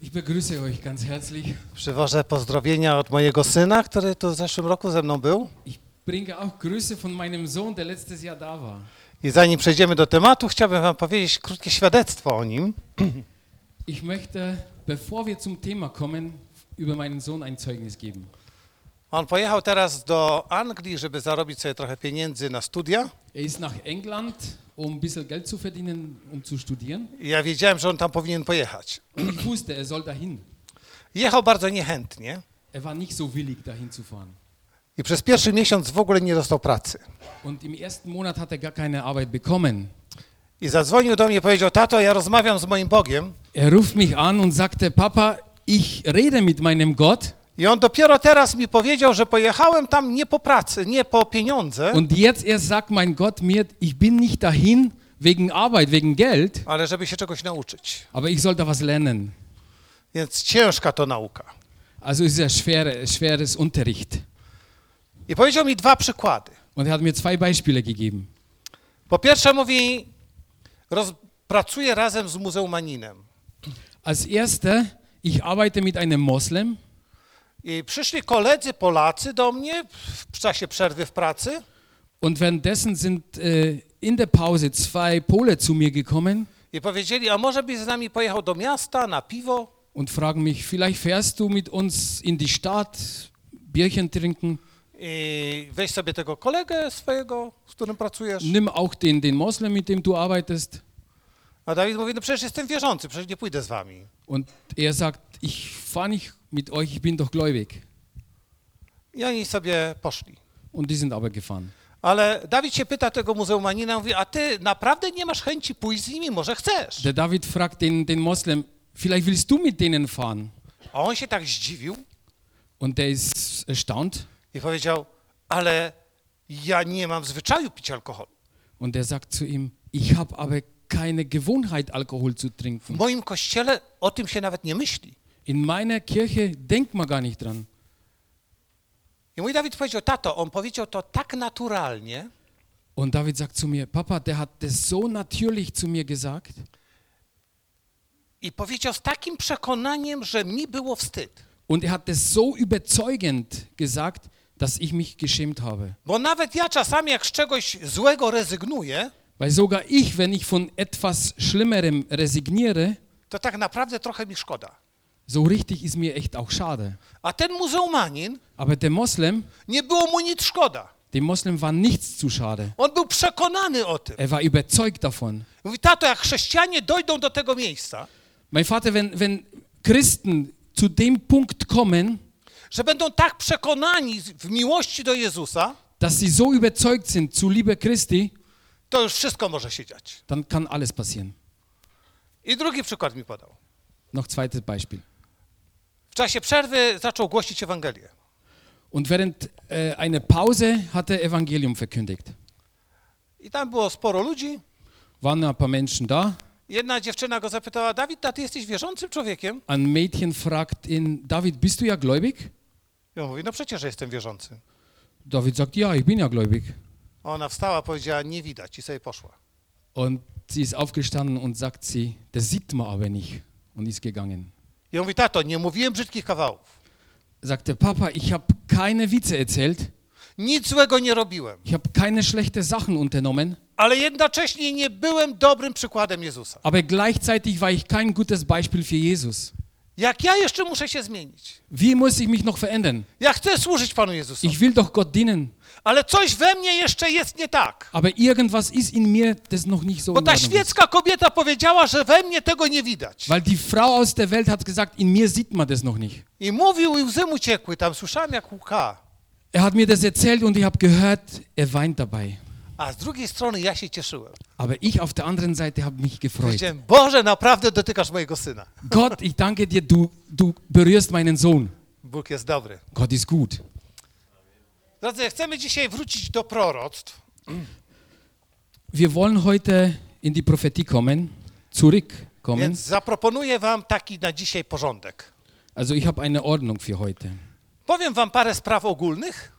Ich begrüße euch ganz herzlich. Przywożę pozdrowienia od mojego syna, który tu w zeszłym roku ze mną był. Ich bringe auch Grüße von meinem Sohn, der letztes Jahr da war. I zanim przejdziemy do tematu, chciałbym wam powiedzieć krótkie świadectwo o nim. Ich möchte, bevor wir zum Thema kommen, über meinen Sohn ein Zeugnis geben. On pojechał teraz do Anglii, żeby zarobić sobie trochę pieniędzy na studia. Er ist nach England, um ein bisschen Geld zu verdienen, um zu studieren. Ja wiedziałem, że on tam powinien pojechać. Und ich wusste, er soll dahin. Jechał bardzo niechętnie Er war nicht so willig, dahin zu fahren. i przez pierwszy miesiąc w ogóle nie dostał pracy. Und im ersten Monat hat er gar keine Arbeit bekommen. I zadzwonił do mnie i powiedział, tato, ja rozmawiam z moim Bogiem. Er ruft mich an und sagte, Papa, ich rede mit meinem Gott I on dopiero teraz mi powiedział, że pojechałem tam nie po pracy, nie po pieniądze, und jetzt erst sagt mein Gott mir, ich bin nicht dahin wegen Arbeit, wegen Geld, ale żeby się czegoś nauczyć. aber ich soll da was lernen. Więc ciężka to nauka. Also ist es schwere, schweres Unterricht. I powiedział mi dwa przykłady. Und er hat mir zwei Beispiele gegeben. Po pierwsze mówi, roz, pracuję razem z muzeumaninem. Als erster, ich arbeite mit einem Moslem I przyszli koledzy Polacy do mnie w czasie przerwy w pracy und währenddessen sind äh, in der Pause zwei Pole zu mir gekommen i powiedzieli, a może byś z nami pojechał do miasta na piwo? und fragen mich, vielleicht fährst du mit uns in die Stadt, Bierchen trinken, I weź sobie tego kolegę swojego, z którym pracujesz. nimm auch den, den Moslem, mit dem du arbeitest. A Dawid mówi, no przecież jestem wierzący, przecież nie pójdę z wami. Und er sagt, ich fahre nicht mit euch, ich bin doch gläubig. I oni sobie poszli. Und die sind aber gefahren. Ale Dawid się pyta tego muzeumanina, mówi, a ty naprawdę nie masz chęci pójść z nimi, może chcesz? Der David fragt den, den Moslem, vielleicht willst du mit denen fahren? A on się tak zdziwił Und der ist erstaunt i powiedział, ale ja nie mam zwyczaju pić alkoholu. und der sagt zu ihm, ich habe aber keine Gewohnheit, Alkohol zu W trinken. moim kościele o tym się nawet nie myśli. In meiner Kirche denkt man gar nicht dran. I mój Dawid powiedział, tato, on powiedział to tak naturalnie, Und David sagt zu mir, Papa, der hat das so natürlich zu mir gesagt i powiedział z takim przekonaniem, że mi było wstyd. und er hat das so überzeugend gesagt, dass ich mich geschämt habe. Bo nawet ja czasami, jak z czegoś złego rezygnuję, Weil sogar ich, wenn ich von etwas Schlimmerem resigniere, to tak naprawdę trochę mi szkoda. So richtig ist mir echt auch schade. A ten muzeumanin, Aber der Moslem, nie było mu nic szkoda. dem Moslem war nichts zu schade. On był przekonany o tym. Er war überzeugt davon. Mówi, tato, jak chrześcijanie dojdą do tego miejsca, Mein Vater, wenn, wenn Christen zu dem Punkt kommen, że będą tak przekonani w miłości do Jezusa, dass sie so überzeugt sind zu Liebe Christi, to już wszystko może się dziać. dann kann alles passieren. I drugi przykład mi podał. Noch zweites Beispiel. W czasie przerwy zaczął głosić Ewangelię. Und während äh, einer Pause hat er Evangelium verkündigt. I tam było sporo ludzi. Waren ein paar Menschen da. Jedna dziewczyna go zapytała, Dawid, a ty jesteś wierzącym człowiekiem? Ein Mädchen fragt ihn, David, bist du ja gläubig? I on mówi, no przecież jestem wierzący. David sagt, ja, ich bin ja gläubig. Ona wstała, powiedziała, nie widać i sobie poszła. Und sie ist aufgestanden und sagt sie, das sieht man aber nicht. Und ist gegangen. I on mówi, tato, nie mówiłem brzydkich kawałów. Sagt der Papa, ich habe keine Witze erzählt. Nic złego nie robiłem. Ich habe keine schlechte Sachen unternommen. Ale jednocześnie nie byłem dobrym przykładem Jezusa. Aber gleichzeitig war ich kein gutes Beispiel für Jesus. Jak ja jeszcze muszę się zmienić? Wie muss ich mich noch verändern? Ja chcę służyć Panu Jezusowi. Ich will doch Gott dienen. Ale coś we mnie jeszcze jest nie tak. Aber irgendwas ist in mir, das noch nicht so Bo ta świecka kobieta powiedziała, że we mnie tego nie widać. Weil die Frau aus der Welt hat gesagt, in mir sieht man das noch nicht. I mówił i łzy mu ciekły. Tam słyszałem jak łka. Er hat mir das erzählt und ich habe gehört, er weint dabei. A z drugiej strony ja się cieszyłem. Aber ich auf der anderen Seite habe mich gefreut. Powiedziałem, Boże, naprawdę dotykasz mojego syna. Gott, ich danke dir, du, du berührst meinen Sohn. Bóg jest dobry. Gott ist gut. Drodzy, chcemy dzisiaj wrócić do proroctw. Wir wollen heute in die Prophetie kommen, zurückkommen. Więc zaproponuję wam taki na dzisiaj porządek. Also ich habe eine Ordnung für heute. Powiem wam parę spraw ogólnych,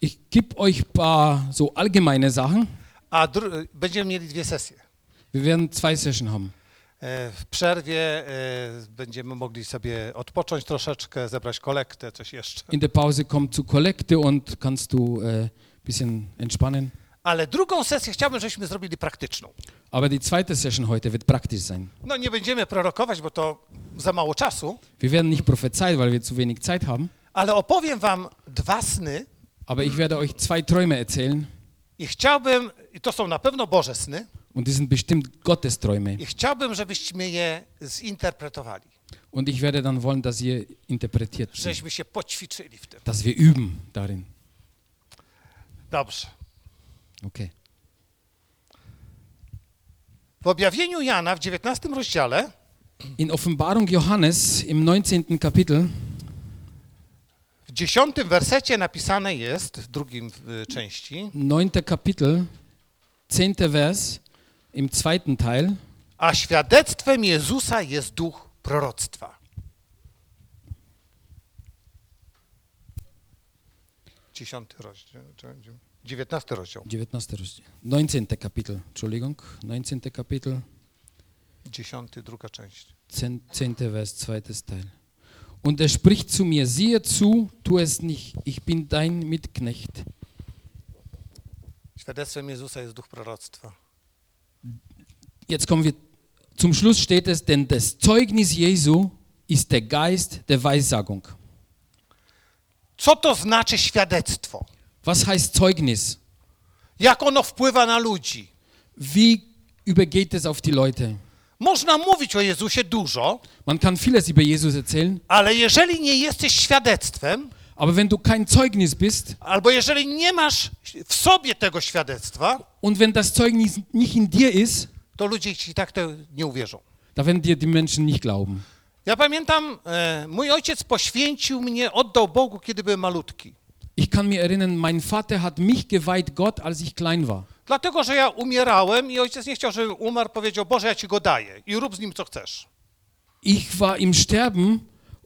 Ich gebe euch paar so allgemeine Sachen. a będziemy mieli dwie sesje. Wir werden zwei Sessions haben. E, W przerwie e, będziemy mogli sobie odpocząć troszeczkę, zebrać kolektę, coś jeszcze. In der Pause kommt zu Kollekte und kannst du ein bisschen entspannen. Ale drugą sesję chciałbym, żebyśmy zrobili praktyczną. Aber die zweite Session heute wird praktisch sein. No nie będziemy prorokować, bo to za mało czasu, Wir werden nicht prophezeien, weil wir zu wenig Zeit haben. ale opowiem wam dwa sny Aber ich werde euch zwei Träume erzählen. i chciałbym, i to są na pewno Boże sny, Und die sind bestimmt Gottesträume. i chciałbym, żebyśmy je zinterpretowali, Und ich werde dann wollen, dass ihr interpretiert, żeśmy się poćwiczyli w tym. dass wir üben darin. Dobrze. Okay. W objawieniu Jana w 19 rozdziale In Offenbarung Johannes im 19. Kapitel w 10 wersecie napisane jest, w drugim części, 9. Kapitel, 10. Vers, im zweiten Teil. a świadectwem Jezusa jest duch proroctwa. Dziesiąty rozdział, dziewiętnasty rozdział, 19. Rozdział. 19. Kapitel, Entschuldigung. 19. Kapitel, dziesiąty, druga część. 10. 10. Vers, zweites Teil. Und er spricht zu mir, siehe zu, tu es nicht, ich bin dein Mitknecht. Świadectwem Jezusa jest duch proroctwa. Jetzt kommen wir, zum Schluss steht es, denn das Zeugnis Jesu ist der Geist der Weissagung. Co to znaczy świadectwo? Was heißt Zeugnis? Jak ono wpływa na ludzi? Wie übergeht es auf die Leute? Można mówić o Jezusie dużo, Man kann vieles über Jesus erzählen, ale jeżeli nie jesteś świadectwem, aber wenn du kein Zeugnis bist albo jeżeli nie masz w sobie tego świadectwa, und wenn das Zeugnis nicht in dir ist, to ludzie ci tak to nie uwierzą. da werden dir die Menschen nicht glauben. Ja pamiętam, e, mój ojciec poświęcił mnie, oddał Bogu, kiedy byłem malutki. Ich kann mich erinnern, mein Vater hat mich geweiht Gott, als ich klein war. Dlatego, że ja umierałem i ojciec nie chciał, żebym umarł, powiedział, Boże, ja ci go daję i rób z nim, co chcesz. Ich war im Sterben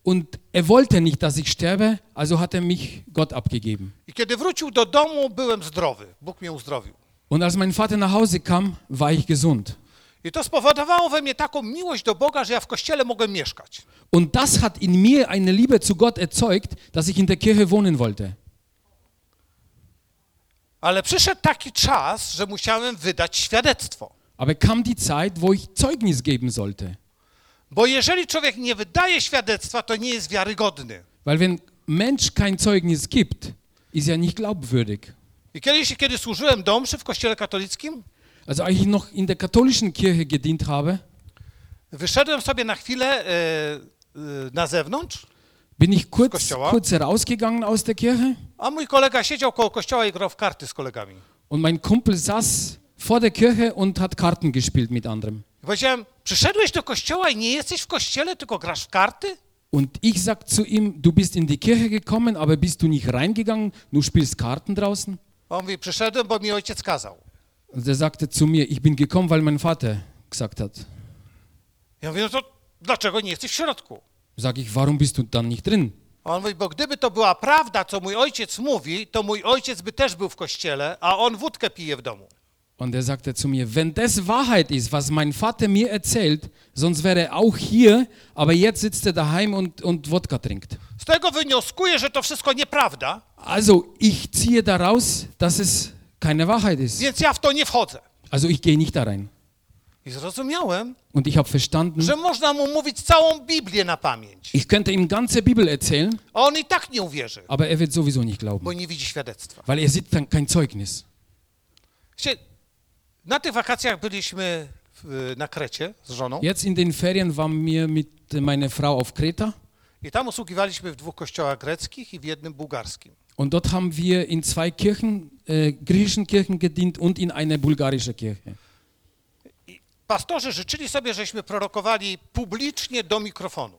und er wollte nicht, dass ich sterbe, also hat er mich Gott abgegeben. I kiedy wrócił do domu, byłem zdrowy. Bóg mnie uzdrowił. Und als mein Vater nach Hause kam, war ich gesund. I to spowodowało we mnie taką miłość do Boga, że ja w kościele mogłem mieszkać. Und das hat in mir eine Liebe zu Gott erzeugt, dass ich in der Kirche wohnen wollte. Ale przyszedł taki czas, że musiałem wydać świadectwo. Aber kam die Zeit, wo ich Zeugnis geben sollte. Bo jeżeli człowiek nie wydaje świadectwa, to nie jest wiarygodny. Weil wenn Mensch kein Zeugnis gibt, ist er nicht glaubwürdig. I kiedyś, kiedy służyłem do mszy w kościele katolickim, Also als ich noch in der katholischen Kirche gedient habe, wyszedłem sobie na chwilę e, e, na zewnątrz, bin ich kurz, kurz herausgegangen aus der Kirche a mój kolega siedział koło kościoła i grał w karty z kolegami. und mein Kumpel saß vor der Kirche und hat Karten gespielt mit anderen. I powiedziałem, przyszedłeś do kościoła i nie jesteś w kościele, tylko grasz w karty? Und ich sag zu ihm, du bist in die Kirche gekommen, aber bist du nicht reingegangen, du spielst Karten draußen? On mówi, przyszedłem, bo mi ojciec kazał. Und er sagte zu mir, ich bin gekommen, weil mein Vater gesagt hat. Ja mówię, no to dlaczego nie jesteś w środku? Sag ich, warum bist du dann nicht drin? A on mówi, bo gdyby to była prawda, co mój ojciec mówi, to mój ojciec by też był w kościele, a on wódkę pije w domu. Und er sagte zu mir, wenn das Wahrheit ist, was mein Vater mir erzählt, sonst wäre er auch hier, aber jetzt sitzt er daheim und, und Wodka trinkt. Z tego wynioskuję, że to wszystko nieprawda, Also ich ziehe daraus, dass es keine Wahrheit ist. więc ja w to nie wchodzę. Also ich gehe nicht da rein. I zrozumiałem, Und ich habe verstanden, że można mu mówić całą Biblię na pamięć, ich könnte ihm ganze Bibel erzählen, a on i tak nie uwierzy, aber er wird sowieso nicht bo glauben, nie widzi świadectwa. weil er sieht dann kein Zeugnis. Wiecie, Na tych wakacjach byliśmy w, na Krecie z żoną Jetzt in den Ferien waren wir mit meiner Frau auf Kreta i tam usługiwaliśmy w dwóch kościołach greckich i w jednym bułgarskim. Und dort haben wir in zwei Kirchen, äh, griechischen Kirchen gedient und in einer bulgarischen Kirche. Pastorzy życzyli sobie, żeśmy prorokowali publicznie do mikrofonu.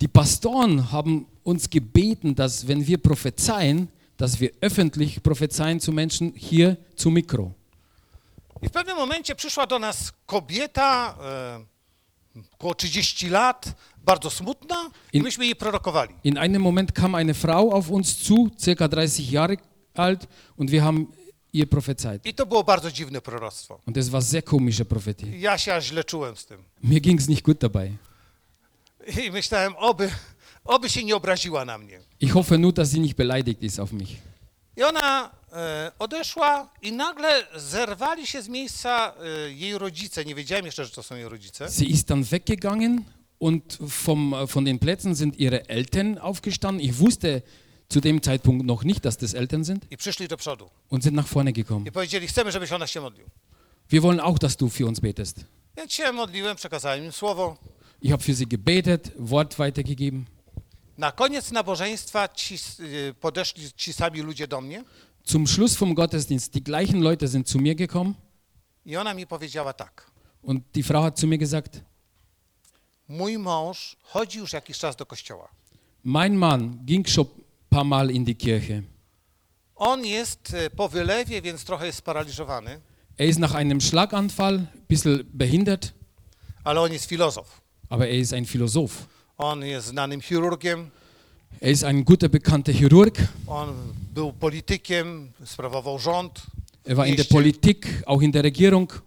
Die Pastoren haben uns gebeten, dass wenn wir prophezeien, dass wir öffentlich prophezeien zu Menschen hier zu Mikro. I w pewnym momencie przyszła do nas kobieta, e, około 30 lat, bardzo smutna, i In- myśmy jej prorokowali. In einem Moment kam eine Frau auf uns zu, circa 30 Jahre alt, und wir haben ihr prophezeit. I to było bardzo dziwne proroctwo. Und das war sehr komische Prophetie. Ja się aż źle czułem z tym. Mir ging es nicht gut dabei. I myślałem, oby, oby się nie obraziła na mnie. Ich hoffe nur, dass sie nicht beleidigt ist auf mich. I ona e, odeszła i nagle zerwali się z miejsca e, jej rodzice. Nie wiedziałem jeszcze, że to są jej rodzice. Sie ist dann weggegangen und vom, von den Plätzen sind ihre Eltern aufgestanden. Ich wusste zu dem Zeitpunkt noch nicht, dass das Eltern sind und sind nach vorne gekommen. Wir wollen auch, dass du für uns betest. Ich habe für sie gebetet, Wort weitergegeben. Na koniec nabożeństwa ci, podeszli ci sami ludzie do mnie Zum Schluss vom Gottesdienst, die gleichen Leute sind zu mir gekommen i ona mi powiedziała tak. und die Frau hat zu mir gesagt, Mój mąż chodzi już jakiś czas do kościoła. mein Mann ging schon paar Mal in die Kirche. On jest e, po wylewie, więc trochę jest sparaliżowany, Er ist nach einem Schlaganfall bisschen behindert, ale on jest filozof. aber er ist ein Philosoph. On jest znanym chirurgiem, Er ist ein guter, bekannter Chirurg. on był politykiem, sprawował rząd. Er war in der. Politik, auch in der Regierung.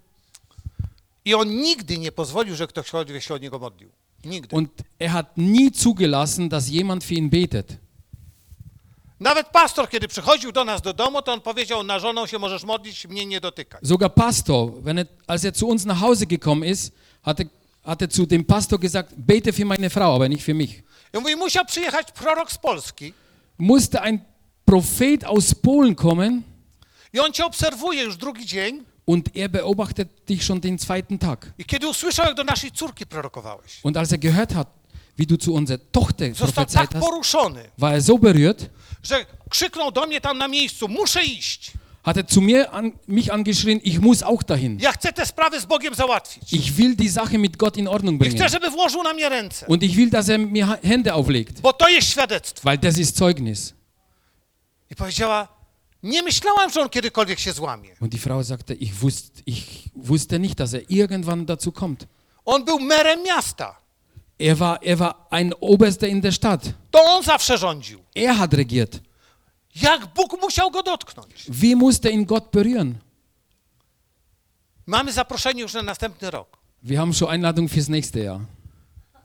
I on nigdy nie pozwolił, że ktoś się o niego modlił. Nigdy. Und er hat nie zugelassen, dass jemand für ihn betet. Nawet pastor, kiedy przychodził do nas do domu, to on powiedział, na żoną się możesz modlić, mnie nie dotykaj. Sogar Pastor, wenn er, als er zu uns nach Hause gekommen ist, hat er, hat er zu dem Pastor gesagt, bete für meine Frau, aber nicht für mich. I mówi, musiał przyjechać prorok z Polski Musste ein Prophet aus Polen kommen i on cię obserwuje już drugi dzień und er beobachtet dich schon den zweiten Tag. i kiedy usłyszał, jak do naszej córki prorokowałeś, Und als er gehört hat, wie du zu unserer Tochter został prophezeit hast, poruszony, war er so berührt, że krzyknął do mnie tam na miejscu, muszę iść. hat er zu mir an, mich angeschrien, ich muss auch dahin. Ja chcę te sprawy z Bogiem załatwić. Ich will die Sache mit Gott in Ordnung I bringen. chcę, żeby włożył na mnie ręce, Und ich will, dass er mir Ha- Hände auflegt, bo to jest świadectwo. weil das ist Zeugnis. I powiedziała, nie myślałam, że on kiedykolwiek się złamie. Und die Frau sagte, ich wusste, ich wusste nicht, dass er irgendwann dazu kommt. On był merem miasta. Er war, er war ein Oberster in der Stadt. To on zawsze rządził. Er hat regiert. Jak Bóg musiał go dotknąć? Wie musste ihn Gott berühren? Mamy zaproszenie już na następny rok. Wir haben schon Einladung fürs nächste Jahr.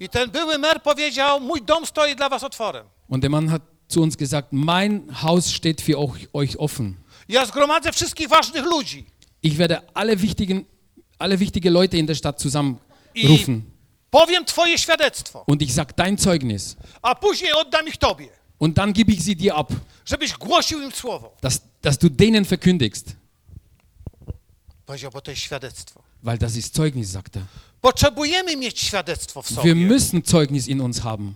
I ten były mer powiedział, mój dom stoi dla was otworem. Und der Mann hat zu uns gesagt, mein Haus steht für euch, euch offen. Ja zgromadzę wszystkich ważnych ludzi Ich werde alle wichtigen, alle wichtige Leute in der Stadt i zusammenrufen. powiem twoje świadectwo, Und ich sage dein Zeugnis. a później oddam ich tobie, Und dann gebe ich sie dir ab, żebyś głosił im słowo. dass, dass du denen verkündigst. Powiedział, bo to jest świadectwo. Weil das ist Zeugnis, sagt er. Potrzebujemy mieć świadectwo w Wir sobie. müssen Zeugnis in uns haben.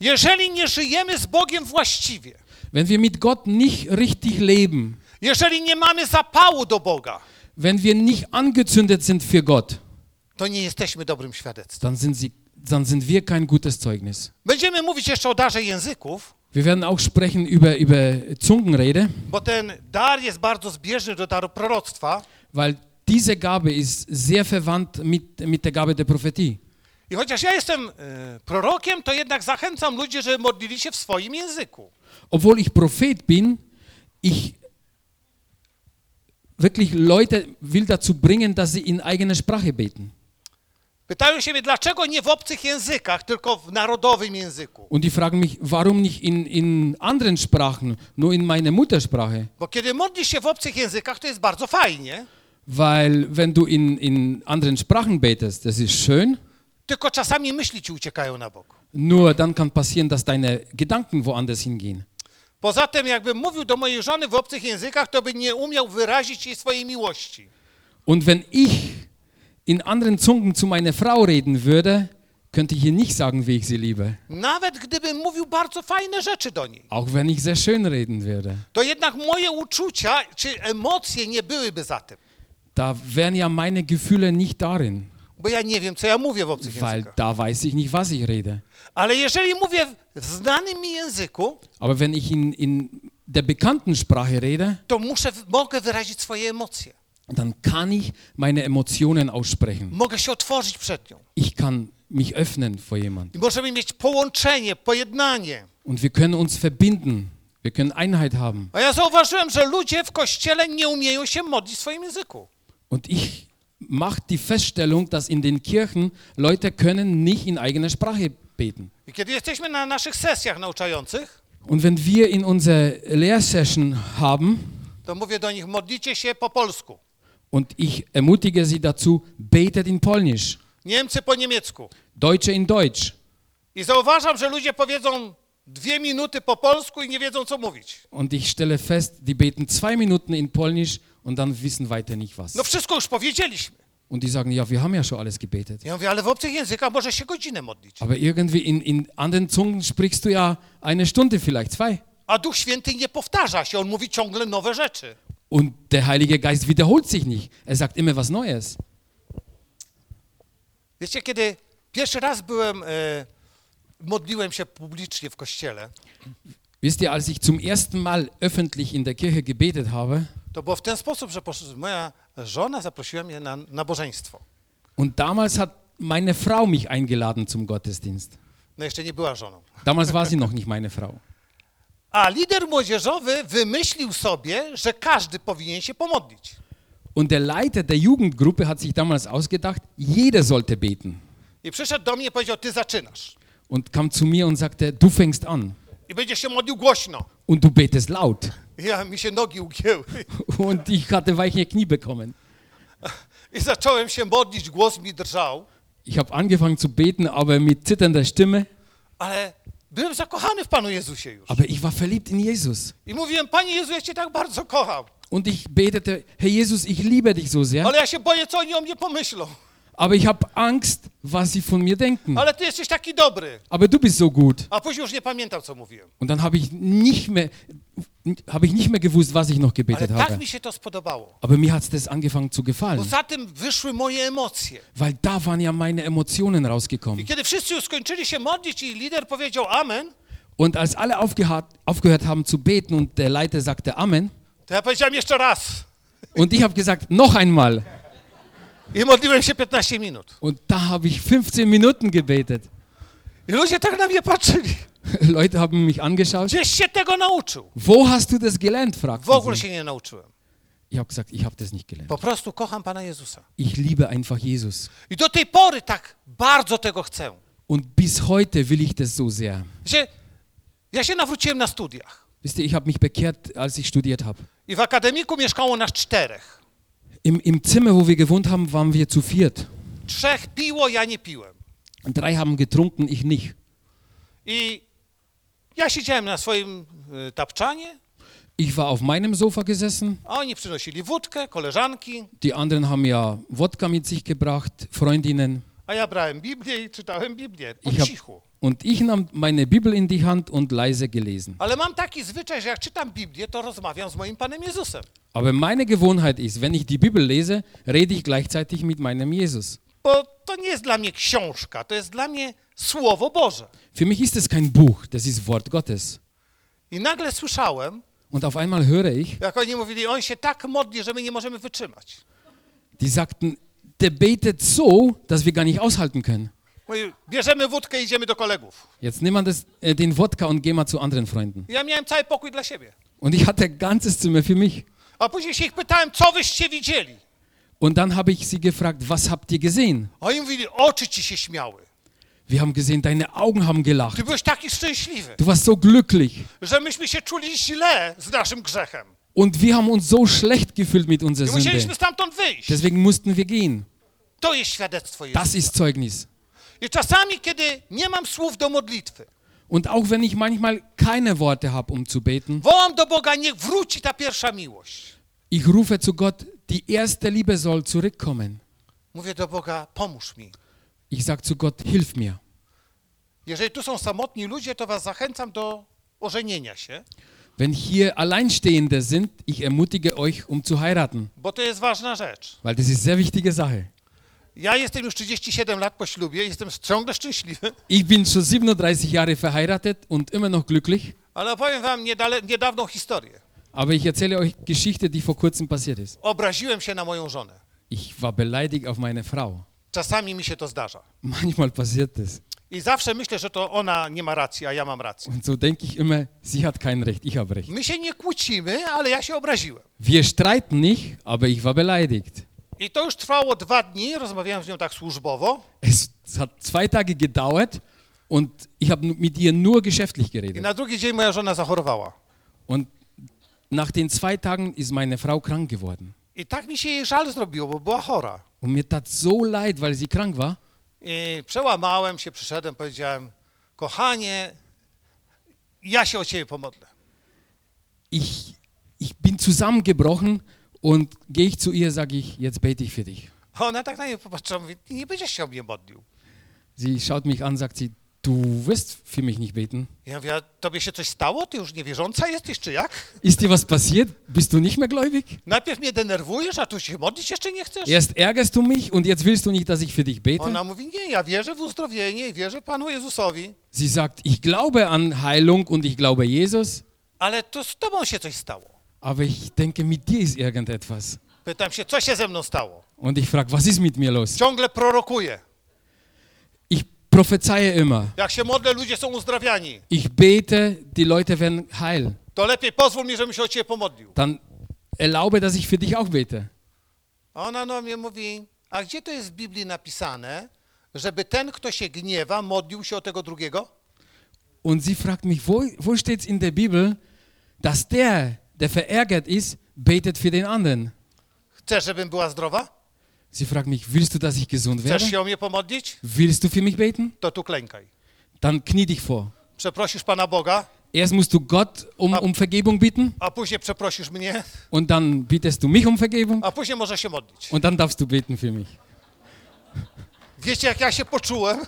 Jeżeli nie żyjemy z Bogiem właściwie, Wenn wir mit Gott nicht richtig leben, jeżeli nie mamy zapału do Boga, wenn wir nicht angezündet sind für Gott, to nie jesteśmy dobrym świadectwem. dann sind, sie, dann sind wir kein gutes Zeugnis. Będziemy mówić jeszcze o darze języków, Wir werden auch sprechen über, über Zungenrede, bo ten dar jest bardzo zbieżny do daru proroctwa. weil diese Gabe ist sehr verwandt mit, mit der Gabe der Prophetie. I chociaż ja jestem e, prorokiem, to jednak zachęcam ludzi, żeby modlili się w swoim języku. Obwohl ich Prophet bin, ich wirklich Leute will dazu bringen, dass sie in eigener Sprache beten. Pytają się mnie, dlaczego nie w obcych językach, tylko w narodowym języku. Und die fragen mich, warum nicht in, in anderen Sprachen, nur in meiner Muttersprache? Bo kiedy modlisz się w obcych językach, to jest bardzo fajnie, Weil wenn du in, in anderen Sprachen betest, das ist schön, tylko czasami myśli ci uciekają na bok. nur dann kann passieren, dass deine Gedanken woanders hingehen. Poza tym, jakbym mówił do mojej żony w obcych językach, to by nie umiał wyrazić jej swojej miłości. Und wenn ich in anderen Zungen zu meiner Frau reden würde, könnte ich ihr nicht sagen, wie ich sie liebe. Nawet gdybym mówił bardzo fajne rzeczy do niej, Auch wenn ich sehr schön reden würde. to jednak moje uczucia czy emocje nie byłyby za tym. Da wären ja meine Gefühle nicht darin, Bo ja nie wiem, co ja mówię w obcych weil językach. da weiß ich nicht, was ich rede. Ale jeżeli mówię w znanym mi języku, Aber wenn ich in, in der bekannten Sprache rede, to muszę, mogę wyrazić swoje emocje. dann kann ich meine Emotionen aussprechen. Mogę się otworzyć przed nią. Ich kann mich öffnen vor jemand. I możemy mieć połączenie, pojednanie. Und wir können uns verbinden. Wir können Einheit haben. A ja zauważyłem, że ludzie w kościele nie umieją się modlić w swoim języku. Und ich mache die Feststellung, dass in den Kirchen Leute können nicht in eigener Sprache beten. I kiedy jesteśmy na naszych sesjach nauczających, Und wenn wir in unserer Lehrsession haben to mówię do nich, modlicie się po polsku. und ich ermutige sie dazu, betet in Polnisch, Niemcy po niemiecku. Deutsche in Deutsch. I zauważam, że ludzie powiedzą dwie minuty po polsku i nie wiedzą, co mówić. Und ich stelle fest, die beten zwei Minuten in Polnisch und dann wissen weiter nicht was. No wszystko już powiedzieliśmy. Und die sagen, ja, wir haben ja schon alles gebetet. Ja mówię, ale w obcych językach może się godzinę modlić. Aber irgendwie in, in anderen Zungen sprichst du ja eine Stunde, vielleicht zwei. A Duch Święty nie powtarza się, on mówi ciągle nowe rzeczy. Und der Heilige Geist wiederholt sich nicht. Er sagt immer was Neues. Wiecie, kiedy pierwszy raz byłem, e, modliłem się publicznie w kościele, Wisst ihr, als ich zum ersten Mal öffentlich in der Kirche gebetet habe, to było w ten sposób, że moja żona zaprosiła mnie na nabożeństwo. und damals hat meine Frau mich eingeladen zum Gottesdienst. No jeszcze nie była żoną. Damals war sie noch nicht meine Frau. A lider młodzieżowy wymyślił sobie, że każdy powinien się pomodlić. Und der Leiter der Jugendgruppe hat sich damals ausgedacht, jeder sollte beten. I przyszedł do mnie i powiedział, ty zaczynasz. Und kam zu mir und sagte, du fängst an I będziesz się modlił głośno. und du betest laut. Ja, mi się nogi ugięły. Und ich hatte weiche Knie bekommen. I zacząłem się modlić, głos mi drżał, Ich habe angefangen zu beten, aber mit zitternder Stimme. ale byłem zakochany w Panu Jezusie już. Aber ich war verliebt in Jesus. I mówiłem, Panie Jezu, ja Cię tak bardzo kocham, Und ich betete, Herr Jesus, ich liebe dich so sehr, ale ja się boję, co oni o mnie pomyślą. Aber ich habe Angst, was sie von mir denken. Ale Ty jesteś taki dobry. Aber du bist so gut. A później już nie pamiętam, co mówiłem. Und dann habe ich nicht mehr, habe ich nicht mehr gewusst, was ich noch gebetet habe. Aber mir hat es das angefangen zu gefallen, weil da waren ja meine Emotionen rausgekommen. Und als alle aufgehört, haben zu beten und der Leiter sagte Amen, und ich habe gesagt, noch einmal. I modliłem się 15 minut. Und da habe ich 15 Minuten gebetet. I ludzie tak na mnie patrzyli. Leute haben mich angeschaut. Gdzieś się tego nauczył. Wo hast du das gelernt? W fragten ogóle sie. się nie nauczyłem. Ich habe gesagt, ich habe das nicht gelernt. Po prostu kocham Pana Jezusa. Ich liebe einfach Jesus. I do tej pory tak bardzo tego chcę. Und bis heute will ich das so sehr. Że ja się nawróciłem na studiach. Wisst ihr, ich habe mich bekehrt, als ich studiert habe. I w akademiku mieszkało nas czterech. Im, Im Zimmer, wo wir gewohnt haben, waren wir zu viert. Trzech piło, ja nie piłem. Drei haben getrunken, ich nicht. I ja siedziałem na swoim y, tapczanie, Ich war auf meinem Sofa gesessen. oni przynosili wódkę, koleżanki, Die anderen haben ja Wodka mit sich gebracht, Freundinnen. A ja brałem Biblię i czytałem Biblię po Ich hab, cichu. und ich nahm meine Bibel in die Hand und leise gelesen. Ale mam taki zwyczaj, że jak czytam Biblię, to rozmawiam z moim Panem Jezusem. Aber meine Gewohnheit ist, wenn ich die Bibel lese, rede ich gleichzeitig mit meinem Jesus. Bo to nie jest dla mnie książka, to jest dla mnie Słowo Boże. Für mich ist es kein Buch, das ist Wort Gottes. I nagle słyszałem, Und auf einmal höre ich, jak oni mówili, on się tak modli, że my nie możemy wytrzymać. die sagten, der betet so, dass wir gar nicht aushalten können. Mówi, bierzemy wódkę i idziemy do kolegów. Jetzt nimm mal das, äh, den Wodka und geh mal zu anderen Freunden. Ja miałem cały pokój dla siebie. Und ich hatte ein ganzes Zimmer für mich. A później się ich pytałem, co wyście widzieli? Und dann habe ich sie gefragt, was habt ihr gesehen? A oni mówili, oczy ci się śmiały. Wir haben gesehen, deine Augen haben gelacht. Ty byłeś taki szczęśliwy, Du warst so glücklich. że myśmy się czuli źle z naszym grzechem. Und wir haben uns so schlecht gefühlt mit unserer I musieliśmy Sünde. stamtąd wyjść. Deswegen mussten wir gehen. To jest świadectwo Das Jezusa. ist Zeugnis. I czasami, kiedy nie mam słów do modlitwy, Und auch wenn ich manchmal keine Worte habe, um zu beten, wołam do Boga, niech wróci ta pierwsza miłość. ich rufe zu Gott, die erste Liebe soll zurückkommen. Mówię do Boga, pomóż mi. Ich sage zu Gott, hilf mir. Jeżeli tu są samotni ludzie, to was zachęcam do ożenienia się, Wenn hier Alleinstehende sind, ich ermutige euch, um zu heiraten, bo to jest ważna rzecz. weil das ist sehr wichtige Sache. Ja jestem już 37 lat po ślubie, jestem ciągle szczęśliwy, Ich bin schon 37 Jahre verheiratet und immer noch glücklich, ale opowiem wam niedale, niedawną historię. aber ich erzähle euch Geschichte, die vor kurzem passiert ist. Obraziłem się na moją żonę. Ich war beleidigt auf meine Frau. Czasami mi się to zdarza. Manchmal passiert das. I zawsze myślę, że to ona nie ma racji, a ja mam rację. Und so denke ich immer, sie hat kein Recht, ich habe Recht. My się nie kłócimy, ale ja się obraziłem. Wir streiten nicht, aber ich war beleidigt. I to już trwało dwa dni, rozmawiałem z nią tak służbowo. Es hat zwei Tage gedauert und ich habe mit ihr nur geschäftlich I geredet. na drugi dzień moja żona zachorowała. Und nach den zwei Tagen ist meine Frau krank geworden. I tak mi się jej żal zrobiło, bo była chora. Und mir tat so leid, weil sie krank war. I przełamałem się, przyszedłem, powiedziałem, kochanie, ja się o ciebie pomodlę. Ich, ich bin zusammengebrochen und gehe ich zu ihr, sage ich, jetzt bete ich für dich. A ona tak na mnie popatrzyła, mówi, nie będziesz się o mnie modlił. Sie schaut mich an, sagt sie, du wirst für mich nicht beten. Ja mówię, a tobie się coś stało? Ty już niewierząca jesteś, czy jak? Ist dir was passiert? Bist du nicht mehr gläubig? Najpierw mnie denerwujesz, a tu się modlić jeszcze nie chcesz? Erst ärgerst du mich und jetzt willst du nicht, dass ich für dich bete? Ona mówi, nie, ja wierzę w uzdrowienie i wierzę Panu Jezusowi, Sie sagt, ich glaube an Heilung und ich glaube Jesus, ale to z tobą się coś stało. Aber ich denke, mit dir ist irgendetwas. Pytam się, co się ze mną stało? Und ich frage, was ist mit mir los? Ciągle prorokuję. Ich prophezeie immer. Jak się modlę, ludzie są uzdrawiani. Ich bete, die Leute werden heil. To lepiej pozwól mi, żebym się o ciebie pomodlił. Dann erlaube, dass ich für dich auch bete. A ona do mnie mówi, a gdzie to jest w Biblii napisane, żeby ten, kto się gniewa, modlił się o tego drugiego? Und sie fragt mich, wo, wo steht in der Bibel, dass der, der verärgert ist, betet für den anderen? Chcesz, żebym była zdrowa? Sie fragt mich, willst du, dass ich gesund werde? Chcesz się o mnie pomodlić? Willst du für mich beten? To tu klękaj. Dann knie dich vor. Przeprosisz Pana Boga, Erst musst du Gott um, um Vergebung bitten a później przeprosisz mnie, und dann bittest du mich um Vergebung a później może się modlić. und dann darfst du beten für mich. Wiecie, jak ja się poczułem?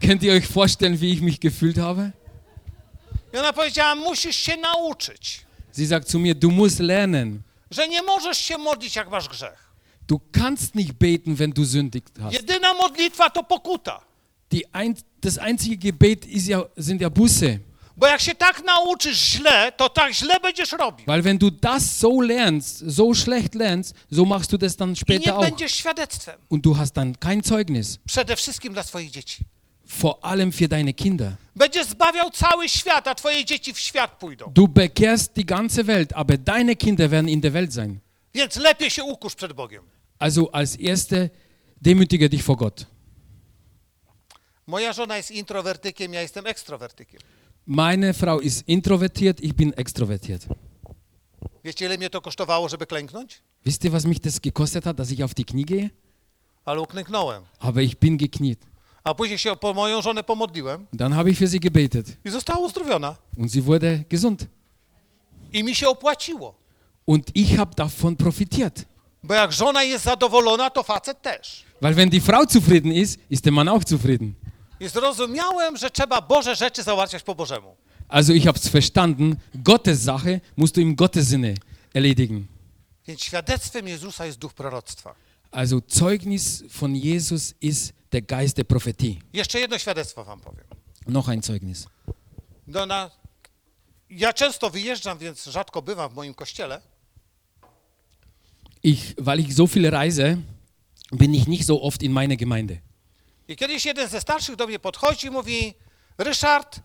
Könnt ihr euch vorstellen, wie ich mich gefühlt habe? I ona powiedziała, musisz się nauczyć, Sie sagt zu mir, du musst lernen. że nie możesz się modlić, jak masz grzech. Du kannst nicht beten, wenn du sündigt hast. Jedyna modlitwa to pokuta. Die ein, das einzige Gebet ist ja, sind ja Busse. Bo jak się tak nauczysz źle, to tak źle będziesz robił. Weil wenn du das so lernst, so schlecht lernst, so machst du das dann I nie später auch. będziesz świadectwem. Und du hast dann kein Zeugnis. Przede wszystkim dla swoich dzieci. Vor allem für deine Kinder. Będziesz zbawiał cały świat, a twoje dzieci w świat pójdą. Du bekehrst die ganze Welt, aber deine Kinder werden in der Welt sein. Więc lepiej się ukusz przed Bogiem. Also als Erste demütige dich vor Gott. Moja żona jest introwertykiem, ja jestem ekstrowertykiem. Meine Frau ist introvertiert, ich bin extrovertiert. Wiecie, ile mnie to kosztowało, żeby klęknąć? Wisst ihr, was mich das gekostet hat, dass ich auf die Knie gehe? Ale uklęknąłem. Aber ich bin gekniet. A później się po moją żonę pomodliłem Dann habe ich für sie gebetet i została uzdrowiona. und sie wurde gesund. I mi się opłaciło. Und ich habe davon profitiert. Bo jak żona jest zadowolona, to facet też. Weil wenn die Frau zufrieden ist, ist der Mann auch zufrieden. I zrozumiałem, że trzeba Boże rzeczy załatwiać po Bożemu. Also ich habe es verstanden, Gottes Sache musst du im Gottes Sinne erledigen. Więc świadectwem Jezusa jest duch proroctwa. Also Zeugnis von Jesus ist der Geist der Prophetie. Jeszcze jedno świadectwo wam powiem. Noch ein Zeugnis. No na... Ja często wyjeżdżam, więc rzadko bywam w moim kościele. Ich, weil ich so viel reise, bin ich nicht so oft in meiner Gemeinde. I kiedyś jeden ze starszych do mnie podchodzi i mówi, Ryszard,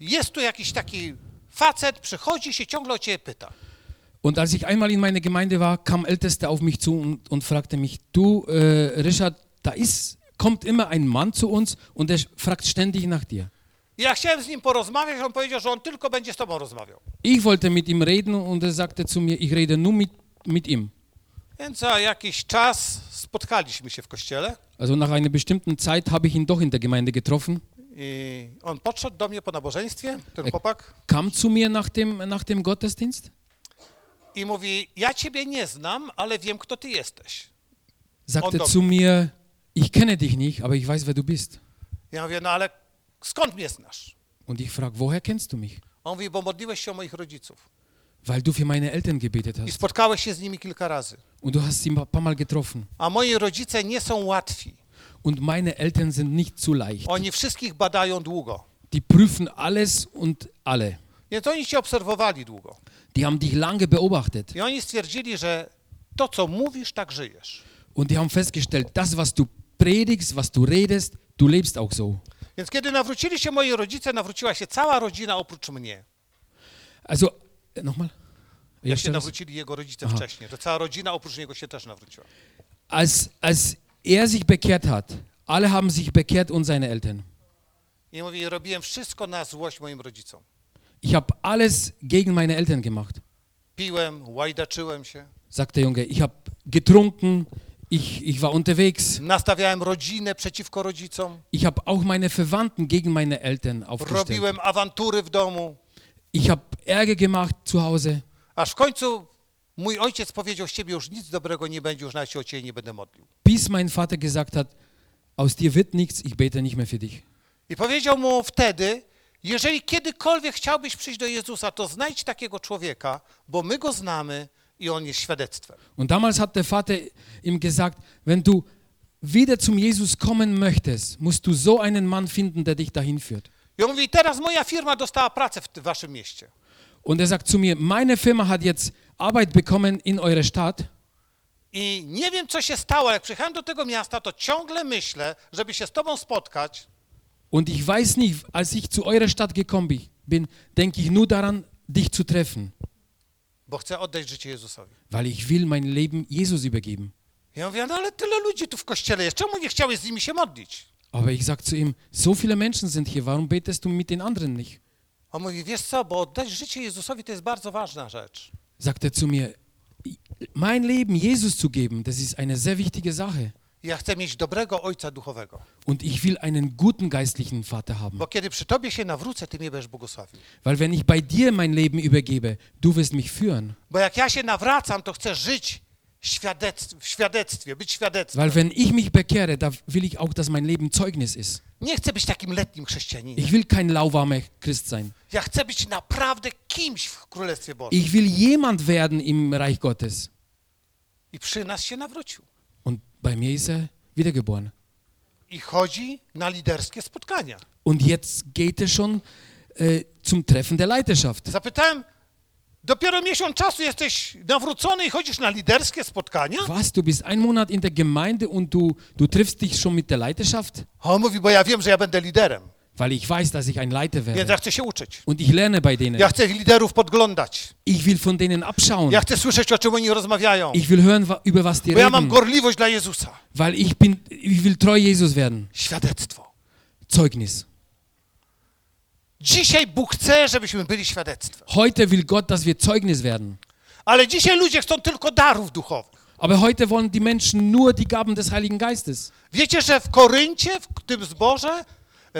jest tu jakiś taki facet, przychodzi się ciągle o ciebie pyta. Und als ich einmal in meiner Gemeinde war, kam Ältester auf mich zu und, und fragte mich, du äh, Richard, da ist, kommt immer ein Mann zu uns und der fragt ständig nach dir. Ja chciałem z nim porozmawiać, on powiedział, że on tylko będzie z tobą rozmawiał. Ich wollte mit ihm reden und er sagte zu mir, ich rede nur mit, mit ihm. Więc za jakiś czas spotkaliśmy się w kościele Also nach einer bestimmten Zeit habe ich ihn doch in der Gemeinde getroffen, i on podszedł do mnie po nabożeństwie, ten Ek- chłopak, kam zu mir nach dem, nach dem Gottesdienst, i mówi, ja ciebie nie znam, ale wiem, kto ty jesteś. sagte zu mir, ich kenne dich nicht, aber ich weiß, wer du bist. Ja mówię, no ale skąd mnie znasz? Und ich frage, woher kennst du mich? On mówi, bo modliłeś się o moich rodziców Weil du für meine Eltern gebetet i hast. spotkałeś się z nimi kilka razy. Und du hast sie ein paar Mal getroffen. A moi rodzice nie są łatwi. Und meine Eltern sind nicht zu leicht. Oni wszystkich badają długo. Die prüfen alles und alle. Więc oni cię obserwowali długo. Die haben dich lange beobachtet. I oni stwierdzili, że to, co mówisz, tak żyjesz. Und die haben festgestellt, das, was du predigst, was du redest, du lebst auch so. Więc kiedy nawrócili się moi rodzice, nawróciła się cała rodzina oprócz mnie. Also, äh, nochmal? Jak się nawrócili jego rodzice Aha. wcześniej, to cała rodzina oprócz niego się też nawróciła. Als, als er sich bekehrt hat, alle haben sich bekehrt und seine Eltern. I mówi, robiłem wszystko na złość moim rodzicom. Ich habe alles gegen meine Eltern gemacht, Piłem, łajdaczyłem się, sagt der Junge. Ich habe getrunken, ich, ich war unterwegs. nastawiałem rodzinę przeciwko rodzicom, Ich habe auch meine Verwandten gegen meine Eltern aufgestellt. robiłem awantury w domu, Ich habe Ärger gemacht zu Hause, aż w końcu mój ojciec powiedział, z ciebie już nic dobrego nie będzie, już nawet się o ciebie nie będę modlił. bis mein Vater gesagt hat, aus dir wird nichts, ich bete nicht mehr für dich. I powiedział mu wtedy, jeżeli kiedykolwiek chciałbyś przyjść do Jezusa, to znajdź takiego człowieka, bo my go znamy Und damals hat der Vater ihm gesagt, wenn du wieder zum Jesus kommen möchtest, musst du so einen Mann finden, der dich dahin führt. Mówi. Und er sagt zu mir, meine Firma hat jetzt Arbeit bekommen in eurer Stadt I nie wiem, co się stało, jak przyjechałem do tego miasta, to ciągle myślę, żeby się z tobą spotkać, und ich weiß nicht, als ich zu eurer Stadt gekommen bi- bin, denke ich nur daran, dich zu treffen, bo chcę oddać życie Jezusowi. weil ich will mein Leben Jesus übergeben. Ja mówię, no ale tyle ludzi tu w kościele jest, czemu nie chciałeś z nimi się modlić? Aber ich sage zu ihm, so viele Menschen sind hier, warum betest du mit den anderen nicht? On mówi, wiesz co, bo oddać życie Jezusowi to jest bardzo ważna rzecz. Sagt er zu mir, mein Leben Jesus zu geben, das ist eine sehr wichtige Sache. Ja chcę mieć dobrego ojca duchowego, Und ich will einen guten geistlichen Vater haben. bo kiedy przy tobie się nawrócę, ty mnie będziesz błogosławił. Weil wenn ich bei dir mein Leben übergebe, du wirst mich führen. Bo jak ja się nawracam, to chcę żyć świadectw, w świadectwie, być świadectwem. Weil wenn ich mich bekehre, da will ich auch, dass mein Leben Zeugnis ist. Nie chcę być takim letnim chrześcijaninem. Ich will kein lauwarmer Christ sein. Ja chcę być naprawdę kimś w Królestwie Bożym. Ich will jemand werden im Reich Gottes. I przy nas się nawrócił. Bei mir ist er wiedergeboren. I chodzi na liderskie spotkania. Und jetzt geht er schon äh, zum Treffen der Leiterschaft. Zapytałem, dopiero miesiąc czasu jesteś nawrócony i chodzisz na liderskie spotkania? Was, du bist ein Monat in der Gemeinde und du, du triffst dich schon mit der Leiterschaft? A on mówi, bo ja wiem, że ja będę liderem, Weil ich weiß, dass ich ein Leiter werde. ja chcę się uczyć. Und ich lerne bei denen. Ja chcę liderów podglądać. Ich will von denen abschauen. Ja chcę słyszeć, o czym oni rozmawiają. Ich will hören, über was die Bo ja mam reden. gorliwość dla Jezusa. Weil ich bin, ich will treu Jesus werden. Świadectwo. Zeugnis. Dzisiaj Bóg chce, żebyśmy byli świadectwem. Heute will Gott, dass wir Zeugnis werden. Ale dzisiaj ludzie chcą tylko darów duchowych. Aber heute wollen die Menschen nur die Gaben des Heiligen Geistes. Wiecie, że w Koryncie, w tym zborze,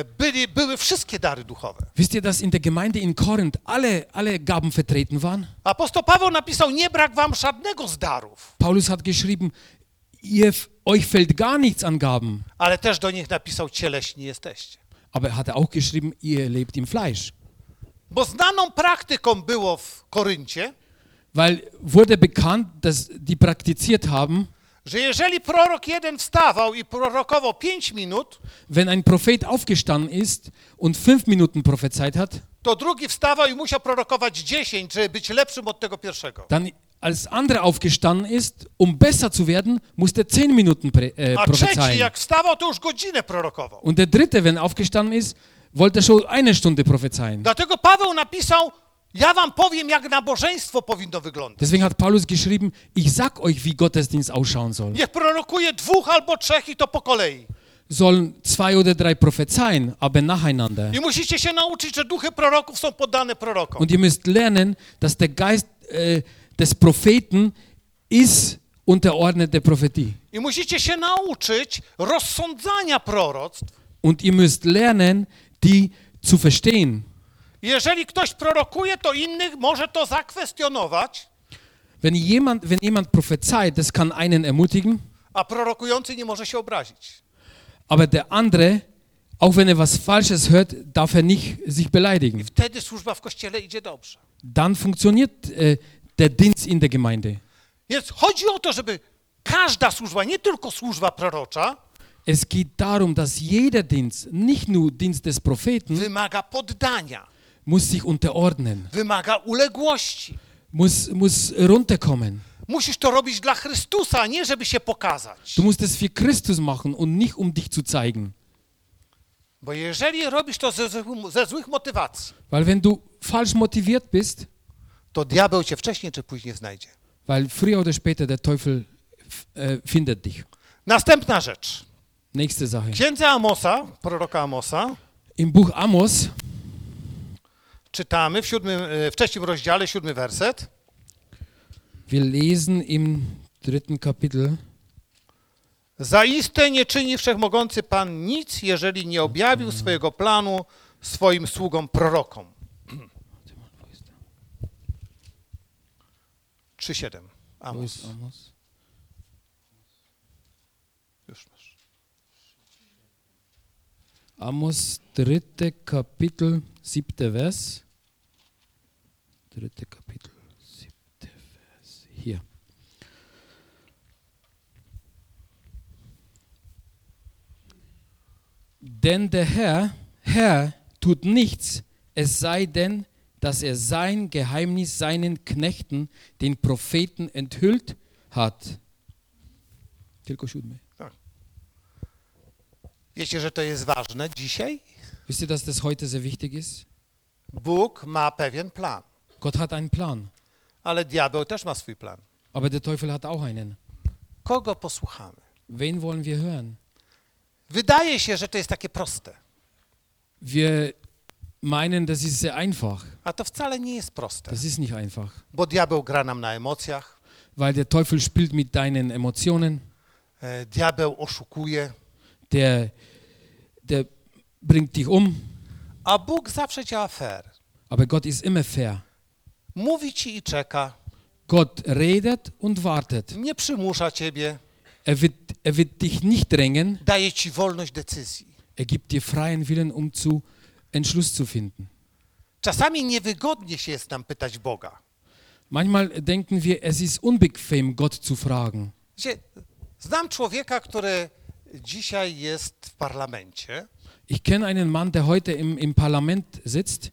byli, były wszystkie dary duchowe. Wisst ihr, dass in der Gemeinde in Korinth alle, alle Gaben vertreten waren? Apostoł Paweł napisał, nie brak wam żadnego z darów, Paulus hat geschrieben, ihr, euch fällt gar nichts an Gaben. ale też do nich napisał, cieleśni jesteście. Aber hat er auch geschrieben, ihr lebt im Fleisch. Bo znaną praktyką było w Koryncie, Weil wurde bekannt, dass die praktiziert haben, że jeżeli prorok jeden wstawał i prorokował 5 minut, wenn ein Prophet aufgestanden ist und fünf Minuten prophezeit hat, to drugi wstawał i musiał prorokować 10, żeby być lepszym od tego pierwszego. dann als andere aufgestanden ist, um besser zu werden, musste zehn Minuten äh, A trzeci prophezeien. jak wstawał, to już godzinę prorokował. Und der dritte, wenn er aufgestanden ist, wollte er schon eine Stunde prophezeien. Dlatego Paweł napisał, ja wam powiem, jak nabożeństwo powinno wyglądać. Deswegen hat Paulus geschrieben, ich sag euch, wie Gottesdienst ausschauen soll. Niech prorokuje dwóch albo trzech i to po kolei. Sollen zwei oder drei prophezeien, aber nacheinander. I musicie się nauczyć, że duchy proroków są poddane prorokom. Und ihr müsst lernen, dass der Geist äh, des Propheten ist unterordnet der Prophetie. I musicie się nauczyć rozsądzania proroctw. Und ihr müsst lernen, die zu verstehen. Jeżeli ktoś prorokuje, to innych może to zakwestionować, Wenn jemand, wenn jemand prophezeit, das kann einen ermutigen, a prorokujący nie może się obrazić. aber der andere, auch wenn er was Falsches hört, darf er nicht sich beleidigen. Wtedy służba w kościele idzie dobrze. Dann funktioniert äh, der Dienst in der Gemeinde. Więc chodzi o to, żeby każda służba, nie tylko służba prorocza, Es geht darum, dass jeder Dienst, nicht nur Dienst des Propheten, wymaga poddania, muss sich unterordnen, wymaga uległości. muss, muss runterkommen. Musisz to robić dla Chrystusa, a nie żeby się pokazać. Du musst es für Christus machen und nicht um dich zu zeigen. Bo jeżeli robisz to ze, złych- ze złych motywacji, Weil wenn du falsch motiviert bist, to diabeł cię wcześniej czy później znajdzie. weil früher oder später der Teufel äh, findet dich. Następna rzecz. Nächste Sache. W księdze Amosa, proroka Amosa, Im Buch Amos czytamy w, siódmym, e, w trzecim rozdziale, siódmy werset. Wir lesen im dritten Kapitel, Zaiste nie czyni wszechmogący Pan nic, jeżeli nie objawił swojego planu swoim sługom prorokom. 3,7. wo Amos. Amos? Już masz. Amos, dritte Kapitel, siebter Vers. Dritte Kapitel, siebter Vers. Hier. Denn der Herr, Herr tut nichts, es sei denn, dass er sein Geheimnis seinen Knechten, den Propheten, enthüllt hat. Tylko siódmy. Wiecie, że to jest ważne dzisiaj? Wisst ihr, dass das heute sehr wichtig ist? Bóg ma pewien plan, Gott hat einen Plan, ale diabeł też ma swój plan. aber der Teufel hat auch einen. Kogo posłuchamy? Wen wollen wir hören? Wydaje się, że to jest takie proste, Wir meinen, das ist sehr einfach. a to wcale nie jest proste, Das ist nicht einfach, bo diabeł gra nam na emocjach, weil der Teufel spielt mit deinen Emotionen, e, diabeł oszukuje, der, der bringt dich um, a Bóg zawsze działa fair. aber Gott ist immer fair. Mówi ci i czeka, Gott redet und wartet. nie przymusza ciebie, Er wird, er wird dich nicht drängen, daje ci wolność decyzji. er gibt dir freien Willen, um zu Entschluss zu finden. Czasami niewygodnie się jest nam pytać Boga. Manchmal denken wir, es ist unbequem, Gott zu fragen. Znam człowieka, który dzisiaj jest w parlamencie. Ich kenne einen Mann, der heute im, im Parlament sitzt.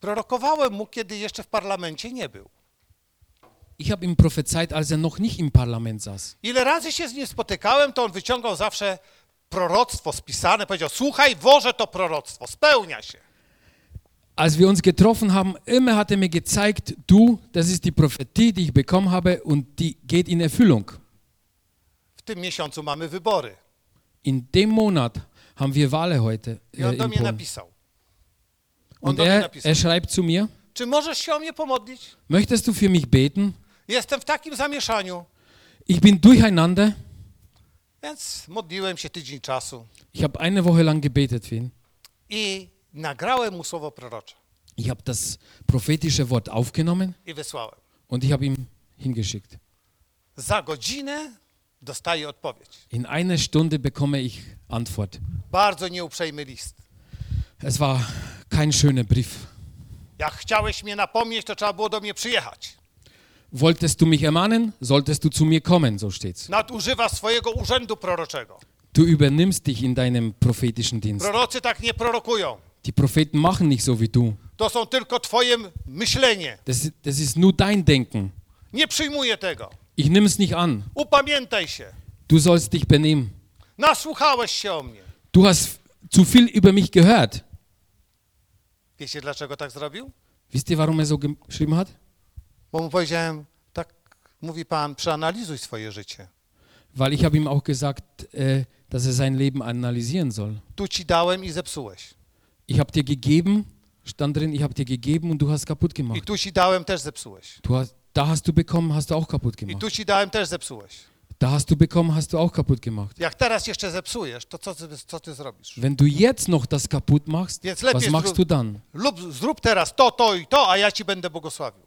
Prorokowałem mu, kiedy jeszcze w parlamencie nie był. Ich habe ihm prophezeit, als er noch nicht im Parlament saß. Ile razy się z nim spotykałem, to on wyciągał zawsze proroctwo spisane, powiedział: Słuchaj, woże to proroctwo, spełnia się. Als wir uns getroffen haben, immer hat er mir gezeigt, du, das ist die Prophetie, die ich bekommen habe und die geht in Erfüllung. W tym miesiącu mamy wybory. In dem Monat haben wir Wahlen heute I äh, on do in mnie napisał. Und er, er schreibt zu mir, Czy możesz się o mnie pomodlić? möchtest du für mich beten? Jestem w takim zamieszaniu. Ich bin durcheinander. Więc modliłem się tydzień czasu Ich habe eine Woche lang gebetet für ihn. i nagrałem mu słowo prorocze Ich habe das prophetische Wort aufgenommen i wysłałem. und ich habe ihm hingeschickt. Za godzinę dostaję odpowiedź. In einer Stunde bekomme ich Antwort. Bardzo nieuprzejmy list. Es war kein schöner Brief. Jak chciałeś mnie napomnieć, to trzeba było do mnie przyjechać. Wolltest du mich ermahnen, solltest du zu mir kommen, so steht's. Nadużywa swojego urzędu proroczego. Du übernimmst dich in deinem prophetischen Dienst. Prorocy tak nie prorokują. Die Propheten machen nicht so wie du. To są tylko twoje myślenie. Das, das ist nur dein Denken. Nie przyjmuję tego. Ich nehme es nicht an. Upamiętaj się. Du sollst dich benehmen. Nasłuchałeś się o mnie. Du hast zu viel über mich gehört. Wiecie, dlaczego tak zrobił? Wisst ihr, warum er so ge- geschrieben hat? Bo mu powiedziałem, tak mówi Pan, przeanalizuj swoje życie. Weil ich habe ihm auch gesagt, äh, dass er sein Leben analysieren soll. Tu ci dałem i zepsułeś. Ich habe dir gegeben, stand drin, ich habe dir gegeben und du hast kaputt I gemacht. tu ci dałem, też zepsułeś. Du hast, da hast du bekommen, hast du auch kaputt I gemacht. tu ci dałem, też zepsułeś. Da hast du bekommen, hast du auch kaputt gemacht. Jak teraz jeszcze zepsujesz, to co ty, co ty zrobisz? Wenn du jetzt noch das kaputt machst, Jetzt lepiej was machst zrób- du dann? Lub zrób teraz to, to i to, a ja ci będę błogosławił.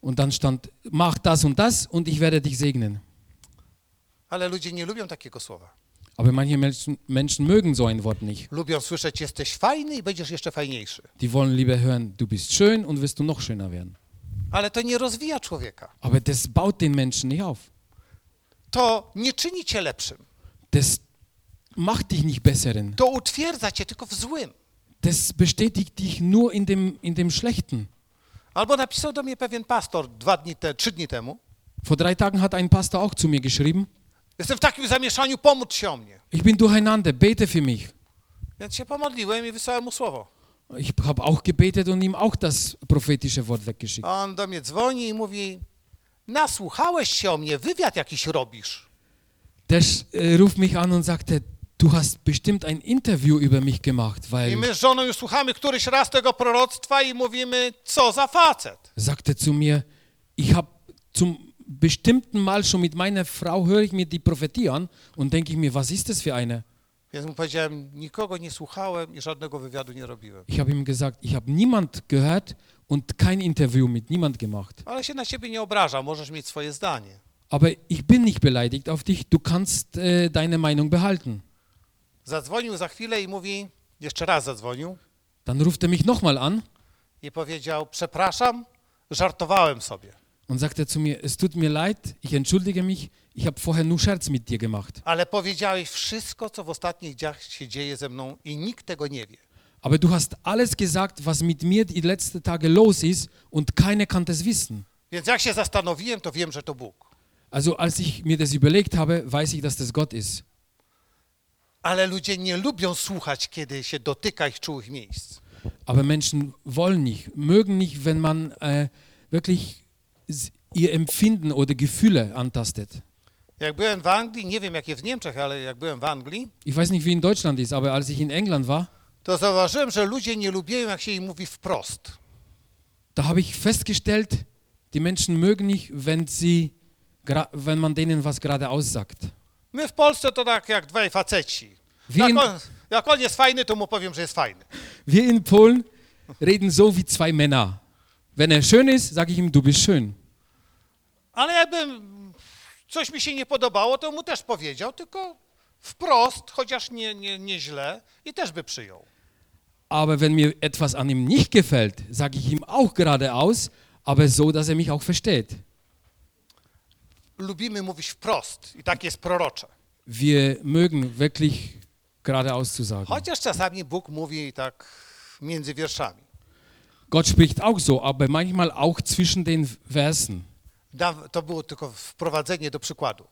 Und dann stand, mach das und das und ich werde dich segnen. Ale ludzie nie lubią takiego słowa. Aber manche Menschen, Menschen mögen so ein Wort nicht. Lubią słyszeć, jesteś fajny i będziesz jeszcze fajniejszy. Die wollen lieber hören, du bist schön und wirst du noch schöner werden. Ale to nie rozwija człowieka. Aber das baut den Menschen nicht auf. To nie czyni cię lepszym. Das macht dich nicht besseren. To utwierdza cię tylko w złym. Das bestätigt dich nur in dem, in dem Schlechten. Albo napisał do mnie pewien pastor dwa dni te, trzy dni temu. Vor drei Tagen hat ein Pastor auch zu mir geschrieben, Jestem w takim zamieszaniu, pomódl się o mnie. ich bin durcheinander, bete für mich. Więc się pomodliłem i wysłałem mu słowo. Ich habe auch gebetet und ihm auch das prophetische Wort weggeschickt. On do mnie dzwoni i mówi, nasłuchałeś się o mnie, wywiad jakiś robisz. Der äh, ruft mich an und sagte, du hast bestimmt ein Interview über mich gemacht, I weil, my z żoną już słuchamy któryś raz tego proroctwa i mówimy, co za facet. sagte zu mir, ich habe zum bestimmten Mal schon mit meiner Frau höre ich mir die Prophetie an und denke ich mir, was ist das für eine? Więc mu powiedziałem, nikogo nie słuchałem i żadnego wywiadu nie robiłem. Ich habe ihm gesagt, ich habe niemand gehört und kein Interview mit niemand gemacht. Ale się na ciebie nie obrażam, możesz mieć swoje zdanie. Aber ich bin nicht beleidigt auf dich, du kannst äh, deine Meinung behalten. Zadzwonił za chwilę i mówi, jeszcze raz zadzwonił Dann ruft er mich nochmal an i powiedział, przepraszam, żartowałem sobie. und sagte zu mir, es tut mir leid, ich entschuldige mich, ich habe vorher nur Scherz mit dir gemacht. Ale powiedziałeś wszystko, co w ostatnich dniach się dzieje ze mną i nikt tego nie wie. Aber du hast alles gesagt, was mit mir die letzten Tage los ist und keiner kann das wissen. Więc jak się zastanowiłem, to wiem, że to Bóg. Also als ich mir das überlegt habe, weiß ich, dass das Gott ist. Ale ludzie nie lubią słuchać, kiedy się dotyka ich czułych miejsc. Aber Menschen wollen nicht, mögen nicht, wenn man äh, wirklich ihr Empfinden oder Gefühle antastet. Jak byłem w Anglii, nie wiem jak jest w Niemczech, ale jak byłem w Anglii, Ich weiß nicht, wie in Deutschland ist, aber als ich in England war, to zauważyłem, że ludzie nie lubią, jak się im mówi wprost. da habe ich festgestellt, die Menschen mögen nicht, wenn, sie, wenn man denen was geradeaus sagt. My w Polsce to tak jak dwaj faceci. Wir in, Jak on, jak on jest fajny, to mu powiem, że jest fajny. wir in Polen reden so wie zwei Männer. Wenn er schön ist, sage ich ihm, du bist schön. Ale jakbym coś mi się nie podobało, to mu też powiedział, tylko wprost, chociaż nie, nie, nie źle i też by przyjął. Aber wenn mir etwas an ihm nicht gefällt, sage ich ihm auch geradeaus, aber so, dass er mich auch versteht. Lubimy mówić wprost i tak jest prorocze. Wir mögen wirklich geradeaus zu sagen. Chociaż czasami Bóg mówi tak między wierszami. Gott spricht auch so, aber manchmal auch zwischen den Versen. To było tylko wprowadzenie do przykładu.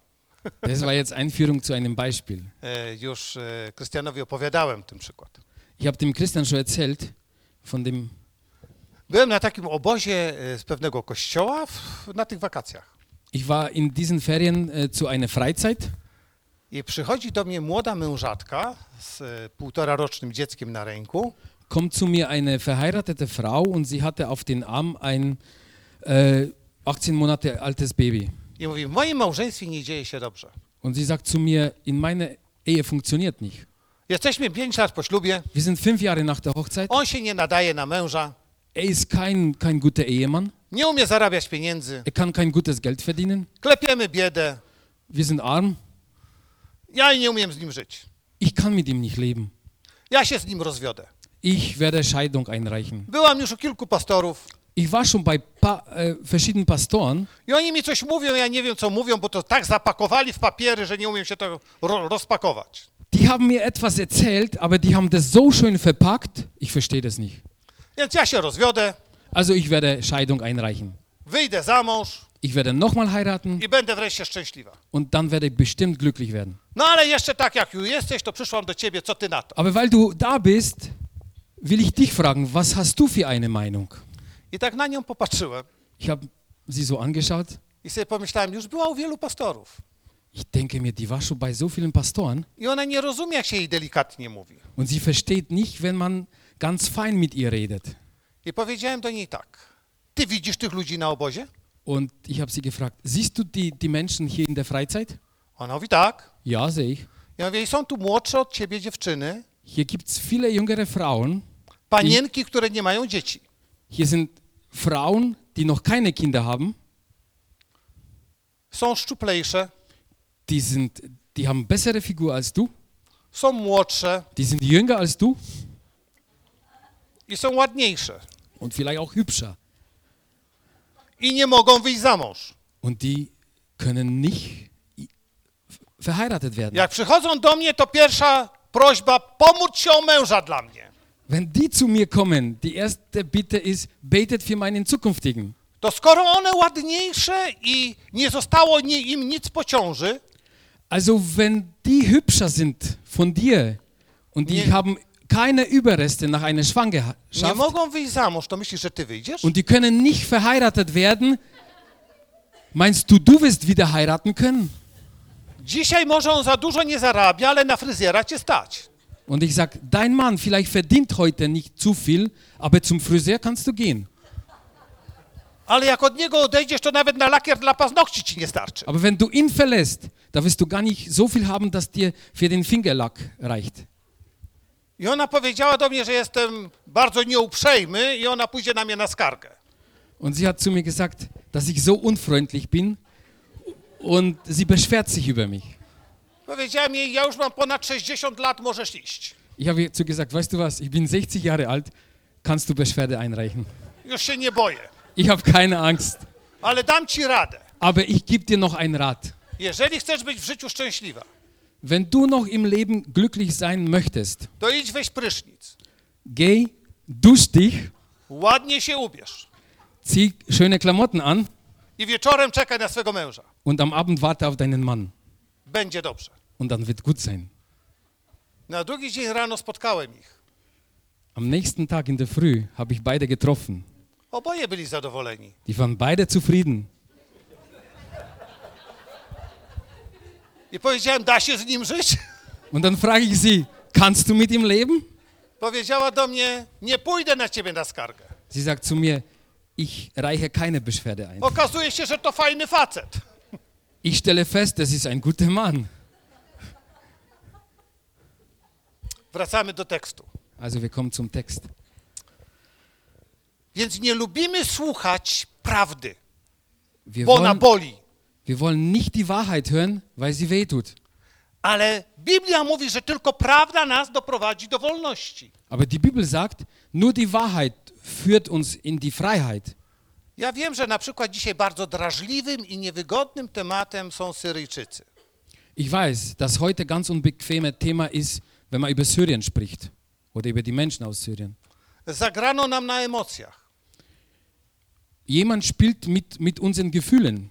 Das war jetzt Einführung zu einem Beispiel. E, Już e, Krystianowi opowiadałem ten przykład. Ich habe dem Christian schon erzählt von dem. Byłem na takim obozie e, z pewnego kościoła w, na tych wakacjach. Ich war in diesen Ferien äh, zu einer Freizeit I przychodzi do mnie młoda mężatka z e, półtora rocznym dzieckiem na ręku kommt zu mir eine verheiratete Frau und sie hatte auf den Arm ein äh, 18 Monate altes Baby. i mówi, w moim małżeństwie nie dzieje się dobrze. Und sie sagt zu mir, in meiner Ehe funktioniert nicht. Jesteśmy pięć lat po ślubie, Wir sind fünf Jahre nach der Hochzeit. on się nie nadaje na męża, Er ist kein, kein guter Ehemann. nie umie zarabiać pieniędzy, Er kann kein gutes Geld verdienen. klepiemy biedę, Wir sind arm. ja nie umiem z nim żyć. Ich kann mit ihm nicht leben. Ja się z nim rozwiodę. Ich werde Scheidung einreichen. Byłam już u kilku pastorów Ich war schon bei pa äh, verschiedenen Pastoren i oni mi coś mówią, ja nie wiem co mówią, bo to tak zapakowali w papiery, że nie umiem się tego ro rozpakować. Die haben mir etwas erzählt, aber die haben das so schön verpackt, ich verstehe das nicht. Więc ja się rozwiodę, Also ich werde Scheidung einreichen. wyjdę za mąż Ich werde nochmal heiraten i będę wreszcie szczęśliwa. und dann werde ich bestimmt glücklich werden. No ale jeszcze tak jak już jesteś, to przyszłam do ciebie, co ty na to? Aber weil du da bist, will ich dich fragen, was hast du für eine Meinung? I tak na nią popatrzyłem Ich habe sie so angeschaut. i sobie pomyślałem, już była u wielu pastorów. Ich denke mir, die war schon bei so vielen Pastoren I ona nie rozumie, jak się jej delikatnie mówi. und sie versteht nicht, wenn man ganz fein mit ihr redet. I powiedziałem do niej tak, ty widzisz tych ludzi na obozie? Und ich habe sie gefragt, siehst du die, die Menschen hier in der Freizeit? Ona mówi tak. Ja, sehe ich. Ja mówię, są tu młodsze od ciebie dziewczyny, Hier gibt es viele jüngere Frauen. panienki, które nie mają dzieci. Hier sind Frauen, die noch keine Kinder haben. Są szczuplejsze, Die, sind, die haben bessere Figur als du. są młodsze Die sind jünger als du i są ładniejsze. und vielleicht auch hübscher. I nie mogą wyjść za mąż. Und die können nicht i- verheiratet werden. Jak przychodzą do mnie, to pierwsza prośba, pomóż się o męża dla mnie. Wenn die zu mir kommen, die erste Bitte ist, betet für meinen zukünftigen. To skoro one ładniejsze i nie zostało nie, im nic po ciąży, Also wenn die hübscher sind von dir und die Nie- haben keine Überreste nach einer nie Schwangerschaft mogą wyjść za mąż, to myślisz, że ty wyjdziesz? und die können nicht verheiratet werden, meinst du, du wirst wieder heiraten können? Dzisiaj może on za dużo nie zarabia, ale na fryzjera cię stać. Und ich sage, dein Mann vielleicht verdient heute nicht zu viel, aber zum Friseur kannst du gehen. Ale jak od niego odejdziesz, to nawet na lakier dla paznokci ci nie starczy. Aber wenn du ihn verlässt, da wirst du gar nicht so viel haben, dass dir für den Fingerlack reicht. I ona powiedziała do mnie, że jestem bardzo nieuprzejmy i ona pójdzie na mnie na skargę. Und sie hat zu mir gesagt, dass ich so unfreundlich bin und sie beschwert sich über mich. Powiedziałem jej, ja już mam ponad 60 lat, możesz iść. Ich habe ihr zu gesagt, weißt du was, ich bin 60 Jahre alt, kannst du Beschwerde einreichen. Już się nie boję, Ich habe keine Angst, ale dam ci radę. aber ich gebe dir noch einen Rat. Jeżeli chcesz być w życiu szczęśliwa, Wenn du noch im Leben glücklich sein möchtest, to idź weź prysznic, geh, dusch dich, ładnie się ubierz zieh schöne Klamotten an i wieczorem czekaj na swego męża. und am Abend warte auf deinen Mann. Będzie dobrze. Und dann wird gut sein. Na drugi dzień rano spotkałem ich. Am nächsten Tag in der Früh habe ich beide getroffen. Oboje byli zadowoleni. Die waren beide zufrieden. I powiedziałem, da się z nim żyć? Und dann frage ich sie, kannst du mit ihm leben? Powiedziała do mnie, nie pójdę na ciebie na skargę. Sie sagt zu mir, ich reiche keine Beschwerde ein. Okazuje się, że to fajny facet. Ich stelle fest, das ist ein guter Mann. Wracamy do tekstu. Also wir kommen zum Text. Więc nie lubimy słuchać prawdy, Wir bo ona wollen, boli. wir wollen nicht die Wahrheit hören, weil sie wehtut. Ale Biblia mówi, że tylko prawda nas doprowadzi do wolności. Aber die Bibel sagt, nur die Wahrheit führt uns in die Freiheit. Ja wiem, że na przykład dzisiaj bardzo drażliwym i niewygodnym tematem są Syryjczycy. Ich weiß, dass heute ganz unbequeme Thema ist, wenn man über Syrien spricht oder über die Menschen aus Syrien. Zagrano nam na emocjach. Jemand spielt mit, mit unseren Gefühlen.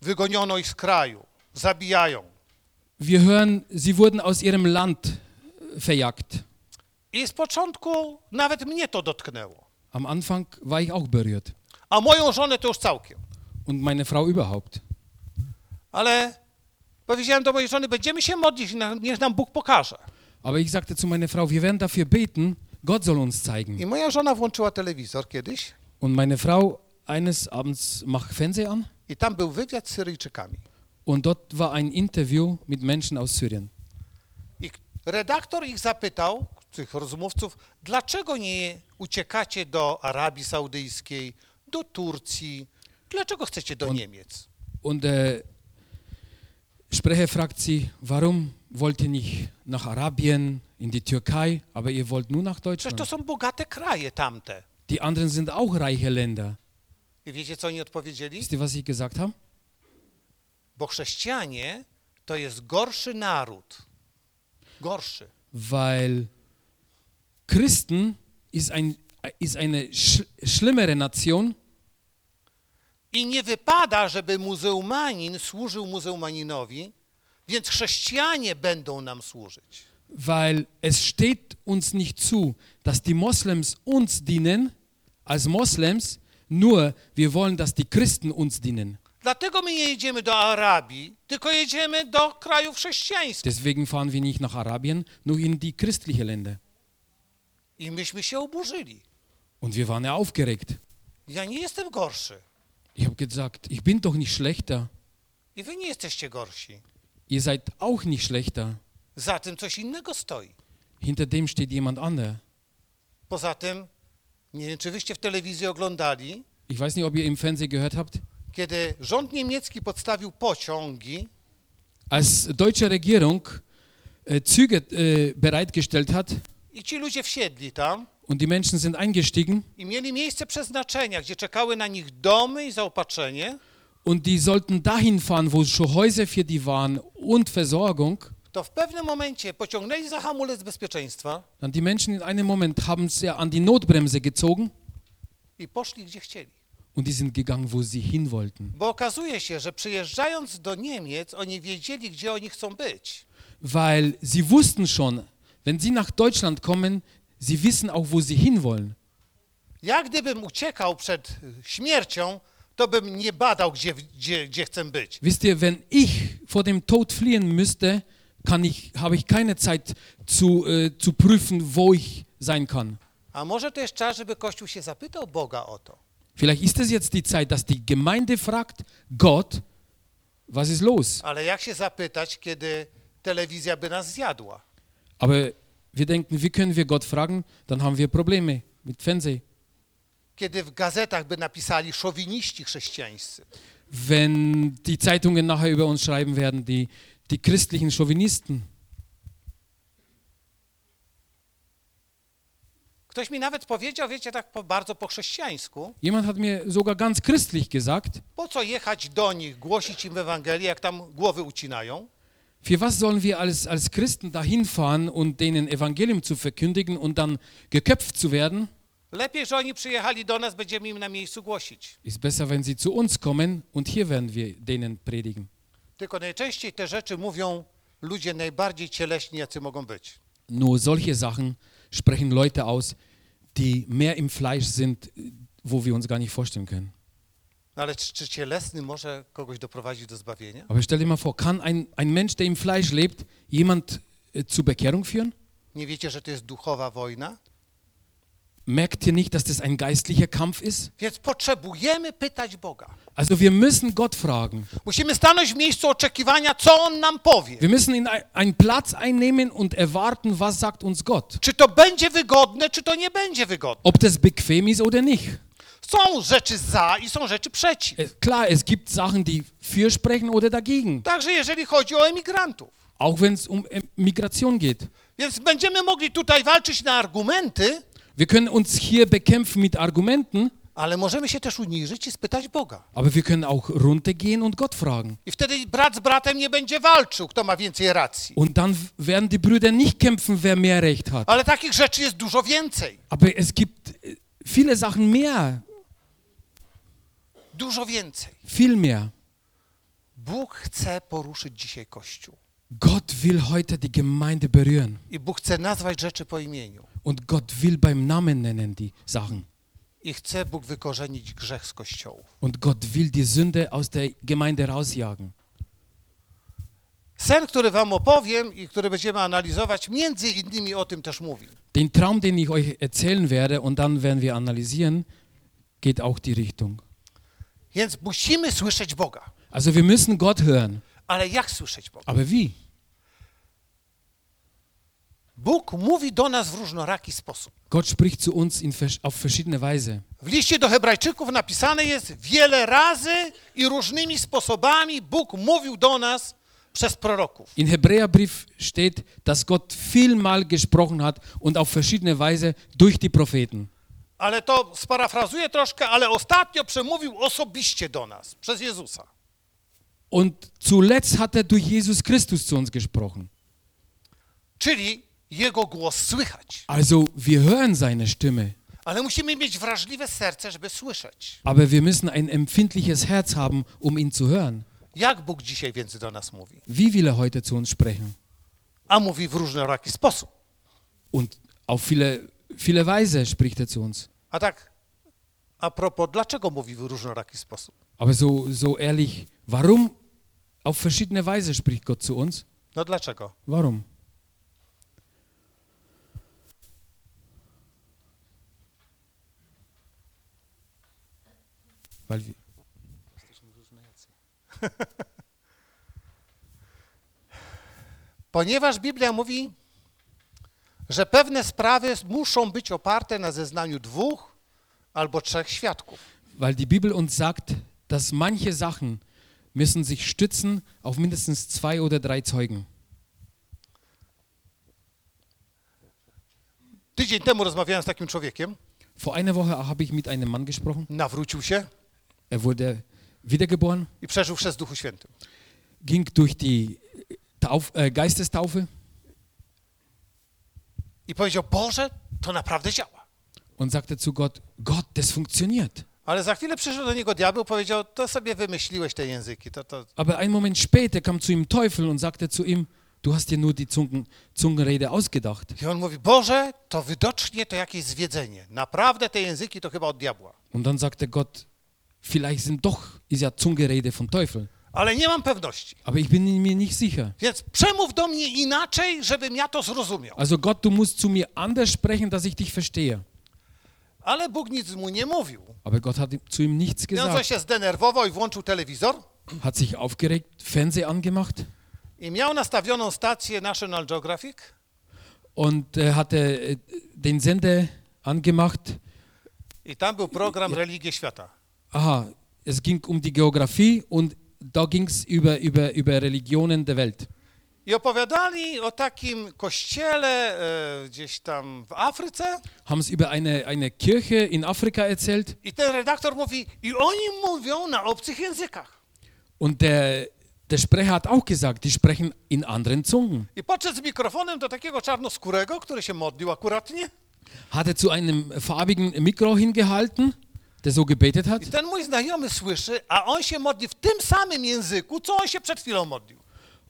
Wygoniono ich z kraju, zabijają. Wir hören, sie wurden aus ihrem Land äh, verjagt. I z początku nawet mnie to dotknęło. Am Anfang war ich auch berührt A moją żonę to już całkiem. und meine Frau überhaupt. Ale powiedziałem do mojej żony, będziemy się modlić, niech nam Bóg pokaże. Aber ich sagte zu meiner Frau, wir werden dafür beten, Gott soll uns zeigen. I moja żona włączyła telewizor kiedyś Und meine Frau eines Abends macht Fernseher an i tam był wywiad z Syryjczykami. und dort war ein Interview mit Menschen aus Syrien. I redaktor ich zapytał, tych rozmówców, dlaczego nie uciekacie do Arabii Saudyjskiej, do Turcji, dlaczego chcecie do On- Niemiec? Und der Sprecher fragt sie, warum wollt ihr nicht nach Arabien, in die Türkei, aber ihr wollt nur nach Przecież to Deutschland? są bogate kraje tamte. Die anderen sind auch reiche Länder. I wiecie, co oni odpowiedzieli? Wisst ihr, was sie gesagt haben? Bo chrześcijanie to jest gorszy naród. Gorszy. Weil Christen ist, ein, ist eine sch schlimmere Nation I nie wypada, żeby muzułmanin służył muzułmaninowi, więc chrześcijanie będą nam służyć. weil es steht uns nicht zu, dass die Moslems uns dienen als Moslems, nur wir wollen, dass die Christen uns dienen. Dlatego my nie jedziemy do Arabii, tylko jedziemy do krajów chrześcijańskich. Deswegen fahren wir nicht nach Arabien, nur in die christlichen Länder. I myśmy się oburzyli. Und wir waren ja aufgeregt. Ja nie jestem gorszy. Ich habe gesagt, ich bin doch nicht schlechter. I wy nie jesteście gorsi. Ihr seid auch nicht schlechter. Za tym coś innego stoi. Hinter dem steht jemand anderer. Poza tym, nie wiem, czy wyście w telewizji oglądali, Ich weiß nicht, ob ihr im Fernsehen gehört habt, kiedy rząd niemiecki podstawił pociągi, als deutsche Regierung äh, Züge äh, bereitgestellt hat i ci ludzie wsiedli tam und die Menschen sind eingestiegen i mieli miejsce przeznaczenia, gdzie czekały na nich domy i zaopatrzenie, und die sollten dahin fahren, wo schon Häuser für die waren und Versorgung, to w pewnym momencie pociągnęli za hamulec bezpieczeństwa dann die Menschen in einem Moment haben sie an die Notbremse gezogen i poszli gdzie chcieli. und die sind gegangen, wo sie hin wollten. Bo okazuje się, że przyjeżdżając do Niemiec, oni wiedzieli, gdzie oni chcą być. Weil sie wussten schon, Wenn Sie nach Deutschland kommen, Sie wissen auch, wo Sie hinwollen. Ja gdybym uciekał przed śmiercią, to bym nie badał, gdzie, gdzie, gdzie chcę być. Wisst ihr, wenn ich vor dem Tod fliehen müsste, kann ich, habe ich keine Zeit zu, äh, zu prüfen, wo ich sein kann. A może to jest czas, żeby Kościół się zapytał Boga o to. Vielleicht ist es jetzt die Zeit, dass die Gemeinde fragt, Gott, was ist los? Ale jak się zapytać, kiedy telewizja by nas zjadła? Aber wir denken, wie können wir Gott fragen? Dann haben wir Probleme mit Fernsehen. Kiedy w gazetach by napisali szowiniści chrześcijańscy? Wenn die Zeitungen nachher über uns schreiben werden, die, die christlichen Chauvinisten. Ktoś mi nawet powiedział, wiecie, tak po, bardzo po chrześcijańsku, Jemand hat mir sogar ganz christlich gesagt, po co jechać do nich, głosić im Ewangelię, jak tam głowy ucinają? für was sollen wir als, als Christen dahin fahren und denen Evangelium zu verkündigen und dann geköpft zu werden? Lepiej, że oni przyjechali do nas, będziemy im na miejscu głosić. Ist besser, wenn sie zu uns kommen und hier werden wir denen predigen. Tylko najczęściej te rzeczy mówią ludzie najbardziej cieleśni, jacy mogą być. Nur solche Sachen sprechen Leute aus, die mehr im Fleisch sind, wo wir uns gar nicht vorstellen können. No ale czy, czy cielesny może kogoś doprowadzić do zbawienia? Aber stell dir mal vor, kann ein, ein Mensch, der im Fleisch lebt, jemand äh, zur Bekehrung führen? Nie wiecie, że to jest duchowa wojna? Merkt ihr nicht, dass das ein geistlicher Kampf ist? Więc potrzebujemy pytać Boga. Also wir müssen Gott fragen. Musimy stanąć w miejscu oczekiwania, co On nam powie. Wir müssen in ein- einen Platz einnehmen und erwarten, was sagt uns Gott. Czy to będzie wygodne, czy to nie będzie wygodne. Ob das bequem ist oder nicht. Są rzeczy za i są rzeczy przeciw. Klar, es gibt Sachen, die für sprechen oder dagegen. Także jeżeli chodzi o emigrantów. Auch wenn es um Migration geht. Więc będziemy mogli tutaj walczyć na argumenty, Wir können uns hier bekämpfen mit Argumenten, ale możemy się też uniżyć i spytać Boga. aber wir können auch runtergehen und Gott fragen. I wtedy brat z bratem nie będzie walczył, kto ma więcej racji. Und dann werden die Brüder nicht kämpfen, wer mehr Recht hat. Ale takich rzeczy jest dużo więcej. Aber es gibt äh, viele Sachen mehr, Dużo więcej. viel mehr. Bóg chce poruszyć dzisiaj Kościół. Gott will heute die Gemeinde berühren. I Bóg chce nazwać rzeczy po imieniu. Und Gott will beim Namen nennen die Sachen. I chce Bóg wykorzenić grzech z Kościołów. Und Gott will die Sünde aus der Gemeinde rausjagen. Sen, który wam opowiem i który będziemy analizować, między innymi o tym też mówi. Den Traum, den ich euch erzählen werde, und dann werden wir analysieren, geht auch die Richtung. Więc musimy słyszeć Boga. Also wir müssen Gott hören. Ale jak słyszeć Boga? Aber wie? Bóg mówi do nas w różnoraki sposób. Gott spricht zu uns in, auf verschiedene Weise. W liście do Hebrajczyków napisane jest wiele razy i różnymi sposobami Bóg mówił do nas przez proroków. In Hebräerbrief steht, dass Gott vielmal gesprochen hat und auf verschiedene Weise durch die Propheten. Ale to sparafrazuję troszkę, ale ostatnio przemówił osobiście do nas przez Jezusa. Und zuletzt hat er durch Jesus Christus zu uns gesprochen. Czyli jego głos słychać. Also wir hören seine Stimme, Ale musimy mieć wrażliwe serce, żeby słyszeć. aber wir müssen ein empfindliches Herz haben, um ihn zu hören. Jak Bóg dzisiaj więc do nas mówi? Wie will er heute zu uns sprechen? A mówi w różnoraki sposób. Und auf viele, viele Weise spricht er zu uns. A tak, a propos, dlaczego mówi w różnoraki sposób? Aber so, so ehrlich, warum auf verschiedene Weise spricht Gott zu uns? No dlaczego? Warum? Weil wir, Ponieważ Biblia mówi, że pewne sprawy muszą być oparte na zeznaniu dwóch albo trzech świadków. weil die Bibel uns sagt, dass manche Sachen müssen sich stützen auf mindestens zwei oder drei Zeugen. Tydzień temu rozmawiałem z takim człowiekiem, Vor einer Woche habe ich mit einem Mann gesprochen. nawrócił się Er wurde wiedergeboren, i przeżył przez Duchu Świętym. ging durch die Tauf, äh, Geistestaufe I powiedział, Boże, to naprawdę działa. und sagte zu Gott, Gott, das funktioniert. Ale za chwilę przyszedł do niego diabeł, powiedział, to sobie wymyśliłeś te języki. To, to... Aber einen Moment später kam zu ihm Teufel und sagte zu ihm, du hast dir nur die Zungen, Zungenrede ausgedacht. I on mówi, Boże, to widocznie to jakieś zwiedzenie. Naprawdę te języki to chyba od diabła. Und dann sagte Gott, vielleicht sind doch, ist ja Zungenrede vom Teufel. Ale nie mam pewności. Aber ich bin mir nicht sicher. Więc przemów do mnie inaczej, żebym ja to zrozumiał. Also Gott, du musst zu mir anders sprechen, dass ich dich verstehe. Ale Bóg nic mu nie mówił. Aber Gott hat zu ihm nichts gesagt. się zdenerwował i włączył telewizor Hat sich aufgeregt, Fernseher angemacht i miał nastawioną stację National Geographic und äh, hatte äh, den Sender angemacht. i tam był program Religie Świata. Aha, es ging um die Geografie und da ging es über, über, über Religionen der Welt. I opowiadali o takim kościele e, gdzieś tam w Afryce Haben es über eine, eine Kirche in Afrika erzählt i ten redaktor mówi, i oni mówią na obcych językach. und der, der Sprecher hat auch gesagt, die sprechen in anderen Zungen. I podszedł z mikrofonem do takiego czarnoskórego, który się modlił akuratnie. Hat er zu einem farbigen Mikro hingehalten, der so gebetet hat. I ten mój znajomy słyszy, a on się modli w tym samym języku, co on się przed chwilą modlił.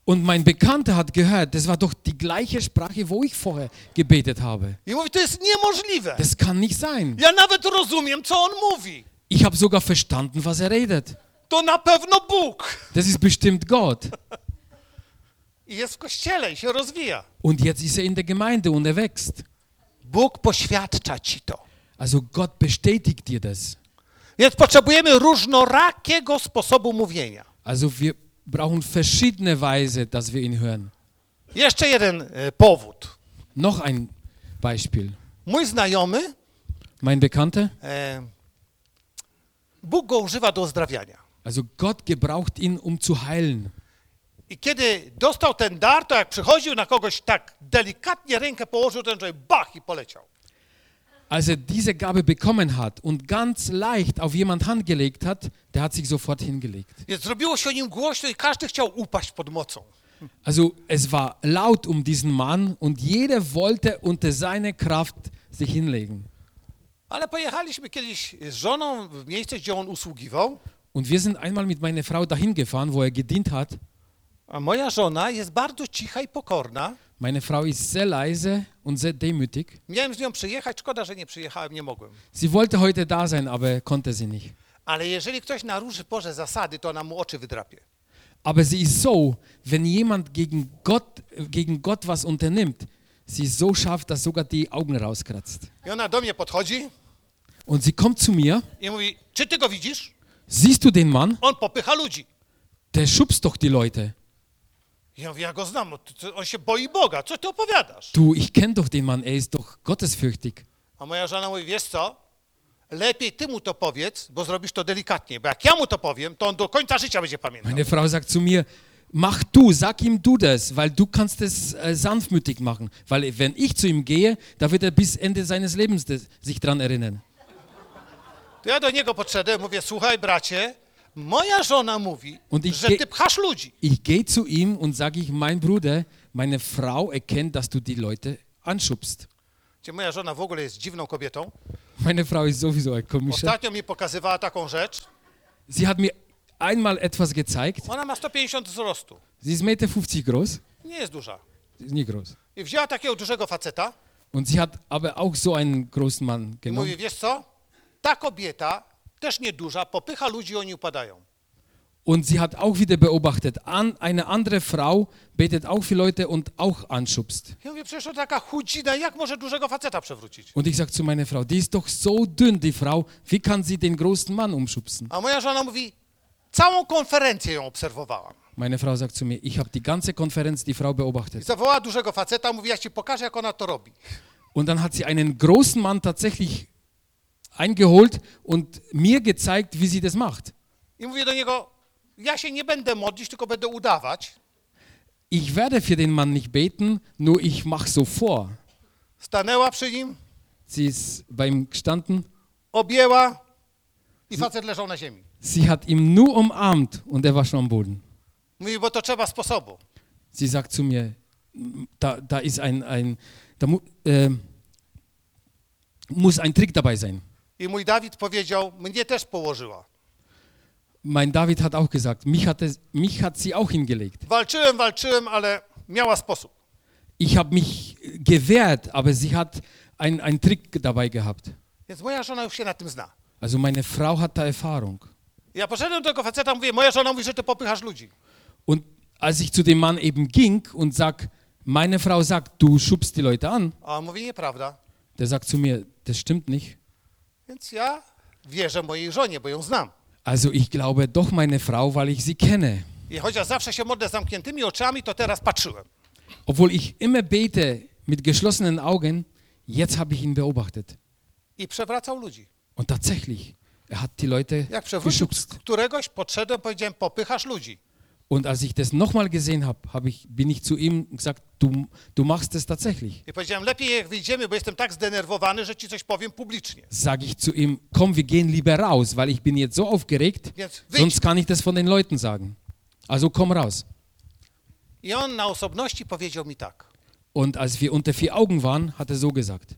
Und mein Bekannter hat gehört, das war doch die gleiche Sprache, wo ich vorher gebetet habe. I mówi, to jest niemożliwe. Das kann nicht sein. Ja nawet rozumiem, co on mówi. Ich habe sogar verstanden, was er redet. To na pewno Bóg. Das ist bestimmt Gott. I jest w kościele i się rozwija. Und jetzt ist er in der Gemeinde und er wächst. Bóg poświadcza ci to. Also Gott bestätigt dir das. Więc potrzebujemy różnorakiego sposobu mówienia. Also wir brauchen verschiedene Weise, dass wir ihn hören. Jeszcze jeden e, powód. Noch ein Beispiel. Mój znajomy, Mein Bekannter, e, Bóg go używa do uzdrawiania. also Gott gebraucht ihn, um zu heilen. I kiedy dostał ten dar, to jak przychodził na kogoś tak delikatnie rękę położył, ten człowiek bach i poleciał. Als er diese Gabe bekommen hat und ganz leicht auf jemand Hand gelegt hat, der hat sich sofort hingelegt. Zrobiło się o nim głośno i każdy chciał upaść pod mocą. Also es war laut um diesen Mann und jeder wollte unter seine Kraft sich hinlegen. Ale pojechaliśmy kiedyś z żoną w miejsce, gdzie on usługiwał, Und wir sind einmal mit meiner Frau dahin gefahren, wo er gedient hat. a moja żona jest bardzo cicha i pokorna. Meine Frau ist sehr leise und sehr demütig. Miałem z nią przyjechać, szkoda, że nie przyjechałem, nie mogłem. Sie wollte heute da sein, aber konnte sie nicht. Ale jeżeli ktoś naruszy Boże zasady, to ona mu oczy wydrapie. Aber sie ist so, wenn jemand gegen Gott, gegen Gott was unternimmt, sie ist so scharf, dass sogar die Augen rauskratzt. I ona do mnie podchodzi Und sie kommt zu mir, i mówi, czy ty go widzisz? siehst du den Mann? On popycha ludzi. Der schubst doch die Leute. Ja mówię, ja go znam, no, on się boi Boga, co ty opowiadasz? Du, ich kenne doch den Mann, er ist doch gottesfürchtig. A moja żona mówi, wiesz co, lepiej ty mu to powiedz, bo zrobisz to delikatnie, bo jak ja mu to powiem, to on do końca życia będzie pamiętał. Meine Frau sagt zu mir, mach du, sag ihm du das, weil du kannst es äh, sanftmütig machen. Weil wenn ich zu ihm gehe, da wird er bis Ende seines Lebens des, sich dran erinnern. To ja do niego podszedłem, mówię, słuchaj bracie, moja żona mówi, Und ich że ty pchasz ludzi. Ich gehe zu ihm und sage ich, mein Bruder, meine Frau erkennt, dass du die Leute anschubst. Gdzie moja żona w ogóle jest dziwną kobietą. Meine Frau ist sowieso ein komischer. Ostatnio mi pokazywała taką rzecz. Sie hat mir einmal etwas gezeigt. Ona ma 150 wzrostu. Sie ist 1,50 Meter groß. Nie jest duża. Ist nicht groß. I wzięła takiego dużego faceta Und sie hat aber auch so einen großen Mann i mówi, genommen. wiesz co, ta kobieta, też nieduża, popycha ludzi oni upadają. Und sie hat auch wieder beobachtet, an, eine andere Frau betet auch für Leute und auch anschubst. Ja mówię, przecież to taka chudzina, jak może dużego faceta przewrócić? Und ich sage zu meiner Frau, die ist doch so dünn, die Frau, wie kann sie den großen Mann umschubsen? A moja żona mówi, całą konferencję ją obserwowałam. Meine Frau sagt zu mir, ich habe die ganze Konferenz die Frau I beobachtet. zawołała dużego faceta, mówi, ja ci pokażę, jak ona to robi. Und dann hat sie einen großen Mann tatsächlich eingeholt und mir gezeigt, wie sie das macht. I mówię do niego, ja się nie będę modlić, tylko będę udawać. Ich werde für den Mann nicht beten, nur ich mache so vor. Stanęła przy nim, Sie ist bei ihm gestanden, objęła i facet leżał na ziemi. sie hat ihn nur umarmt und er war schon am Boden. Mówi, bo to trzeba sposobu. Sie sagt zu mir, da, da ist ein, ein da mu, äh, muss ein Trick dabei sein. I mój Dawid powiedział, mnie też położyła. Mein David hat auch gesagt, mich hat, es, mich hat sie auch hingelegt. Walczyłem, walczyłem, ale miała sposób. Ich habe mich gewehrt, aber sie hat einen, einen Trick dabei gehabt. Więc moja żona już się na tym zna. Also meine Frau hat da Erfahrung. Ja poszedłem do tego faceta, mówię, moja żona mówi, że ty popychasz ludzi. Und als ich zu dem Mann eben ging und sag, meine Frau sagt, du schubst die Leute an, A on mówi, nieprawda. der sagt zu mir, das stimmt nicht. Więc ja wierzę mojej żonie, bo ją znam. Also ich glaube doch meine Frau, weil ich sie kenne. I chociaż zawsze się modlę z zamkniętymi oczami, to teraz patrzyłem. Obwohl ich immer bete mit geschlossenen Augen, jetzt habe ich ihn beobachtet. I przewracał ludzi. Und tatsächlich, er hat die Leute Jak przewrócił któregoś, podszedłem, powiedziałem, popychasz ludzi. Und als ich das nochmal gesehen habe, hab ich, bin ich zu ihm gesagt, du, du machst es tatsächlich. I powiedziałem, lepiej jak wyjdziemy, bo jestem tak zdenerwowany, że ci coś powiem publicznie. Sage ich zu ihm, komm, wir gehen lieber raus, weil ich bin jetzt so aufgeregt, sonst kann ich das von den Leuten sagen. Also komm raus. I on na osobności powiedział mi tak. Und als wir unter vier Augen waren, hat er so gesagt,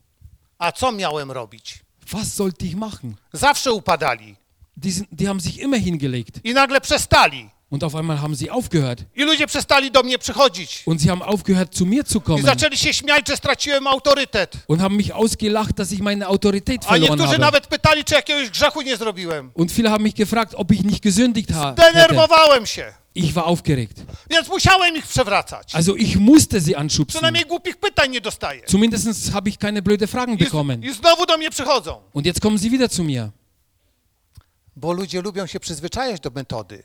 A co miałem robić? was sollte ich machen? Zawsze upadali. Die, sind, die haben sich immer hingelegt I nagle przestali. Und auf einmal haben sie aufgehört. I ludzie przestali do mnie przychodzić. Und sie haben aufgehört, zu mir zu I kommen zaczęli się śmiać, że straciłem autorytet. und haben mich ausgelacht, dass ich meine Autorität A verloren niektórzy habe. nawet pytali, czy jakiegoś grzechu nie zrobiłem. Und viele haben mich gefragt, ob ich nicht gesündigt ha- hätte. Denerwowałem się. Ich war aufgeregt. Więc musiałem ich przewracać. Also ich musste sie anschubsen. Przynajmniej głupich pytań nie dostaję. Zumindest habe ich keine blöde Fragen I, bekommen. I znowu do mnie przychodzą. Und jetzt kommen sie wieder zu mir, Bo ludzie lubią się przyzwyczajać do metody.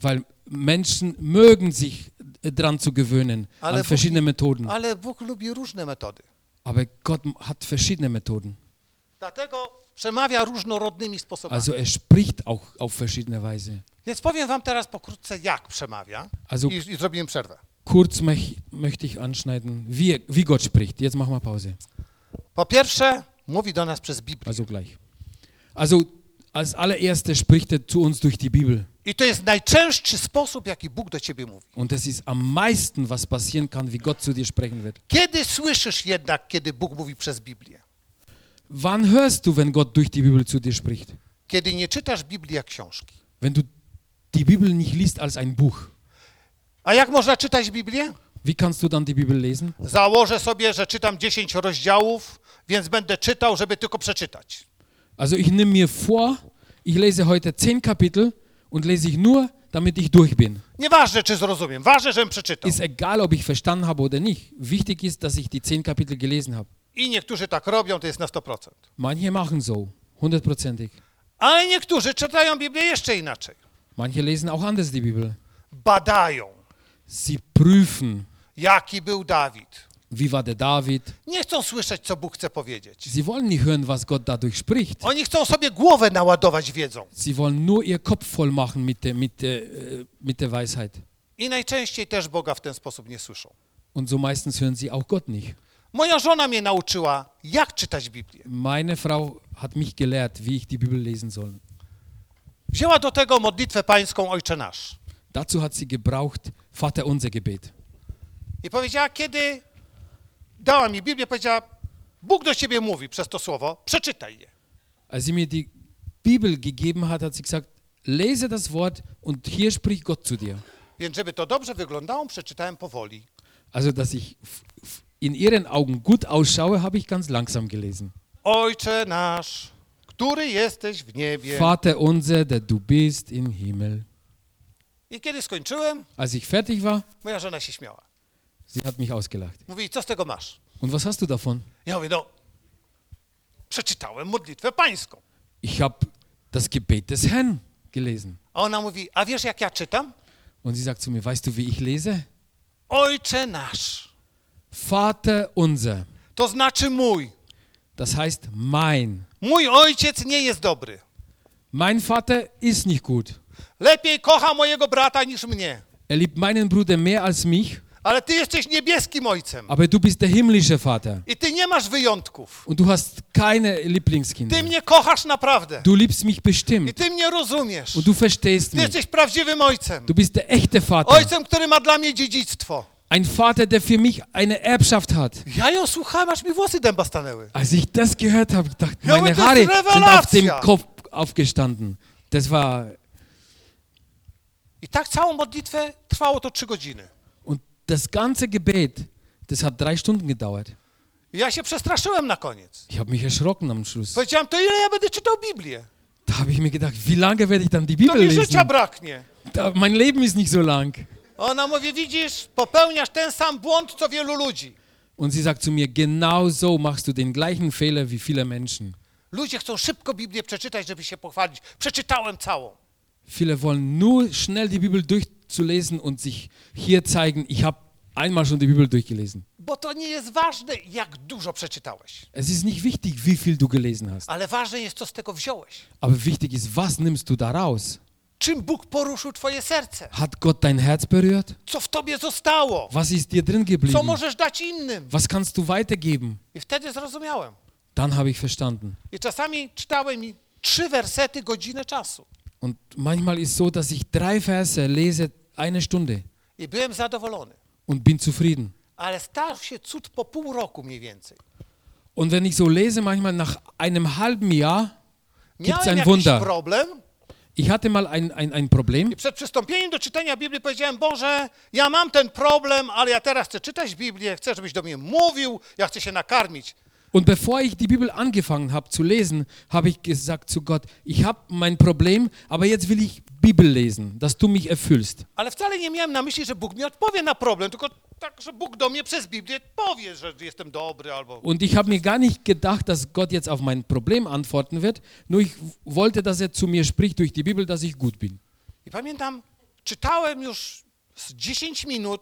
Weil Menschen mögen sich äh, dran zu gewöhnen Ale an Bóg- verschiedene Methoden. Ale Bóg lubi różne metody. Aber Gott hat verschiedene Methoden. Dlatego przemawia różnorodnymi sposobami. Also er spricht auch auf verschiedene Weise. Więc powiem wam teraz pokrótce, jak przemawia. Also I, i zrobimy przerwę. kurz möch, möchte ich anschneiden, wie, wie Gott spricht. Jetzt machen wir Pause. Po pierwsze, mówi do nas przez Biblię. Also gleich. Also als allererstes spricht er zu uns durch die Bibel. I to jest najczęstszy sposób, jaki Bóg do ciebie mówi. Und das ist am meisten, was passieren kann, wie Gott zu dir sprechen wird. Kiedy słyszysz jednak, kiedy Bóg mówi przez Biblię? Wann hörst du, wenn Gott durch die Bibel zu dir spricht? Kiedy nie czytasz Biblii jak książki. Wenn du die Bibel nicht liest als ein Buch. A jak można czytać Biblię? Wie kannst du dann die Bibel lesen? Założę sobie, że czytam 10 rozdziałów, więc będę czytał, żeby tylko przeczytać. Also ich nehme mir vor, ich lese heute zehn Kapitel und lese ich nur, damit ich durch bin. Nieważne, czy zrozumiem, ważne, żebym przeczytał. Ist egal, ob ich verstanden habe oder nicht. Wichtig ist, dass ich die zehn Kapitel gelesen habe. I niektórzy tak robią, to jest na 100%. Manche machen so, hundertprozentig. Ale niektórzy czytają Biblię jeszcze inaczej. Manche lesen auch anders die Bibel. Badają, Sie prüfen, jaki był Dawid. War der David. Nie chcą słyszeć, co Bóg chce powiedzieć. Sie wollen nicht hören, was Gott dadurch spricht. Oni chcą sobie głowę naładować wiedzą. Sie wollen nur ihr Kopf voll machen mit der, mit der, äh, mit der Weisheit. I najczęściej też Boga w ten sposób nie słyszą. Und so meistens hören sie auch Gott nicht. Moja żona mnie nauczyła, jak czytać Biblię. Meine Frau hat mich gelehrt, wie ich die Bibel lesen soll. Wzięła do tego modlitwę pańską Ojcze Nasz. Dazu hat sie gebraucht Vater unser Gebet. I powiedziała, kiedy dała mi Biblię, powiedziała, Bóg do ciebie mówi przez to słowo, przeczytaj je. Als sie mir die Bibel gegeben hat, hat sie gesagt, lese das Wort und hier spricht Gott zu dir. Więc żeby to dobrze wyglądało, przeczytałem powoli. Also, dass ich in ihren Augen gut ausschaue, habe ich ganz langsam gelesen. Ojcze nasz, który jesteś w niebie. Vater unser, der du bist im Himmel. I kiedy skończyłem, Als ich fertig war, moja żona się śmiała. Sie hat mich ausgelacht. Mówi, co z tego masz? Und was hast du davon? Ja mówię, no, przeczytałem modlitwę pańską. Ich habe das Gebet des Herrn gelesen. A ona mówi, a wiesz jak ja czytam? Und sie sagt zu mir, weißt du, wie ich lese? Ojcze nasz. Vater unser. To znaczy mój. Das heißt mein. Mój ojciec nie jest dobry. Mein Vater ist nicht gut. Lepiej kocha mojego brata niż mnie. Er liebt meinen Bruder mehr als mich, Ale ty jesteś niebieskim ojcem. aber du bist der himmlische Vater. I ty nie masz wyjątków. Und du hast keine Lieblingskinder. Ty mnie kochasz naprawdę. Du liebst mich I bestimmt. ty mnie rozumiesz. Und du verstehst Ty mich. jesteś prawdziwym ojcem. Du bist der echte Vater. Ojcem, który ma dla mnie dziedzictwo. Ein Vater, der für mich eine Erbschaft hat. Ja ją słuchałem, aż mi włosy dęba stanęły. Als ich das gehört habe, ich dachte, aber meine Haare sind auf dem. Kopf aufgestanden. Das war, I tak całą modlitwę trwało to trzy godziny. Das ganze Gebet, das hat drei Stunden gedauert. Ja się przestraszyłem na koniec. Ich habe mich erschrocken am Schluss. Powiedziałem, to ile ja będę czytał Biblię? Da habe ich mir gedacht, wie lange werde ich dann die To Bibel mi życia lesen? braknie. Da, mein Leben ist nicht so lang. Ona mówi, widzisz, popełniasz ten sam błąd, co wielu ludzi. Und sie sagt zu mir, genau so machst du den gleichen Fehler wie viele Menschen. Ludzie chcą szybko Biblię przeczytać, żeby się pochwalić. Przeczytałem całą. Viele wollen nur schnell die Bibel durchzulesen und sich hier zeigen, ich habe einmal schon die Bibel durchgelesen. Bo to nie jest ważne, jak dużo przeczytałeś. Es ist nicht wichtig, wie viel du gelesen hast, Ale ważne jest, co z tego wziąłeś. aber wichtig ist, was nimmst du daraus? Czym Bóg poruszył twoje serce? Hat Gott dein Herz berührt? Co w tobie zostało? Was ist dir drin Co geblieben? możesz dać innym? Was kannst du weitergeben? I wtedy zrozumiałem. Dann habe ich verstanden. I czasami czytałem trzy wersety godzinę czasu. Und manchmal ist so, dass ich drei Verse lese, eine Stunde I byłem zadowolony. und bin zufrieden. Ale stał się cud po pół roku mniej więcej. Und wenn ich so lese, manchmal nach einem halben Jahr, gibt es ein Wunder. problem Ich hatte mal ein, ein, ein Problem i przed przystąpieniem do czytania Biblii powiedziałem, Boże, ja mam ten problem, ale ja teraz chcę czytać Biblię, chcę, żebyś do mnie mówił, ja chcę się nakarmić. Und bevor ich die Bibel angefangen habe zu lesen, habe ich gesagt zu Gott, ich habe mein Problem, aber jetzt will ich Bibel lesen, dass du mich erfüllst. Ale wcale nie miałem na myśli, że Bóg mi odpowie na problem, tylko tak, że Bóg do mnie przez Biblię powie, że jestem dobry albo... Und ich habe mir gar nicht gedacht, dass Gott jetzt auf mein Problem antworten wird, nur ich wollte, dass er zu mir spricht durch die Bibel, dass ich gut bin. I pamiętam, czytałem już z 10 minut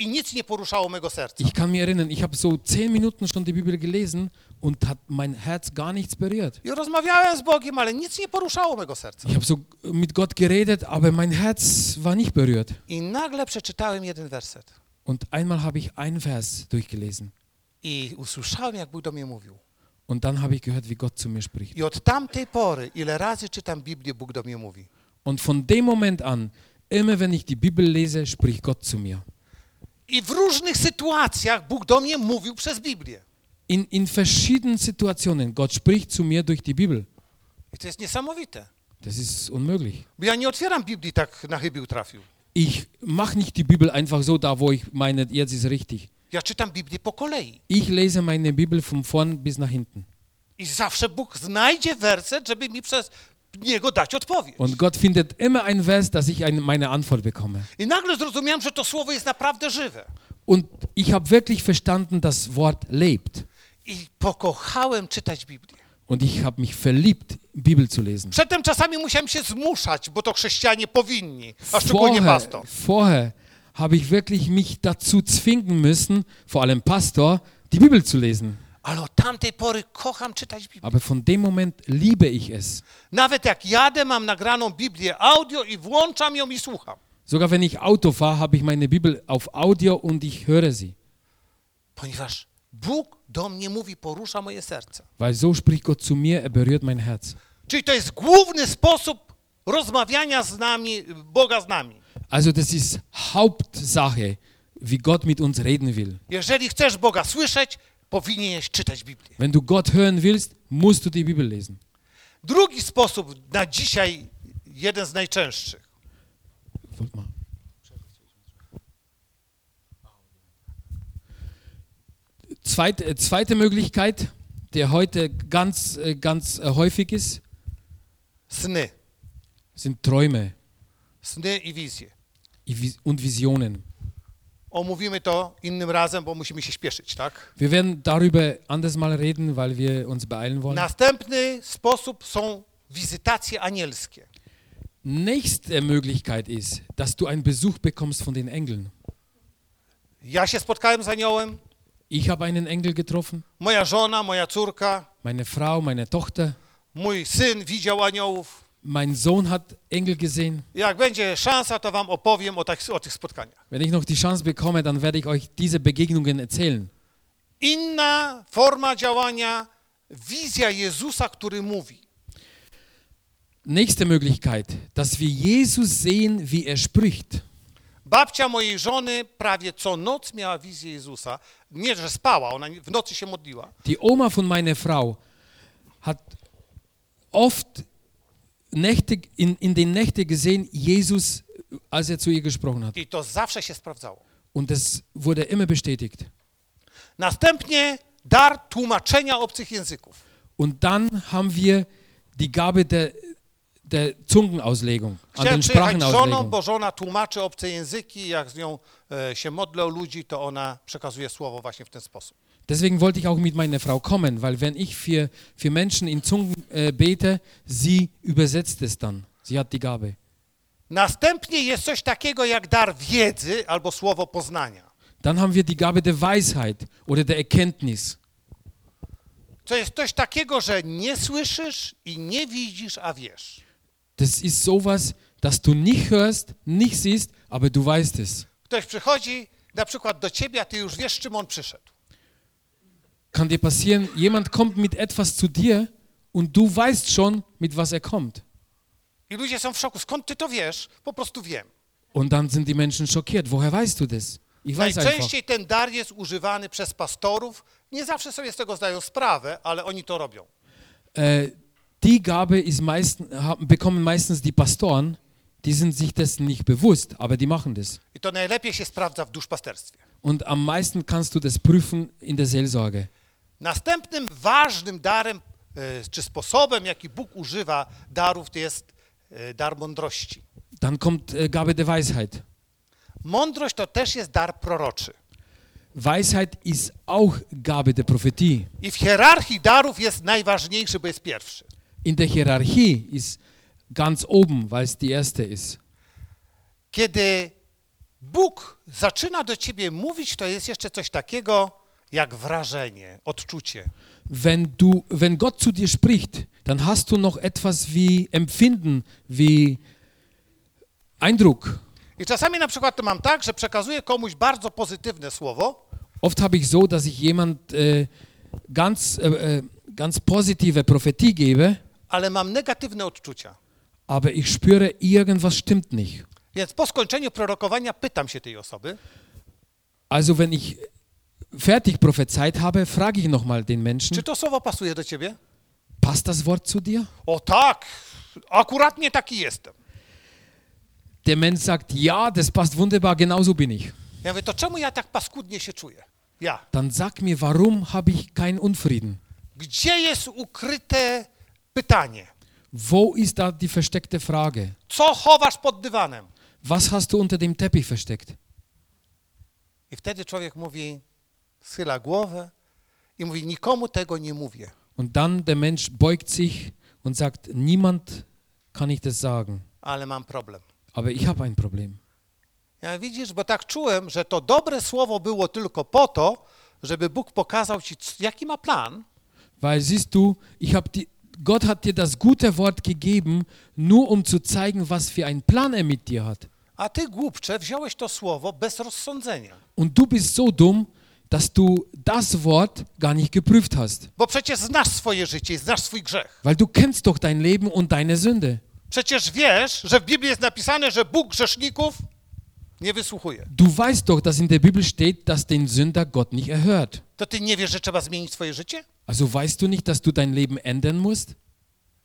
i nic nie poruszało mego serca. Ich kann mich erinnern, ich habe so zehn Minuten schon die Bibel gelesen und hat mein Herz gar nichts berührt. Ich habe so mit Gott geredet, aber mein Herz war nicht berührt. Und einmal habe ich einen Vers durchgelesen und dann habe ich gehört, wie Gott zu mir spricht. Und von dem Moment an, immer wenn ich die Bibel lese, spricht Gott zu mir. I w różnych sytuacjach Bóg do mnie mówił przez Biblię. In, in verschiedenen Situationen, Gott spricht zu mir durch die Bibel. I to jest niesamowite. Das ist unmöglich. Bo ja nie otwieram Biblii tak na chybił trafił. Ich mache nicht die Bibel einfach so da, wo ich meine, jetzt ist richtig. Ja czytam Biblię po kolei. Ich lese meine Bibel von vorn bis nach hinten. I zawsze Bóg znajdzie werset, żeby mi przez niego dać odpowiedź. Und Gott findet immer einen Vers, dass ich eine, meine Antwort bekomme. I nagle zrozumiałem, że to słowo jest naprawdę żywe. Und ich habe wirklich verstanden, das Wort lebt. I pokochałem czytać Biblię. Und ich habe mich verliebt, Bibel zu lesen. Przedtem czasami musiałem się zmuszać, bo to chrześcijanie powinni, a szczególnie Vorher, pastor. vorher habe ich wirklich mich dazu zwingen müssen, vor allem Pastor, die Bibel zu lesen. Aber von dem Moment liebe ich es. Nawet jak jadę, mam nagraną Biblię audio i włączam ją i słucham. Sogar wenn ich Auto fahre, habe ich meine Bibel auf Audio und ich höre sie. Ponieważ Bóg do mnie mówi, porusza moje serce. Weil so spricht Gott zu mir, er berührt mein Herz. Czyli to jest główny sposób rozmawiania z nami, Boga z nami. Also das ist Hauptsache, wie Gott mit uns reden will. Jeżeli chcesz Boga słyszeć, powinieneś czytać Biblię. Wenn du Gott hören willst, musst du die Bibel lesen. Drugi sposób na dzisiaj, jeden z najczęstszych. Zweite, äh, zweite Möglichkeit, der heute ganz, äh, ganz äh, häufig ist, Sny. sind Träume Sny i wizje. und Visionen. Omówimy to innym razem, bo musimy się śpieszyć, tak? Wir werden darüber anders mal reden, weil wir uns beeilen wollen. Następny sposób są wizytacje anielskie. Nächste Möglichkeit ist, dass du einen Besuch bekommst von den Engeln. Ja się spotkałem z aniołem, Ich habe einen Engel getroffen, moja żona, moja córka, meine Frau, meine Tochter, mój syn widział aniołów. Mein Sohn hat Engel gesehen. Jak będzie szansa, to wam opowiem o, tak, o tych spotkaniach. Wenn ich noch die Chance bekomme, dann werde ich euch diese Begegnungen erzählen. Inna forma działania, wizja Jezusa, który mówi. Nächste Möglichkeit, dass wir Jesus sehen, wie er spricht. Babcia mojej żony prawie co noc miała wizję Jezusa. Nie, że spała, ona w nocy się modliła. Die Oma von meiner Frau hat oft Nächte, in, in den Nächten gesehen, Jesus, als er zu ihr gesprochen hat. I to zawsze się sprawdzało. Und das wurde immer bestätigt. Następnie dar tłumaczenia obcych języków. Und dann haben wir die Gabe der, der Zungenauslegung, an Chciałem den przyjechać z żoną, Sprachenauslegung. bo żona tłumaczy obce języki, jak z nią e, się modlę o ludzi, to ona przekazuje słowo właśnie w ten sposób. Deswegen wollte ich auch mit meiner Frau kommen, weil wenn ich für, für Menschen in Zungen äh, bete, sie übersetzt es dann. Sie hat die Gabe. Następnie jest coś takiego jak dar wiedzy albo słowo poznania. Dann haben wir die Gabe der Weisheit oder der Erkenntnis. To jest coś takiego, że nie słyszysz i nie widzisz, a wiesz. Das ist sowas, dass du nicht hörst, nicht siehst, aber du weißt es. Ktoś przychodzi na przykład do ciebie, a ty już wiesz, czym on przyszedł. Kann dir passieren, jemand kommt mit etwas zu dir und du weißt schon, mit was er kommt. I ludzie są w szoku. Skąd ty to wiesz? Po prostu wiem. Und dann sind die Menschen schockiert. Woher weißt du das? Ich weiß einfach. Najczęściej ten dar jest używany przez pastorów. Nie zawsze sobie z tego zdają sprawę, ale oni to robią. Äh, die Gabe ist meist, haben, bekommen meistens die Pastoren, die sind sich dessen nicht bewusst, aber die machen das. I to najlepiej się sprawdza w duszpasterstwie. Und am meisten kannst du das prüfen in der Seelsorge. Następnym ważnym darem, e, czy sposobem, jaki Bóg używa darów, to jest e, dar mądrości. Dann kommt äh, Gabe der Weisheit. Mądrość to też jest dar proroczy. Weisheit ist auch Gabe der Prophetie. I w hierarchii darów jest najważniejszy, bo jest pierwszy. In der Hierarchie ist ganz oben, weil es die erste ist. Kiedy Bóg zaczyna do ciebie mówić, to jest jeszcze coś takiego jak wrażenie, odczucie. Wenn, du, wenn Gott zu dir spricht, dann hast du noch etwas wie Empfinden, wie Eindruck. I czasami na przykład to mam tak, że przekazuję komuś bardzo pozytywne słowo, Oft habe ich so, dass ich jemand äh, ganz, äh, äh, ganz positive Prophetie gebe, ale mam negatywne odczucia. aber ich spüre, irgendwas stimmt nicht. Więc po skończeniu prorokowania pytam się tej osoby, Also wenn ich fertig prophezeit habe, frage ich nochmal den Menschen, czy to słowo pasuje do ciebie? passt das Wort zu dir? O tak, akuratnie taki jestem. Der Mensch sagt, ja, das passt wunderbar, genau so bin ich. Ja mówię, to czemu ja tak paskudnie się czuję? Ja. Dann sag mir, warum habe ich keinen Unfrieden? Gdzie jest ukryte pytanie? Wo ist da die versteckte Frage? Co chowasz pod dywanem? Was hast du unter dem Teppich versteckt? I wtedy człowiek mówi, schyla głowę i mówi, nikomu tego nie mówię. Und dann der Mensch beugt sich und sagt, niemand kann ich das sagen, ale mam problem. aber ich habe ein Problem. Ja widzisz, bo tak czułem, że to dobre słowo było tylko po to, żeby Bóg pokazał ci, jaki ma plan, Weil siehst du, ich habe die, Gott hat dir das gute Wort gegeben, nur um zu zeigen, was für einen Plan er mit dir hat. a ty głupcze wziąłeś to słowo bez rozsądzenia. Und du bist so dumm, dass du das Wort gar nicht geprüft hast. Bo przecież znasz swoje życie znasz swój grzech. Weil du kennst doch dein Leben und deine Sünde. Przecież wiesz, że w Biblii jest napisane, że Bóg grzeszników nie wysłuchuje. Du weißt doch, dass in der Bibel steht, dass den Sünder Gott nicht erhört. To ty nie wiesz, że trzeba zmienić swoje życie? Also weißt du nicht, dass du dein Leben ändern musst?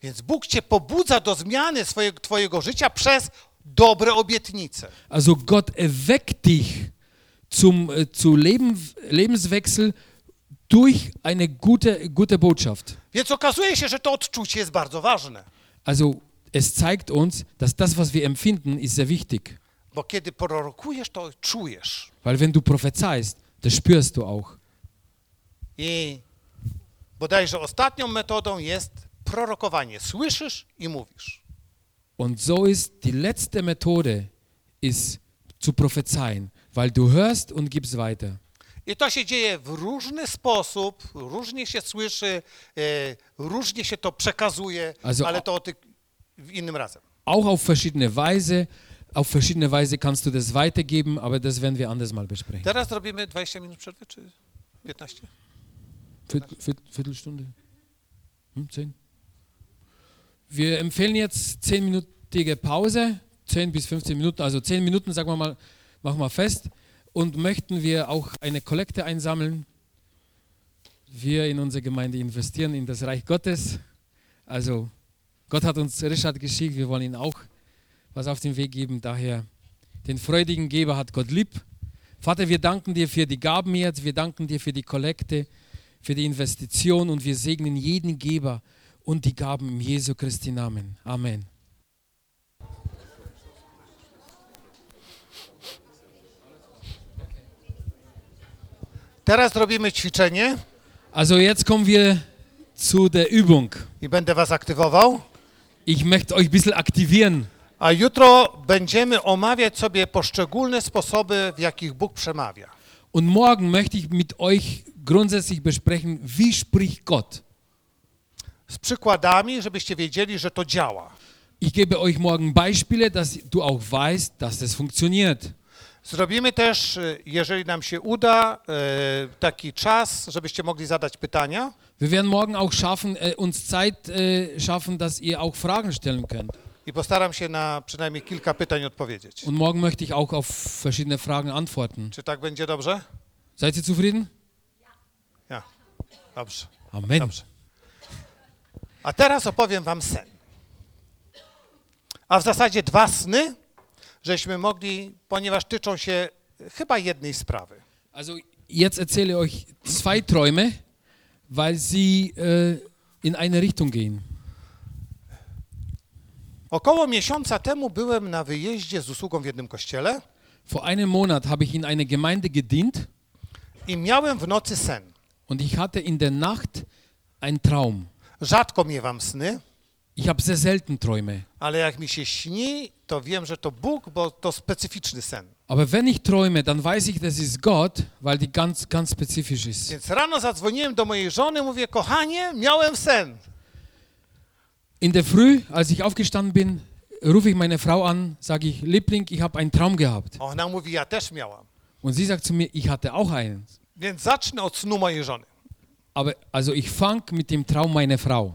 Więc Bóg cię pobudza do zmiany swojego, twojego życia przez dobre obietnice. Also Gott erweckt dich zum, äh, zu Leben, Lebenswechsel durch eine gute, gute Botschaft. Więc okazuje się, że to odczucie jest bardzo ważne. Also es zeigt uns, dass das, was wir empfinden, ist sehr wichtig. Bo kiedy prorokujesz, to czujesz. Weil wenn du prophezeist, das spürst du auch. I bodajże ostatnią metodą jest prorokowanie. Słyszysz i mówisz. Und so ist die letzte Methode, ist zu prophezeien, weil du hörst und gibst weiter. I to się dzieje w różny sposób, różnie się słyszy, e, różnie się to przekazuje, Also- ale to o ty w innym razem. Auch auf verschiedene Weise, auf verschiedene Weise kannst du das weitergeben, aber das werden wir anders mal besprechen. Teraz robimy 20 minut przerwy, czy 15? Viert, viert, Viertelstunde? Hm, zehn? Wir empfehlen jetzt zehnminütige Pause, 10 bis 15 Minuten, also 10 Minuten, sagen wir mal, machen wir fest. Und möchten wir auch eine Kollekte einsammeln. Wir in unserer Gemeinde investieren in das Reich Gottes. Also Gott hat uns Richard geschickt, wir wollen ihn auch was auf den Weg geben. Daher, den freudigen Geber hat Gott lieb. Vater, wir danken dir für die Gaben jetzt, wir danken dir für die Kollekte, für die Investition und wir segnen jeden Geber und die Gaben im Jesu Christi Namen. Amen. Teraz robimy ćwiczenie Also jetzt kommen wir zu der Übung. i będę was aktywował. Ich möchte euch ein bisschen aktivieren. A jutro będziemy omawiać sobie poszczególne sposoby, w jakich Bóg przemawia. Und morgen möchte ich mit euch grundsätzlich besprechen, wie spricht Gott. Z przykładami, żebyście wiedzieli, że to działa. Ich gebe euch morgen Beispiele, dass du auch weißt, dass das funktioniert. Zrobimy też, y, jeżeli nam się uda, y, taki czas, żebyście mogli zadać pytania. Wir werden morgen auch schaffen, äh, uns Zeit schaffen, dass ihr auch Fragen stellen könnt. I postaram się na przynajmniej kilka pytań odpowiedzieć. Und morgen möchte ich auch auf verschiedene Fragen antworten. Czy tak będzie dobrze? Seid ihr zufrieden? Ja. Dobrze. Amen. Dobrze. A teraz opowiem wam sen. A w zasadzie dwa sny, żeśmy mogli, ponieważ tyczą się chyba jednej sprawy. Also jetzt erzähle ich euch zwei Träume, weil sie äh, in eine Richtung gehen. Około miesiąca temu byłem na wyjeździe z usługą w jednym kościele Vor einem Monat habe ich in einer Gemeinde gedient i miałem w nocy sen. und ich hatte in der Nacht einen Traum. Rzadko miewam sny, Ich habe sehr selten Träume. ale jak mi się śni, to wiem, że to Bóg, bo to specyficzny sen. Aber wenn ich träume, dann weiß ich, das ist Gott, weil die ganz, ganz spezifisch ist. Więc rano zadzwoniłem do mojej żony, mówię, kochanie, miałem sen. In der Früh, als ich aufgestanden bin, rufe ich meine Frau an, sage ich, Liebling, ich habe einen Traum gehabt. Ona mówi, ja też miałam. Und sie sagt zu mir, ich hatte auch einen. Więc zacznę od snu mojej żony. Aber also ich fange mit dem Traum meiner Frau.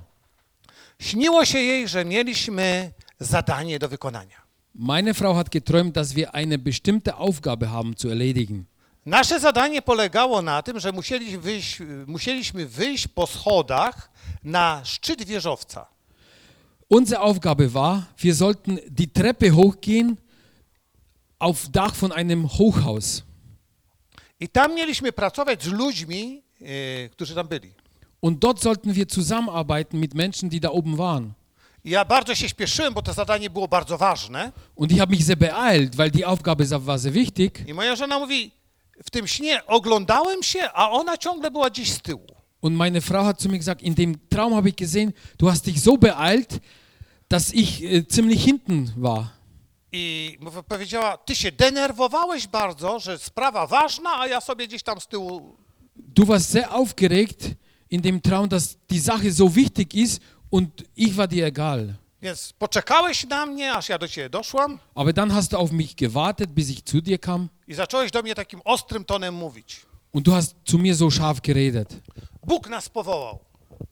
Śniło się jej, że mieliśmy zadanie do wykonania. Meine Frau hat geträumt, dass wir eine bestimmte Aufgabe haben zu erledigen. Nasze zadanie polegało na tym, że musieli wyjść, musieliśmy wyjść po schodach na szczyt wieżowca. Unsere Aufgabe war, wir sollten die Treppe hochgehen auf Dach von einem Hochhaus. I tam mieliśmy pracować z ludźmi, e, którzy tam byli. Und dort sollten wir zusammenarbeiten mit Menschen, die da oben waren. Ja bardzo się śpieszyłem, bo to zadanie było bardzo ważne. Und ich habe mich sehr beeilt, weil die Aufgabe war sehr wichtig. I moja żona mówi, w tym śnie oglądałem się, a ona ciągle była gdzieś z tyłu. Und meine Frau hat zu mir gesagt, in dem Traum habe ich gesehen, du hast dich so beeilt, dass ich äh, ziemlich hinten war. I powiedziała, ty się denerwowałeś bardzo, że sprawa ważna, a ja sobie gdzieś tam z tyłu. Du warst sehr aufgeregt in dem Traum, dass die Sache so wichtig ist und ich war dir egal. Więc poczekałeś na mnie, aż ja do ciebie doszłam Aber dann hast du auf mich gewartet, bis ich zu dir kam i zacząłeś do mnie takim ostrym tonem mówić. und du hast zu mir so scharf geredet. Bóg nas powołał,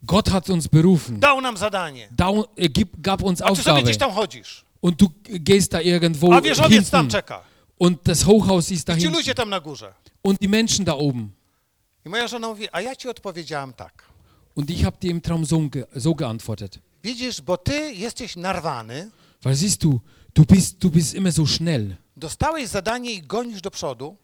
Gott hat uns berufen, dał nam zadanie. Äh, gib, gab uns A ty sobie Aufgabe gdzieś tam chodzisz. und du gehst da irgendwo A wieżowiec tam czeka. und das Hochhaus ist da ci hinten ludzie tam na górze. und die Menschen da oben. I moja żona mówi, a ja ci odpowiedziałam tak. Und ich habe im Traum so, so geantwortet. Widzisz, bo ty jesteś narwany, Weil siehst du, du bist, du bist immer so schnell. dostałeś zadanie i gonisz do przodu,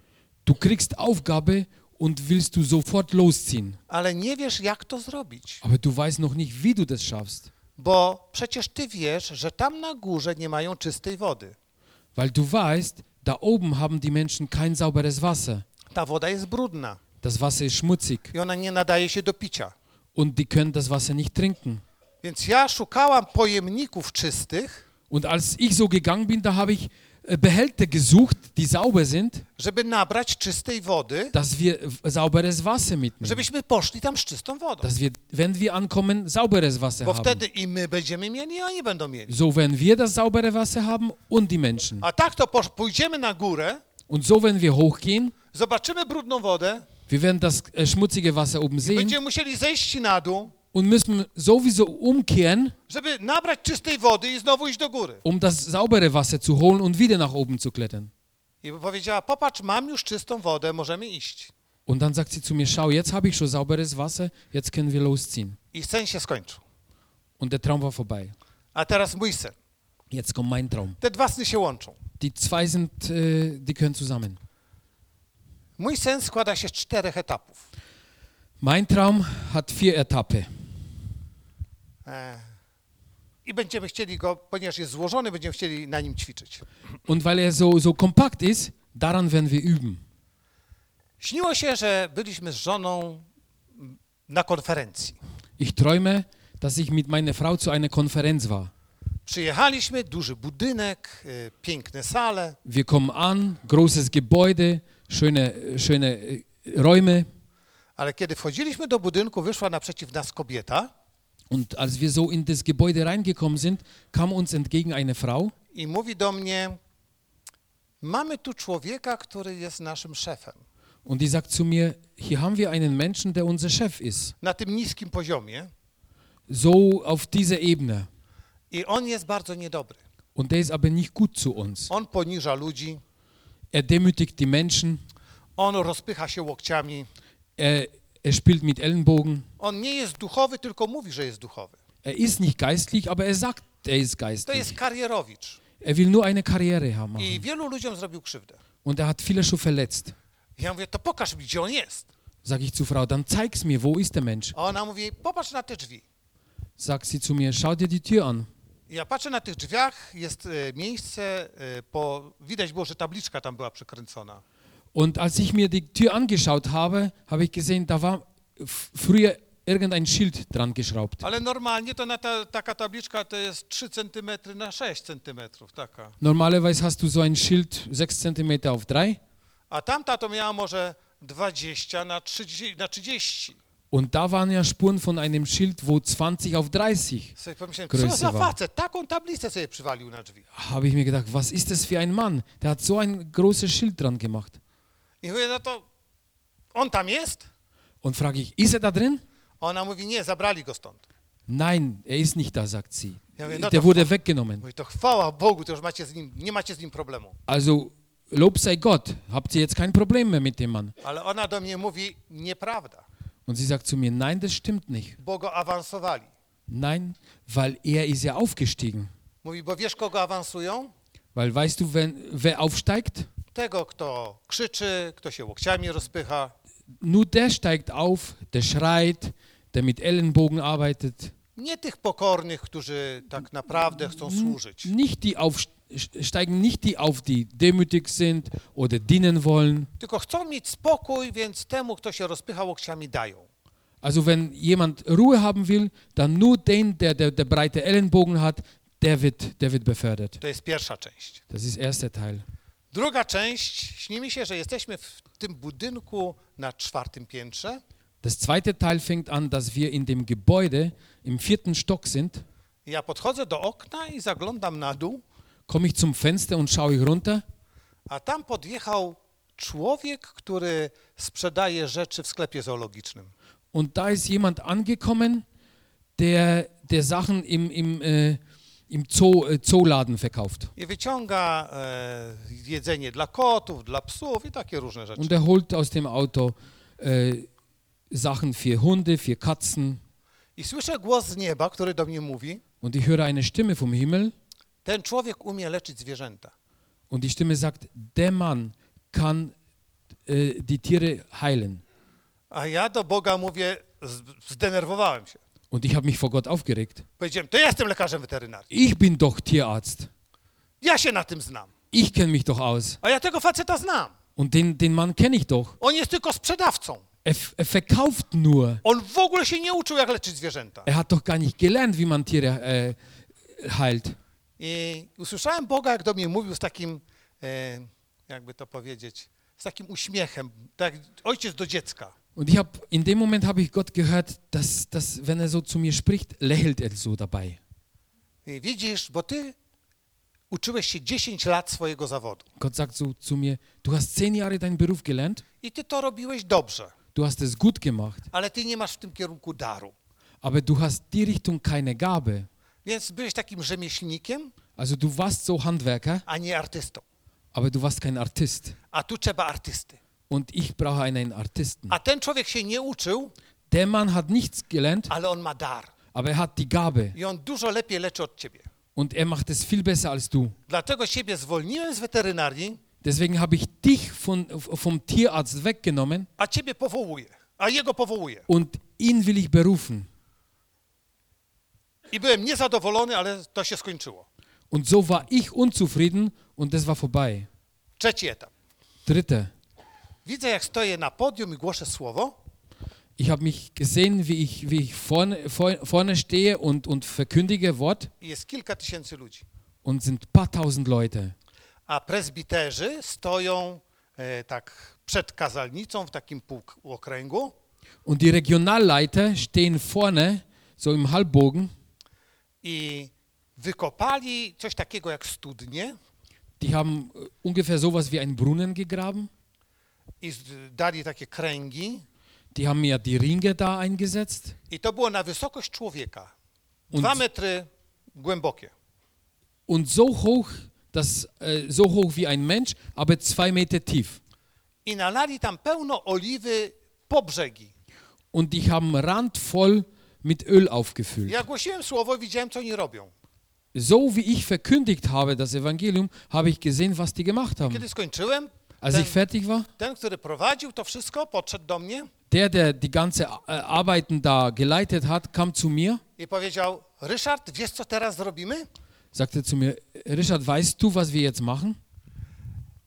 Du kriegst Aufgabe und willst du sofort losziehen. ale nie wiesz, jak to zrobić. Aber du weißt noch nicht, wie du das schaffst. Bo przecież ty wiesz, że tam na górze nie mają czystej wody. Weil du weißt, da oben haben die Menschen kein sauberes Wasser. Ta woda jest brudna Das Wasser ist schmutzig i ona nie nadaje się do picia. und die können das Wasser nicht trinken. Więc ja szukałam pojemników czystych, Und als ich so gegangen bin, da habe ich äh, Behälter gesucht, die sauber sind, żeby nabrać czystej wody, dass wir sauberes Wasser mitnehmen. żebyśmy poszli tam z czystą wodą. Dass wir, wenn wir ankommen, sauberes Wasser Bo haben. wtedy i my będziemy mieli, i oni będą mieli. So werden wir das saubere Wasser haben und die Menschen. A tak to pójdziemy na górę, Und so, wenn wir hochgehen, zobaczymy brudną wodę, wir werden das äh, schmutzige Wasser oben sehen będziemy musieli zejść na dół, und müssen sowieso umkehren, żeby nabrać czystej wody i znowu iść do góry. um das saubere Wasser zu holen und wieder nach oben zu klettern. I powiedziała, popatrz, mam już czystą wodę, możemy iść. Und dann sagt sie zu mir, schau, jetzt habe ich schon sauberes Wasser, jetzt können wir losziehen. I sen się skończył. Und der Traum war vorbei. A teraz mój sen. Jetzt kommt mein Traum. Te dwa sny się łączą. Die zwei sind, äh, die gehören zusammen. Mój sen składa się z czterech etapów. Mein Traum hat vier Etappen. E, I będziemy chcieli go, ponieważ jest złożony, będziemy chcieli na nim ćwiczyć. Und weil er so, so kompakt ist, daran werden wir üben. Śniło się, że byliśmy z żoną na konferencji. Ich träume, dass ich mit meiner Frau zu einer Konferenz war. Przyjechaliśmy, duży budynek, y, piękne sale, Wir kommen an, großes Gebäude, schöne, schöne äh, Räume. ale kiedy wchodziliśmy do budynku, wyszła naprzeciw nas kobieta Und als wir so in das Gebäude reingekommen sind, kam uns entgegen eine Frau i mówi do mnie: Mamy tu człowieka, który jest naszym szefem. und die sagt zu mir, hier haben wir einen Menschen, der unser Chef ist. Na tym niskim poziomie So auf dieser Ebene. i on jest bardzo niedobry. Und der ist aber nicht gut zu uns. On poniża ludzi, Er demütigt die Menschen, on rozpycha się łokciami. er, er spielt mit Ellenbogen. On nie jest duchowy, tylko mówi, że jest duchowy. Er ist nicht geistlich, aber er sagt, er ist To jest geistlich. karierowicz Er will nur eine Karriere haben. i wielu ludziom zrobił krzywdę. Und er hat viele schon verletzt. Ja mówię, to pokaż mi, gdzie on jest. Sag ich zu Frau, dann zeig's mir, wo ist der Mensch? A ona mówi, popatrz na te drzwi. Sagt sie zu mir, schau dir die Tür an. Ja patrzę na tych drzwiach, jest e, miejsce, e, po, widać było, że tabliczka tam była przykręcona. Und als ich mir die Tür angeschaut habe, habe ich gesehen, da war früher irgendein Schild dran geschraubt. Ale normalnie to na ta, taka tabliczka to jest 3 cm na 6 cm, taka. Normalerweise hast du so ein Schild 6 cm auf 3 A tamta to miała może 20 na 30. Na 30. und da waren ja Spuren von einem Schild, wo 20 auf 30. Sobie pomyślałem, Größe war. Habe ich mir gedacht, was ist das für ein Mann? Der hat so ein großes Schild dran gemacht. Und frage ich, ist er da drin? Ona mówi, nie, zabrali go stąd. Nein, er ist nicht da, sagt sie. Ja mówię, no Der wurde weggenommen. mówi, to chwała Bogu, to już macie z nim, nie macie z nim problemu. Also, Lob sei Gott, habt ihr jetzt kein Problem mehr mit dem Mann? Ale ona do mnie mówi, nieprawda, Und sie sagt zu mir, nein, das stimmt nicht. bo go awansowali. Nein, weil er ist ja aufgestiegen. Mówi, bo wiesz, kogo awansują? Weil weißt du, wenn, wer aufsteigt? Tego, kto krzyczy, kto się łokciami rozpycha. Nur der steigt auf, der schreit, der mit Ellenbogen arbeitet. Nie tych pokornych, którzy tak naprawdę chcą służyć. Nicht die auf, steigen nicht die auf, die demütig sind oder dienen wollen. Tylko chcą mieć spokój, więc temu, kto się rozpycha łokciami, dają. Also wenn jemand Ruhe haben will, dann nur den, der, der, der breite Ellenbogen hat, der wird, der wird befördert. To jest pierwsza część. Das ist erster Teil. Druga część, śni mi się, że jesteśmy w tym budynku na czwartym piętrze Das zweite Teil fängt an, dass wir in dem Gebäude im vierten Stock sind. Ja podchodzę do okna i zaglądam na dół, Komme ich zum Fenster und schaue ich runter. a tam podjechał człowiek, który sprzedaje rzeczy w sklepie zoologicznym. Und da ist jemand angekommen, der, der Sachen im, im, äh, im Zoo, äh, Zooladen verkauft. I wyciąga e, jedzenie dla kotów, dla psów i takie różne rzeczy. Und er holt aus dem Auto äh, Sachen für Hunde, für Katzen. I słyszę głos z nieba, który do mnie mówi, Und ich höre eine Stimme vom Himmel. Ten człowiek umie leczyć zwierzęta. Und die Stimme sagt, der Mann kann äh, die Tiere heilen. A ja do Boga mówię, z- zdenerwowałem się. Und ich habe mich vor Gott aufgeregt. Powiedziałem, to ja jestem lekarzem weterynarii. Ich bin doch Tierarzt. Ja się na tym znam. Ich kenne mich doch aus. A ja tego faceta znam. Und den, den Mann kenne ich doch. On jest tylko sprzedawcą. Er, f- er verkauft nur. On w ogóle się nie uczył, jak leczyć zwierzęta. Er hat doch gar nicht gelernt, wie man Tiere äh, heilt. I usłyszałem Boga, jak do mnie mówił z takim, e, jakby to powiedzieć, z takim uśmiechem, tak ojciec do dziecka. Und ich habe in dem Moment habe ich Gott gehört, dass, dass wenn er so zu mir spricht, lächelt er so dabei. I widzisz, bo ty uczyłeś się 10 lat swojego zawodu Gott sagt so zu mir, du hast zehn Jahre deinen Beruf gelernt, i ty to robiłeś dobrze, du hast es gut gemacht, ale ty nie masz w tym kierunku daru. aber du hast die Richtung keine Gabe. Więc byłeś takim rzemieślnikiem, Also du warst so Handwerker, a nie artystą. aber du warst kein Artist. A tu trzeba artysty. Und ich brauche einen Artisten. A ten człowiek się nie uczył, Der Mann hat nichts gelernt, ale on ma dar. aber er hat die Gabe. I on dużo lepiej leczy od ciebie. Und er macht es viel besser als du. Dlatego ciebie zwolniłem z weterynarii, Deswegen habe ich dich von, vom Tierarzt weggenommen a ciebie powołuję, a jego powołuję. und ihn will ich berufen. I byłem niezadowolony, ale to się skończyło. Und so war ich unzufrieden und das war vorbei. Trzeci etap. Dritte, Widzę, jak stoję na podium i głoszę słowo ich habe mich gesehen, wie ich, wie ich vorne, vor, vorne stehe und, und verkündige Wort i jest kilka tysięcy ludzi. und sind paar tausend Leute. A prezbiterzy stoją e, tak przed kazalnicą w takim półokręgu Und die Regionalleiter stehen vorne, so im Halbbogen, i wykopali coś takiego jak studnie die haben äh, ungefähr sowas wie einen Brunnen gegraben. i dali takie kręgi Die haben ja die Ringe da eingesetzt i to było na wysokość człowieka. Und- Dwa metry głębokie. und so hoch, das, äh, so hoch wie ein Mensch, aber zwei Meter tief. I nalali tam pełno oliwy po brzegi. Und die haben randvoll mit Öl aufgefüllt. Ja głosiłem słowo widziałem, co oni robią. So wie ich verkündigt habe, das Evangelium, habe ich gesehen, was die gemacht haben. Kiedy skończyłem, Als ich fertig war, ten, który prowadził to wszystko, podszedł do mnie der, der die ganze äh, Arbeiten da geleitet hat, kam zu mir, i powiedział: Ryszard, wiesz, co teraz zrobimy? sagte zu mir, Richard, weißt du, was wir jetzt machen?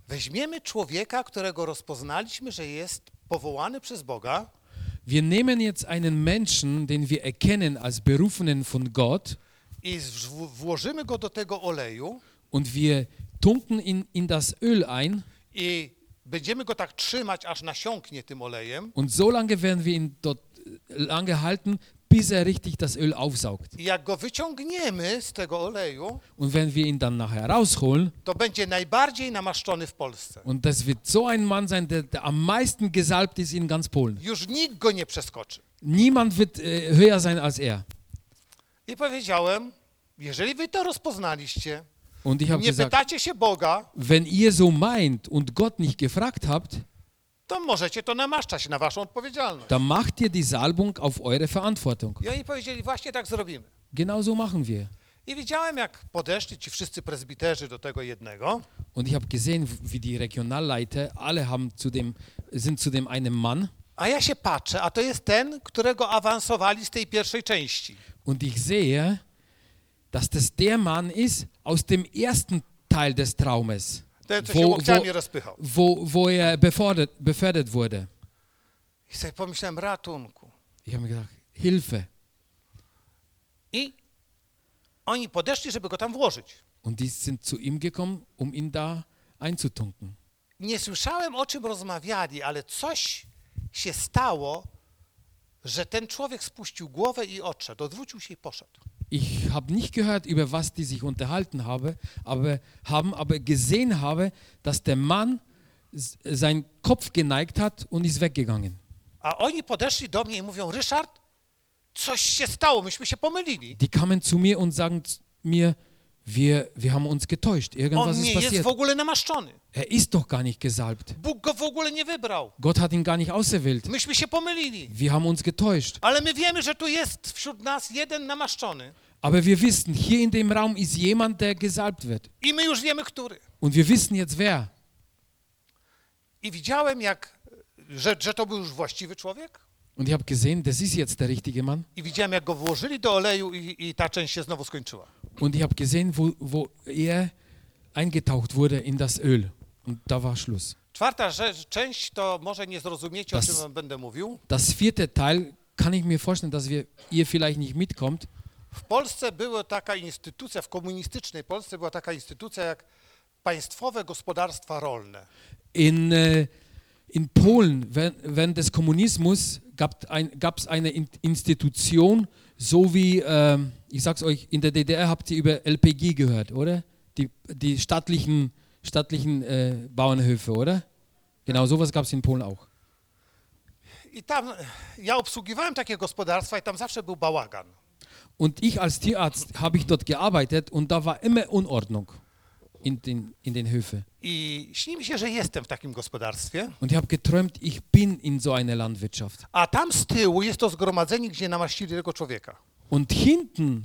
Weźmiemy człowieka, którego rozpoznaliśmy, że jest powołany przez Boga, Wir nehmen jetzt einen Menschen, den wir erkennen als Berufenen von Gott, i włożymy go do tego oleju und wir tunken in, in das Öl ein i będziemy go tak trzymać, aż nasiąknie tym olejem. und so lange werden wir ihn dort äh, lange halten, bis er richtig das Öl aufsaugt. Jak go wyciągniemy z tego oleju, Und wenn wir ihn dann nachher rausholen, to będzie najbardziej namaszczony w Polsce. und das wird so ein Mann sein, der, der am meisten gesalbt ist in ganz Polen. Już nikt go nie przeskoczy. Niemand wird äh, höher sein als er. I powiedziałem, jeżeli wy to rozpoznaliście, Und ich habe nie gesagt, pytacie się Boga, wenn ihr so meint und Gott nicht gefragt habt, to możecie to namaszczać na waszą odpowiedzialność. dann macht ihr die Salbung auf eure Verantwortung. I oni powiedzieli, właśnie tak zrobimy. Genau so machen wir. I widziałem, jak podeszli ci wszyscy prezbiterzy do tego jednego Und ich habe gesehen, wie die Regionalleiter alle haben zu dem, sind zu dem einen Mann. A ja się patrzę, a to jest ten, którego awansowali z tej pierwszej części. Und ich sehe, dass das der Mann ist aus dem ersten Teil des Traumes, Ten, co się wo, łokciami wo, rozpychał. wo, wo er befördert, befördert wurde. I sobie pomyślałem, ratunku. Ich habe mir gedacht, Hilfe. I oni podeszli, żeby go tam włożyć. Und die sind zu ihm gekommen, um ihn da einzutunken. Nie słyszałem, o czym rozmawiali, ale coś się stało, że ten człowiek spuścił głowę i odszedł, odwrócił się i poszedł. Ich habe nicht gehört, über was die sich unterhalten habe, aber, haben, aber gesehen habe, dass der Mann seinen Kopf geneigt hat und ist weggegangen. A oni podeszli do mnie i mówią, Ryszard, coś się stało, myśmy się pomylili. Die kamen zu mir und sagen mir, wir, wir haben uns getäuscht, irgendwas On ist jest passiert. w ogóle namaszczony. Er ist doch gar nicht gesalbt. Bóg go w ogóle nie wybrał. Gott hat ihn gar nicht auserwählt. Myśmy się pomylili. Wir haben uns getäuscht. Ale my wiemy, że tu jest wśród nas jeden namaszczony. Aber wir wissen, hier in dem Raum ist jemand, der gesalbt wird. I my już wiemy, który. Und wir wissen jetzt wer. I widziałem, jak, że, że to był już właściwy człowiek. Und ich habe gesehen, das ist jetzt der richtige Mann. I widziałem, jak go włożyli do oleju i, i ta część się znowu skończyła. Und ich habe gesehen, wo, wo er eingetaucht wurde in das Öl. Und da war Schluss. Czwarta rzecz, część to może nie zrozumiecie, o Das- czym wam będę mówił. Das vierte Teil kann ich mir vorstellen, dass wir, ihr vielleicht nicht mitkommt. W Polsce była taka instytucja, w komunistycznej Polsce była taka instytucja jak Państwowe Gospodarstwa Rolne. In, äh, in Polen, während, des Kommunismus, gab es ein, eine In Institution, so wie, ähm, ich sag's euch, in der DDR habt ihr über LPG gehört, oder? Die, die staatlichen, staatlichen äh, Bauernhöfe, oder? Genau, sowas gab es in Polen auch. I tam ja obsługiwałem takie gospodarstwa i tam zawsze był bałagan. Und ich als Tierarzt habe ich dort gearbeitet und da war immer Unordnung in den, in den Höfen. I śni mi się, że jestem w takim gospodarstwie, Und ich habe geträumt, ich bin in so einer Landwirtschaft. a tam z tyłu jest to zgromadzenie, gdzie namaścili tego człowieka. Und hinten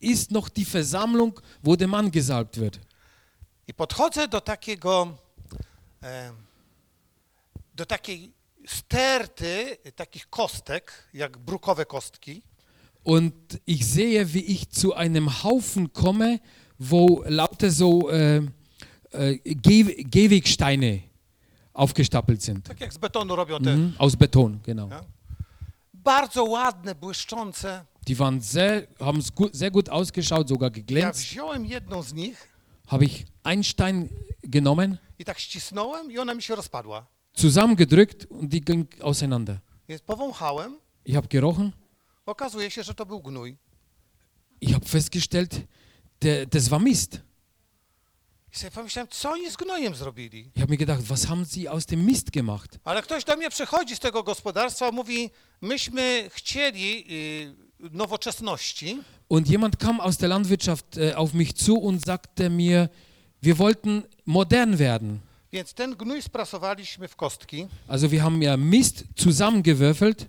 ist noch die Versammlung, wo der Mann gesalbt wird. I podchodzę do takiego em, do takiej sterty takich kostek, jak brukowe kostki. Und ich sehe, wie ich zu einem Haufen komme, wo lauter so äh, äh, Geh Gehwegsteine aufgestapelt sind. Tak jak z betonu robią te. Mhm, aus Beton, genau. Ja. Bardzo ładne, błyszczące. Die waren sehr, haben gut, sehr gut ausgeschaut, sogar Ja geglänzt. wziąłem jedną z nich Habe ich einen Stein genommen, i tak ścisnąłem i ona mi się rozpadła. zusammengedrückt und die ging auseinander. Więc powąchałem, Ich habe gerochen, okazuje się, że to był gnój. ich habe festgestellt, der, das war Mist. I sobie pomyślałem, co oni z gnojem zrobili. Ich habe mir gedacht, was haben sie aus dem Mist gemacht? Ale ktoś do mnie przychodzi z tego gospodarstwa, mówi, myśmy chcieli y, nowoczesności, Und jemand kam aus der Landwirtschaft äh, auf mich zu und sagte mir, wir wollten modern werden. więc ten gnój sprasowaliśmy w kostki Also wir haben ja Mist zusammengewürfelt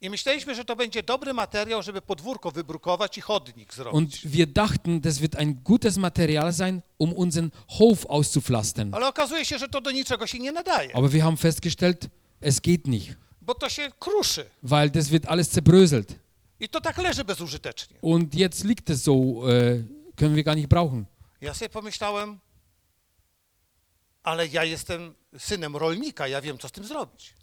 i myśleliśmy, że to będzie dobry materiał, żeby podwórko wybrukować i chodnik zrobić. und wir dachten, das wird ein gutes Material sein, um unseren Hof auszupflastern. Ale okazuje się, że to do niczego się nie nadaje, Aber wir haben festgestellt, es geht nicht, bo to się kruszy weil das wird alles zerbröselt. i to tak leży bezużytecznie. Und jetzt liegt es so, äh, können wir gar nicht brauchen. Ja sobie pomyślałem, ale ja jestem synem rolnika, ja wiem, co z tym zrobić.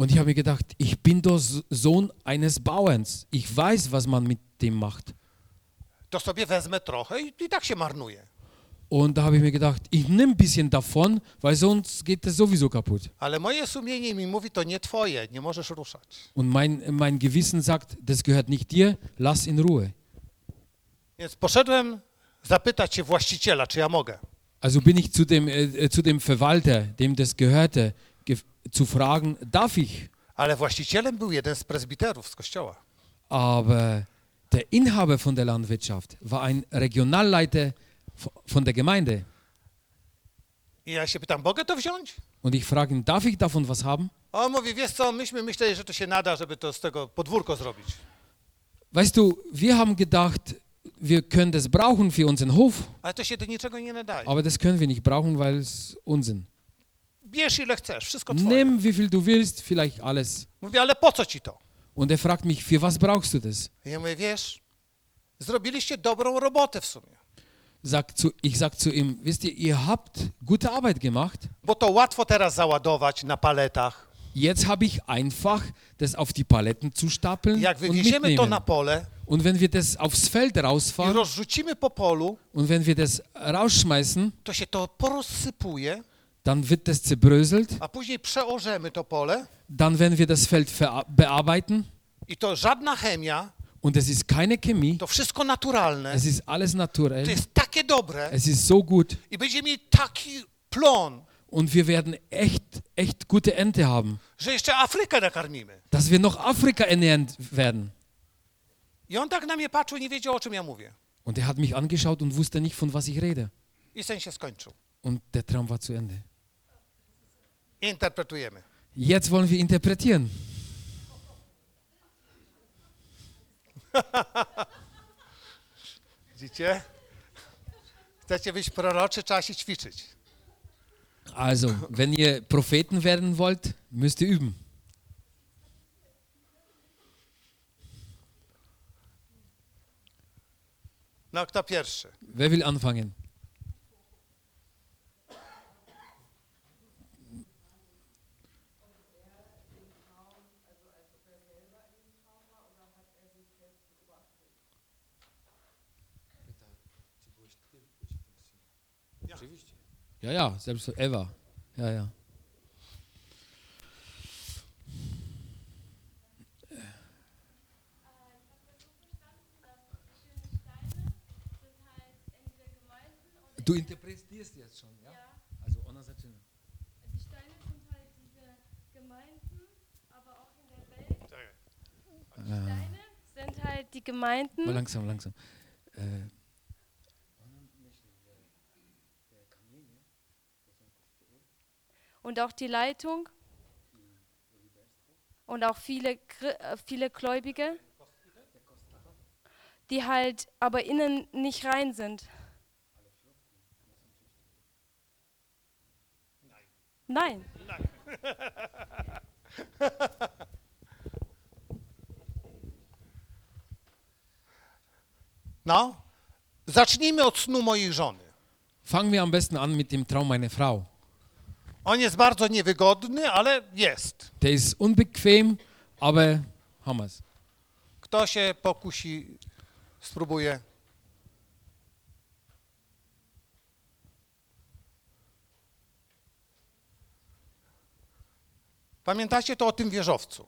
Und ich habe mir gedacht, ich bin doch Sohn eines Bauerns. Ich weiß, was man mit dem macht. To sobie wezmę trochę i, i tak się marnuje. Und da habe ich mir gedacht, ich nehme ein bisschen davon, weil sonst geht das sowieso kaputt. Ale moje sumienie mi mówi, to nie twoje, nie możesz ruszać. Und mein, mein Gewissen sagt, das gehört nicht dir, lass in Ruhe. Więc poszedłem zapytać się właściciela, czy ja mogę. Also bin ich zu dem, äh, zu dem Verwalter, dem das gehörte, ge zu fragen, darf ich? Ale właścicielem był jeden z prezbiterów z kościoła. Aber der Inhaber von der Landwirtschaft war ein Regionalleiter von der Gemeinde. I ja się pytam, mogę to wziąć? Und ich frage ihn, darf ich davon was haben? On mówi, wiesz co, myśmy myśleli, że to się nada, żeby to z tego podwórko zrobić. Weißt du, wir haben gedacht, wir können das brauchen für unseren Hof, Ale to się do niczego nie nadaje. aber das können wir nicht brauchen, weil es Unsinn. Bierz ile chcesz, wszystko twoje. Nimm wie viel du willst, vielleicht alles. Mówię, ale po co ci to? Und er fragt mich, für was brauchst du das? Ja mówię, wiesz, zrobiliście dobrą robotę w sumie. Sagt zu, ich sag zu ihm, wisst ihr, ihr habt gute Arbeit gemacht. Bo to łatwo teraz załadować na paletach. Jetzt habe ich einfach das auf die Paletten zu stapeln Jak und wywieziemy to mitnehmen. na pole Und wenn wir das aufs Feld i rausfahren rozrzucimy po polu, und wenn wir das rausschmeißen, to się to porozsypuje, dann wird das zerbröselt. a później przeorzemy to pole Dann werden wir das Feld bearbeiten i to żadna chemia, und es ist keine Chemie, to wszystko naturalne, es ist alles naturell, to jest takie dobre es ist so gut i będziemy mieli taki plon, und wir werden echt, echt gute Ernte haben, że jeszcze Afrykę nakarmimy. dass wir noch Afrika ernähren werden. I on tak na mnie patrzył i nie wiedział, o czym ja mówię. Und er hat mich angeschaut und wusste nicht, von was ich rede. I sen się skończył. Und der Traum war zu Ende. Interpretujemy. Jetzt wollen wir interpretieren. Widzicie? Chcecie być proroczy, trzeba się ćwiczyć. Also, wenn ihr Propheten werden wollt, müsst ihr üben. No kto pierwszy? Wer will anfangen? Ja, ja, selbst Eva. Ja, ja. Du interpretierst jetzt schon, ja? Also, ona zaczyna. Die Steine sind halt diese Gemeinden, aber auch in der Welt. Die Steine sind halt die Mal Gemeinden langsam, langsam. Äh, und auch die Leitung und auch viele, äh, viele Gläubige, die halt aber innen nicht rein sind. Nein. No, zacznijmy od snu mojej żony. Fangen wir am besten an mit dem Traum meiner Frau. On jest bardzo niewygodny, ale jest. Der ist unbequem, aber haben wir's. Kto się pokusi, spróbuje. Pamiętacie to o tym wieżowcu?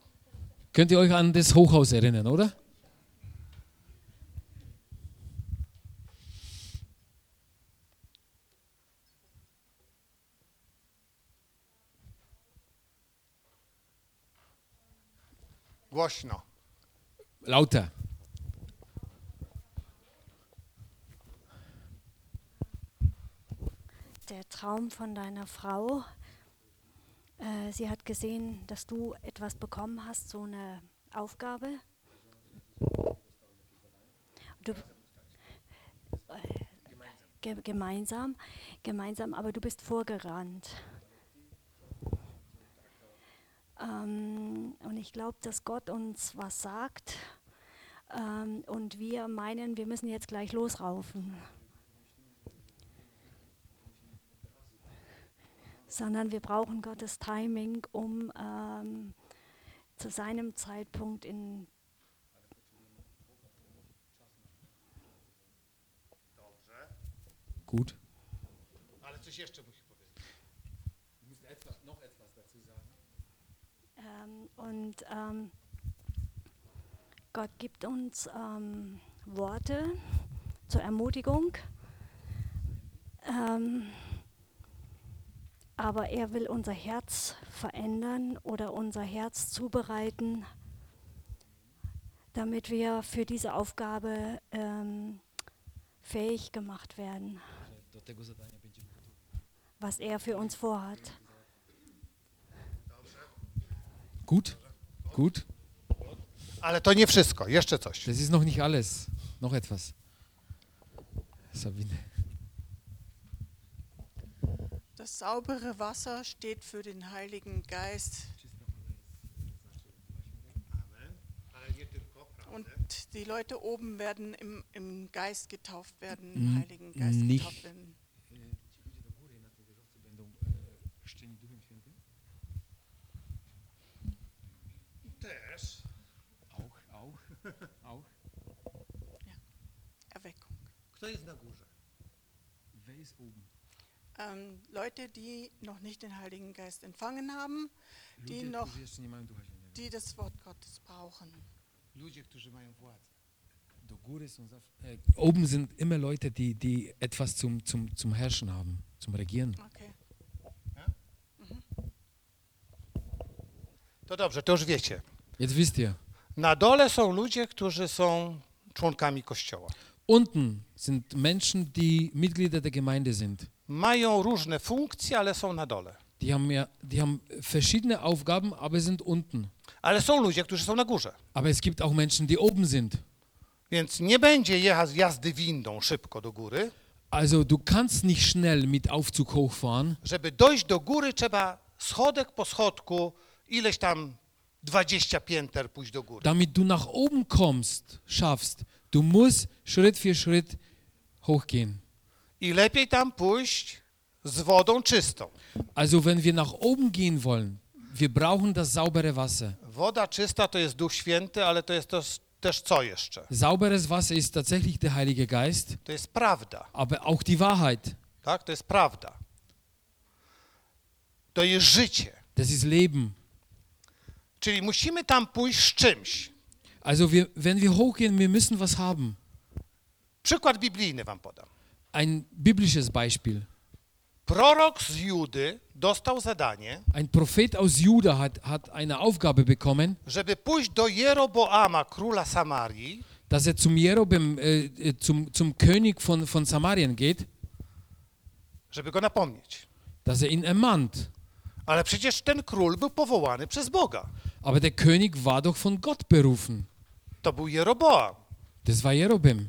Könnt ihr euch an das Hochhaus erinnern, oder? Głośno. Lauter. der Traum von deiner Frau. Äh, sie hat gesehen, dass du etwas bekommen hast, so eine Aufgabe. Du, äh, ge gemeinsam, gemeinsam, aber du bist vorgerannt. Ähm, und ich glaube, dass Gott uns was sagt ähm, und wir meinen, wir müssen jetzt gleich losraufen. sondern wir brauchen Gottes Timing, um ähm, zu seinem Zeitpunkt in Gut. Ale coś jeszcze musi powiedzieć. Ähm, und ähm, Gott gibt uns ähm, Worte zur Ermutigung. Ähm, aber er will unser Herz verändern oder unser Herz zubereiten, damit wir für diese Aufgabe ähm, fähig gemacht werden, was er für uns vorhat. Gut? Gut? Ale to nie wszystko, jeszcze coś. Das ist noch nicht alles. Noch etwas. Sabine. Das saubere Wasser steht für den Heiligen Geist. Und die Leute oben werden im, im Geist getauft werden, im Heiligen Geist nicht. getauft werden. Też. Auch, auch, auch. Erweckung. Kto jest na górze? Wer ist oben? Ähm, Leute, die noch nicht den Heiligen Geist empfangen haben, die Ludzie, noch, którzy jeszcze nie mają Ducha Świętego. die das Wort Gottes brauchen. Ludzie, którzy mają władzę. Do góry są zawsze, äh, oben sind immer Leute, die, die etwas zum, zum, zum Herrschen haben, zum Regieren. Okay. To dobrze, to już wiecie. Jetzt wisst ihr, Na dole są ludzie, którzy są członkami Kościoła. unten sind Menschen, die Mitglieder der Gemeinde sind. Mają różne funkcje, ale są na dole. Die haben, ja, die haben verschiedene Aufgaben, aber sind unten. Ale są ludzie, którzy są na górze. Aber es gibt auch Menschen, die oben sind. Więc nie będzie jazdy windą szybko do góry. Also du kannst nicht schnell mit Aufzug hochfahren. Żeby dojść do góry, trzeba schodek po schodku, ileś tam 20 pięter pójść do góry. Damit du nach oben kommst, schaffst, du musst Schritt für Schritt hochgehen. I lepiej tam pójść z wodą czystą. Also wenn wir nach oben gehen wollen, wir brauchen das saubere Wasser. Woda czysta to jest Duch Święty, ale to jest też, też co jeszcze? Sauberes Wasser ist tatsächlich der Heilige Geist, To jest prawda, aber auch die Wahrheit. tak? To jest prawda. To jest życie. Das ist Leben. Czyli musimy tam pójść z czymś. Also wir, wenn wir hochgehen, wir müssen was haben. Przykład biblijny wam podam. Ein biblisches Beispiel. Prorok z Judy dostał zadanie, Ein Prophet aus Juda hat, hat eine Aufgabe bekommen, żeby pójść do Jeroboama, króla Samarii, dass er zum Jerobem, äh, äh, zum, zum König von, von Samarien geht, żeby go napomnieć. dass er ihn ermahnt. Ale przecież ten król był powołany przez Boga. Aber der König war doch von Gott berufen. To był Jeroboam. Das war Jerobem.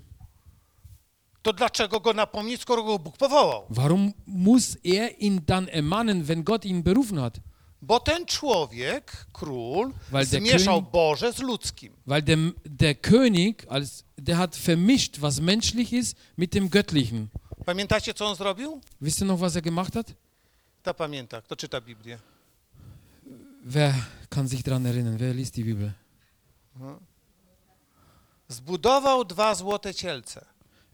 to dlaczego go napomnieć, skoro go Bóg powołał? Warum muss er ihn dann ermannen, wenn Gott ihn berufen hat? Bo ten człowiek, król, Weil zmieszał König- Boże z ludzkim. Weil der, der König, als, der hat vermischt, was menschlich ist, mit dem Göttlichen. Pamiętacie, co on zrobił? Wisst ihr noch, was er gemacht hat? Kto pamięta? Kto czyta Biblię? Wer kann sich daran erinnern? Wer liest die Bibel? Zbudował dwa złote cielce.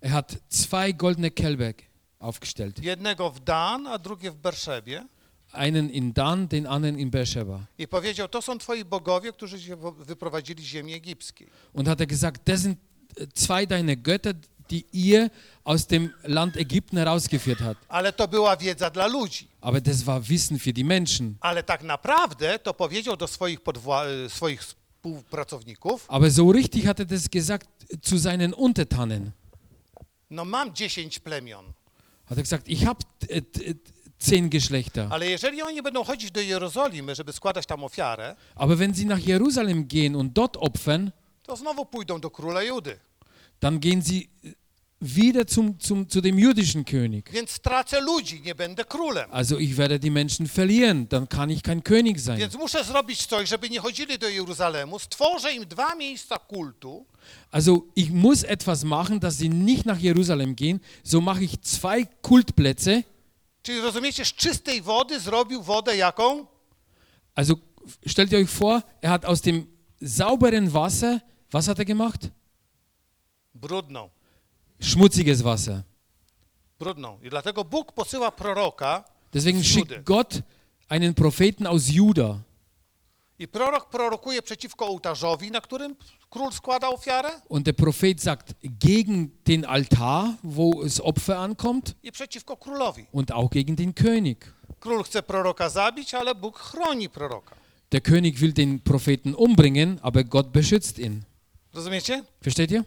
Er hat zwei goldene Kälber aufgestellt. Jednego w Dan, a drugie w Berszebie. Einen in Dan, den anderen in Beersheba. I powiedział, to są twoi bogowie, którzy się wyprowadzili z ziemi egipskiej. Und hat er gesagt, das sind äh, zwei deine Götter, die ihr aus dem Land Ägypten herausgeführt hat. Ale to była wiedza dla ludzi. Aber das war Wissen für die Menschen. Ale tak naprawdę to powiedział do swoich, podwła- y, swoich współpracowników, Aber so richtig hat er das gesagt zu seinen Untertanen. no mam dziesięć plemion, Hat er gesagt, ich habe zehn Geschlechter. ale jeżeli oni będą chodzić do Jerozolimy, żeby składać tam ofiarę, Aber wenn sie nach Jerusalem gehen und dort opfern, to znowu pójdą do króla Judy. dann gehen sie wieder zum, zum, zu dem jüdischen König. Also ich werde die Menschen verlieren, dann kann ich kein König sein. Also ich muss etwas machen, dass sie nicht nach Jerusalem gehen. So mache ich zwei Kultplätze. czyli rozumiecie, z czystej wody zrobił wodę jaką? Also stellt ihr euch vor, er hat aus dem sauberen Wasser, was hat er gemacht? Brudną. Schmutziges Wasser. Brudną. I dlatego Bóg posyła proroka Deswegen schickt. Gott einen Propheten aus Juda. I prorok prorokuje przeciwko ołtarzowi, na którym król składa ofiarę Und der Prophet sagt gegen den Altar, wo das Opfer ankommt, i przeciwko królowi. und auch gegen den König. Król chce proroka zabić, ale Bóg chroni proroka. Der König will den Propheten umbringen, aber Gott beschützt ihn. Rozumiecie? Versteht ihr?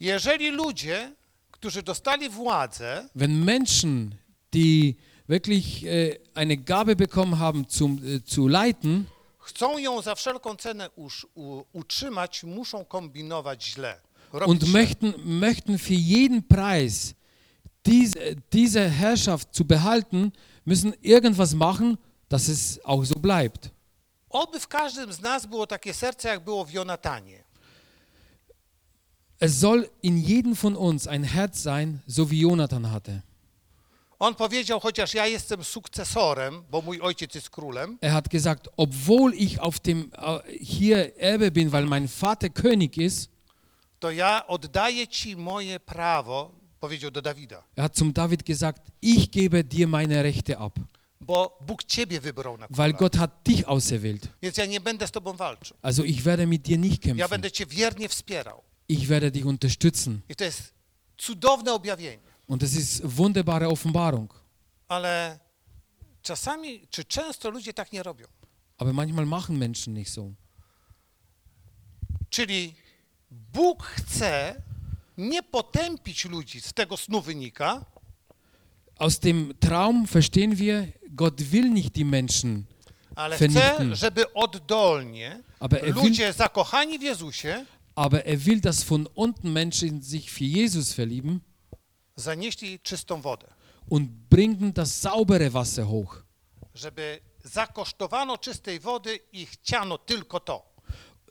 Jeżeli ludzie, którzy dostali władzę, Wenn Menschen, die wirklich äh, eine Gabe bekommen haben zum, äh, zu leiten chcą ją za wszelką cenę uż, u, utrzymać, muszą kombinować źle. Robić und źle. möchten, möchten für jeden Preis diese, diese Herrschaft zu behalten, müssen irgendwas machen, dass es auch so bleibt. Oby w każdym z nas było takie serce, jak było w Jonatanie. Es soll in jedem von uns ein Herz sein, so wie Jonathan hatte. On powiedział, chociaż ja jestem sukcesorem, bo mój ojciec jest królem, Er hat gesagt, obwohl ich auf dem äh, hier Erbe bin, weil mein Vater König ist, to ja oddaję ci moje prawo, powiedział do Dawida, er hat zum David gesagt, ich gebe dir meine Rechte ab, bo Bóg ciebie wybrał na weil króla. Gott hat dich auserwählt. Więc ja nie będę z tobą walczył. Also ich werde mit dir nicht Ja kämpfen. będę cię wiernie wspierał. Ich werde dich unterstützen. I to jest cudowne objawienie. Und das ist wunderbare Offenbarung. Ale czasami, czy często ludzie tak nie robią. Aber manchmal machen Menschen nicht so. Czyli Bóg chce nie potępić ludzi, z tego snu wynika, Aus dem Traum verstehen wir, Gott will nicht die Menschen, ale Vernichten. chce, żeby oddolnie aber er will, ludzie zakochani w Jezusie aber er will, dass von unten Menschen sich für Jesus verlieben zanieśli czystą wodę. und bringen das saubere Wasser hoch. Żeby zakosztowano czystej wody i chciano tylko to.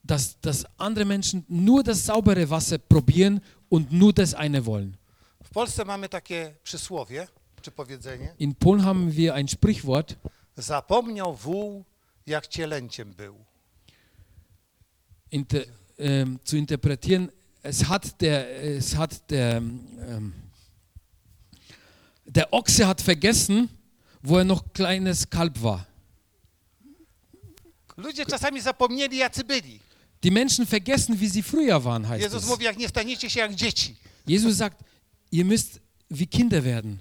Dass, dass andere Menschen nur das saubere Wasser probieren und nur das eine wollen. W Polsce mamy takie przysłowie, czy powiedzenie. In Polen haben wir ein Sprichwort, Zapomniał wół, jak cielęciem był. inter, ähm, zu interpretieren. Es hat der, es hat der, ähm, der Ochse hat vergessen, wo er noch kleines Kalb war. Ludzie czasami zapomnieli, jacy byli. Die Menschen vergessen, wie sie früher waren, heißt Jezus es. mówi, jak nie staniecie się jak dzieci. Jesus sagt, ihr müsst wie Kinder werden.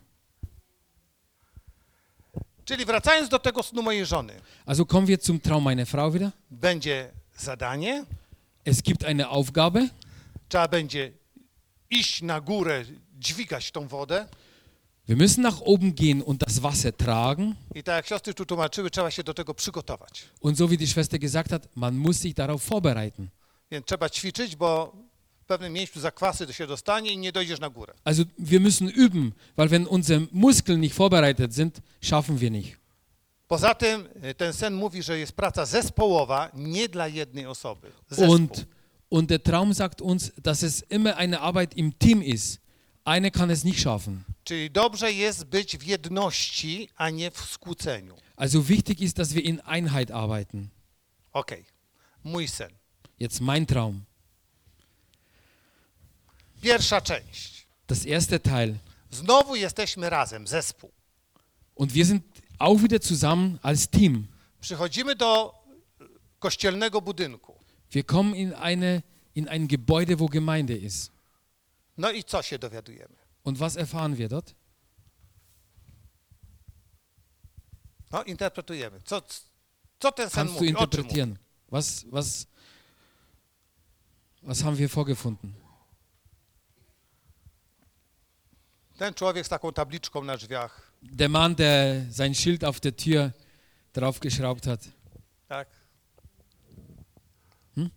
Czyli wracając do tego snu mojej żony. Also kommen wir zum Traum meiner Frau wieder. Będzie zadanie, Es gibt eine Aufgabe. trzeba będzie iść na górę, dźwigać tą wodę. Wir müssen nach oben gehen und das Wasser tragen. I tak jak siostry tu tłumaczyły, trzeba się do tego przygotować. Und so wie die Schwester gesagt hat, man muss sich darauf vorbereiten. Więc trzeba ćwiczyć, bo pewnym miejscu zakwasy się dostanie i nie dojdziesz na górę. Also wir müssen üben, weil wenn unsere Muskeln nicht vorbereitet sind, schaffen wir nicht. Poza tym y, ten sen mówi, że jest praca zespołowa, nie dla jednej osoby. Zespół. Und, und der Traum sagt uns, dass es immer eine Arbeit im Team ist. Einer kann es nicht schaffen. Czyli dobrze jest być w jedności, a nie w skłóceniu. Also wichtig ist, dass wir in Einheit arbeiten. Okej, mój sen. Jetzt mein Traum. Pierwsza część. Das erste Teil. Znowu jesteśmy razem, zespół. Und wir sind auch wieder zusammen als Team. Przychodzimy do kościelnego budynku. Wir kommen in, eine, in ein Gebäude, wo Gemeinde ist. No i co się dowiadujemy? Und was erfahren wir dort? No, interpretujemy. Co, co ten sen Kannst du mówi? O czym mówi? interpretieren? Was, was, was haben wir vorgefunden? Ten człowiek z taką tabliczką na drzwiach, Der Mann, der sein Schild auf der Tür draufgeschraubt hat. tak? Hm?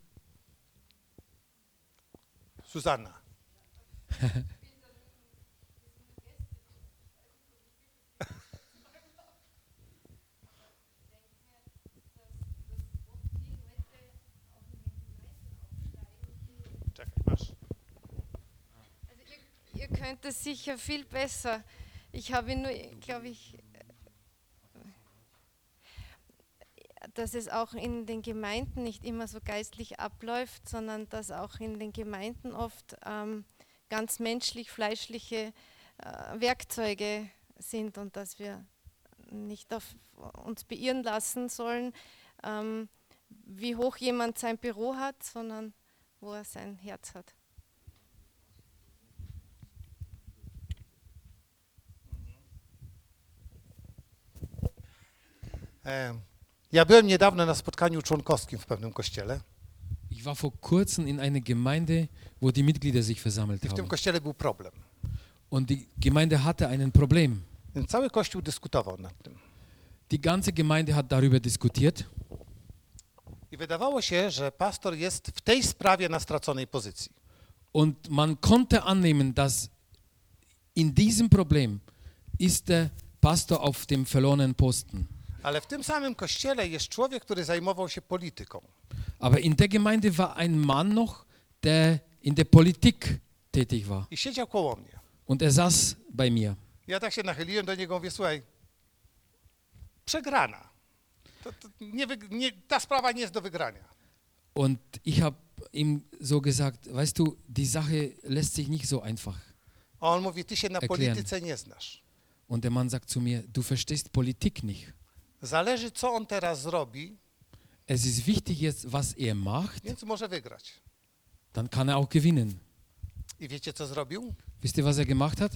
Masz. Also ihr, ihr könnt es sicher viel besser. Ich habe nur, glaube ich, dass es auch in den Gemeinden nicht immer so geistlich abläuft, sondern dass auch in den Gemeinden oft ähm, ganz menschlich, fleischliche äh, Werkzeuge sind und dass wir nicht auf uns beirren lassen sollen, ähm, wie hoch jemand sein Büro hat, sondern wo er sein Herz hat. Ja byłem niedawno na spotkaniu członkowskim w pewnym kościele. Ich war vor kurzem in einer Gemeinde, wo die Mitglieder sich versammelt I w tym kościele był problem. Und die Gemeinde hatte einen Problem. Więc cały kościół dyskutował nad tym. Die ganze Gemeinde hat darüber diskutiert I wydawało się, że pastor jest w tej sprawie na straconej pozycji. und man konnte annehmen, dass in diesem Problem ist der Pastor auf dem verlorenen Posten. Ale w tym samym kościele jest człowiek, który zajmował się polityką. Aber in der Gemeinde war ein Mann noch, der in der Politik tätig war. I siedział koło mnie. Und er saß bei mir. Ja tak się nachyliłem do niego, mówię, słuchaj, przegrana. To, to nie, nie, ta sprawa nie jest do wygrania. Und ich habe ihm so gesagt, weißt du, die Sache lässt sich nicht so einfach. A on mówi, ty się na Erklären. polityce nie znasz. Und der Mann sagt zu mir, du verstehst Politik nicht. Zależy, co on teraz zrobi, Es ist wichtig jetzt, was er macht, więc może wygrać. dann kann er auch gewinnen. I wiecie, co zrobił? Wisst ihr, was er gemacht hat?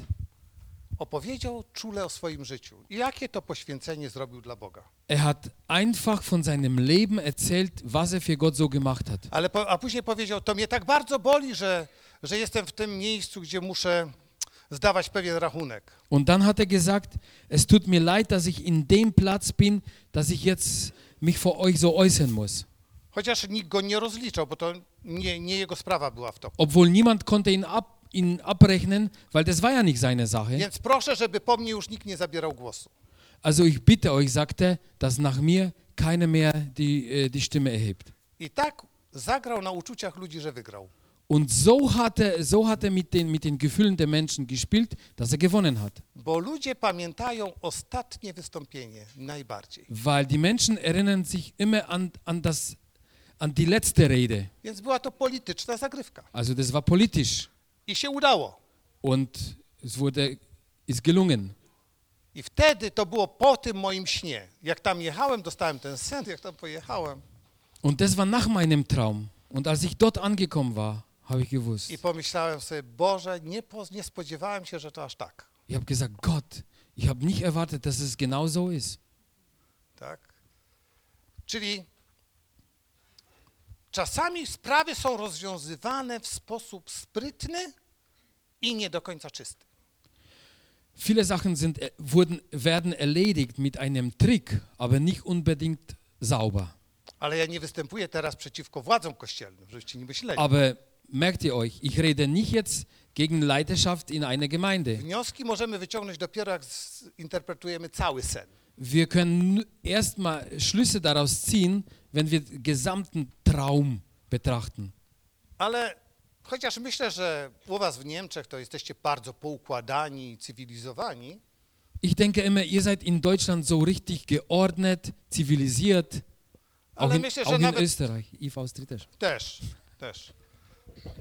Opowiedział czule o swoim życiu. I jakie to poświęcenie zrobił dla Boga. Er hat einfach von seinem Leben erzählt, was er für Gott so gemacht hat. Ale po, a później powiedział, to mnie tak bardzo boli, że, że jestem w tym miejscu, gdzie muszę zdawać pewien rachunek. Und dann hat er gesagt, es tut mir leid, dass ich in dem Platz bin, dass ich jetzt mich vor euch so äußern muss. Chociaż nikt go nie rozliczał, bo to nie, nie jego sprawa była w to. Obwohl niemand konnte ihn, ab, ihn abrechnen, weil das war ja nicht seine Sache. Więc proszę, żeby po mnie już nikt nie zabierał głosu. Also ich bitte euch, sagt er, dass nach mir keiner mehr die, äh, die Stimme erhebt. I tak zagrał na uczuciach ludzi, że wygrał. Und so hat er, so hat er mit, den, mit den Gefühlen der Menschen gespielt, dass er gewonnen hat. Weil die Menschen erinnern sich immer an, an, das, an die letzte Rede. Also das war politisch und es wurde, ist gelungen. I wtedy to było po tym moim śnie. Jak tam jechałem, dostałem ten sen, jak tam pojechałem. Und das war nach meinem Traum. Und als ich dort angekommen war, habe ich gewusst. I pomyślałem sobie, Boże, nie, po, nie spodziewałem się, że to aż tak. Ich habe gesagt, Gott, ich habe nicht erwartet, dass es genau so ist. Tak? Czyli czasami sprawy są rozwiązywane w sposób sprytny i nie do końca czysty. Viele Sachen sind, äh, wurden, werden erledigt mit einem Trick, aber nicht unbedingt sauber. Ale ja nie występuję teraz przeciwko władzom kościelnym, żebyście nie myśleli. Aber merkt ihr euch, ich rede nicht jetzt gegen Leiterschaft in einer Gemeinde. Wnioski możemy wyciągnąć dopiero jak zinterpretujemy cały sen. Wir können erstmal Schlüsse daraus ziehen, wenn wir den gesamten Traum betrachten. Ale chociaż myślę, że u was w Niemczech to jesteście bardzo poukładani cywilizowani, Ich denke immer, ihr seid in Deutschland so richtig geordnet, zivilisiert. Auch Ale in, myślę, auch in nawet- Österreich. I w Austrii też. też, też.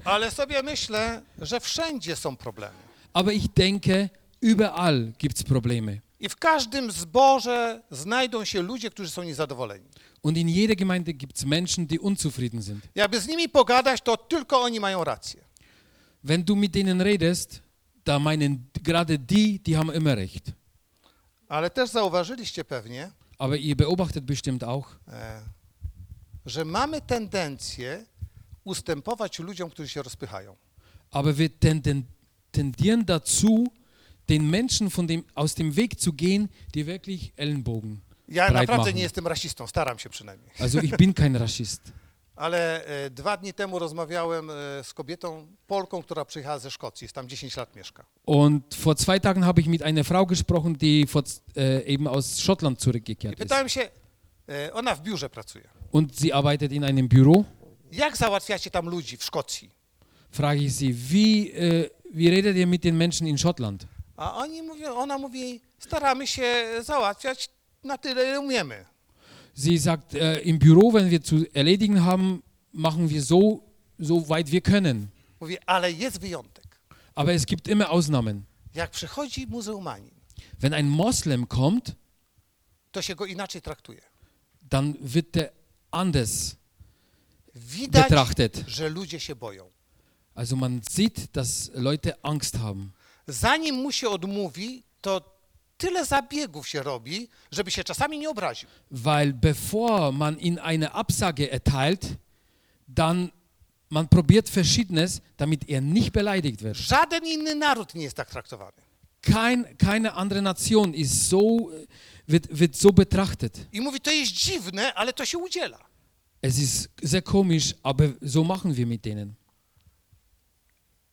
Ale sobie myślę, że wszędzie są problemy. Aber ich denke, überall gibt es Probleme. I w każdym zborze znajdą się ludzie, którzy są niezadowoleni. Und in jeder Gemeinde gibt es Menschen, die unzufrieden sind. Jakby z nimi pogadać, to tylko oni mają rację. Wenn du mit denen redest, da meinen gerade die, die haben immer recht. Ale też zauważyliście pewnie, Aber ihr beobachtet bestimmt auch, e, że mamy tendencję ustępować ludziom, którzy się rozpychają. aber wir tendieren dazu, den Menschen von dem, aus dem Weg zu gehen, die wirklich Ellenbogen Ja naprawdę machen. nie jestem rasistą, staram się przynajmniej. Also ich bin kein Rassist. Ale e, dwa dni temu rozmawiałem e, z kobietą, Polką, która przyjechała ze Szkocji, jest tam 10 lat mieszka. Und vor zwei Tagen habe ich mit einer Frau gesprochen, die vor, äh, eben aus Schottland I zurückgekehrt ist. pytałem się, e, ona w biurze pracuje. Und sie arbeitet in einem Büro. Jak załatwiacie tam ludzi w Szkocji? Frage ich sie, wie, äh, wie redet ihr mit den Menschen in Schottland? A oni mówią, ona mówi, staramy się załatwiać na tyle, ile umiemy. Sie sagt, äh, im Büro, wenn wir zu erledigen haben, machen wir so, so weit wir können. Mówi, ale jest wyjątek. Aber es gibt immer Ausnahmen. Jak przychodzi muzułmanin, Wenn ein Moslem kommt, to się go inaczej traktuje. dann wird der anders Widać, betrachtet. że ludzie się boją. Also man sieht, dass Leute Angst haben. Zanim mu się odmówi, to tyle zabiegów się robi, żeby się czasami nie obraził. Weil bevor man ihm eine Absage erteilt, dann man probiert Verschiedenes, damit er nicht beleidigt wird. Żaden inny naród nie jest tak traktowany. Kein, keine andere Nation ist so, wird, wird so betrachtet. I mówi, to jest dziwne, ale to się udziela. Es ist sehr komisch, aber so machen wir mit denen.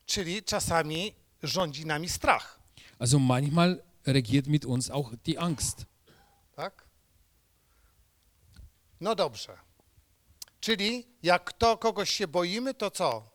Czyli czasami rządzi nami strach. Also manchmal regiert mit uns auch die Angst. Tak? No dobrze. Czyli jak kto kogoś się boimy, to co?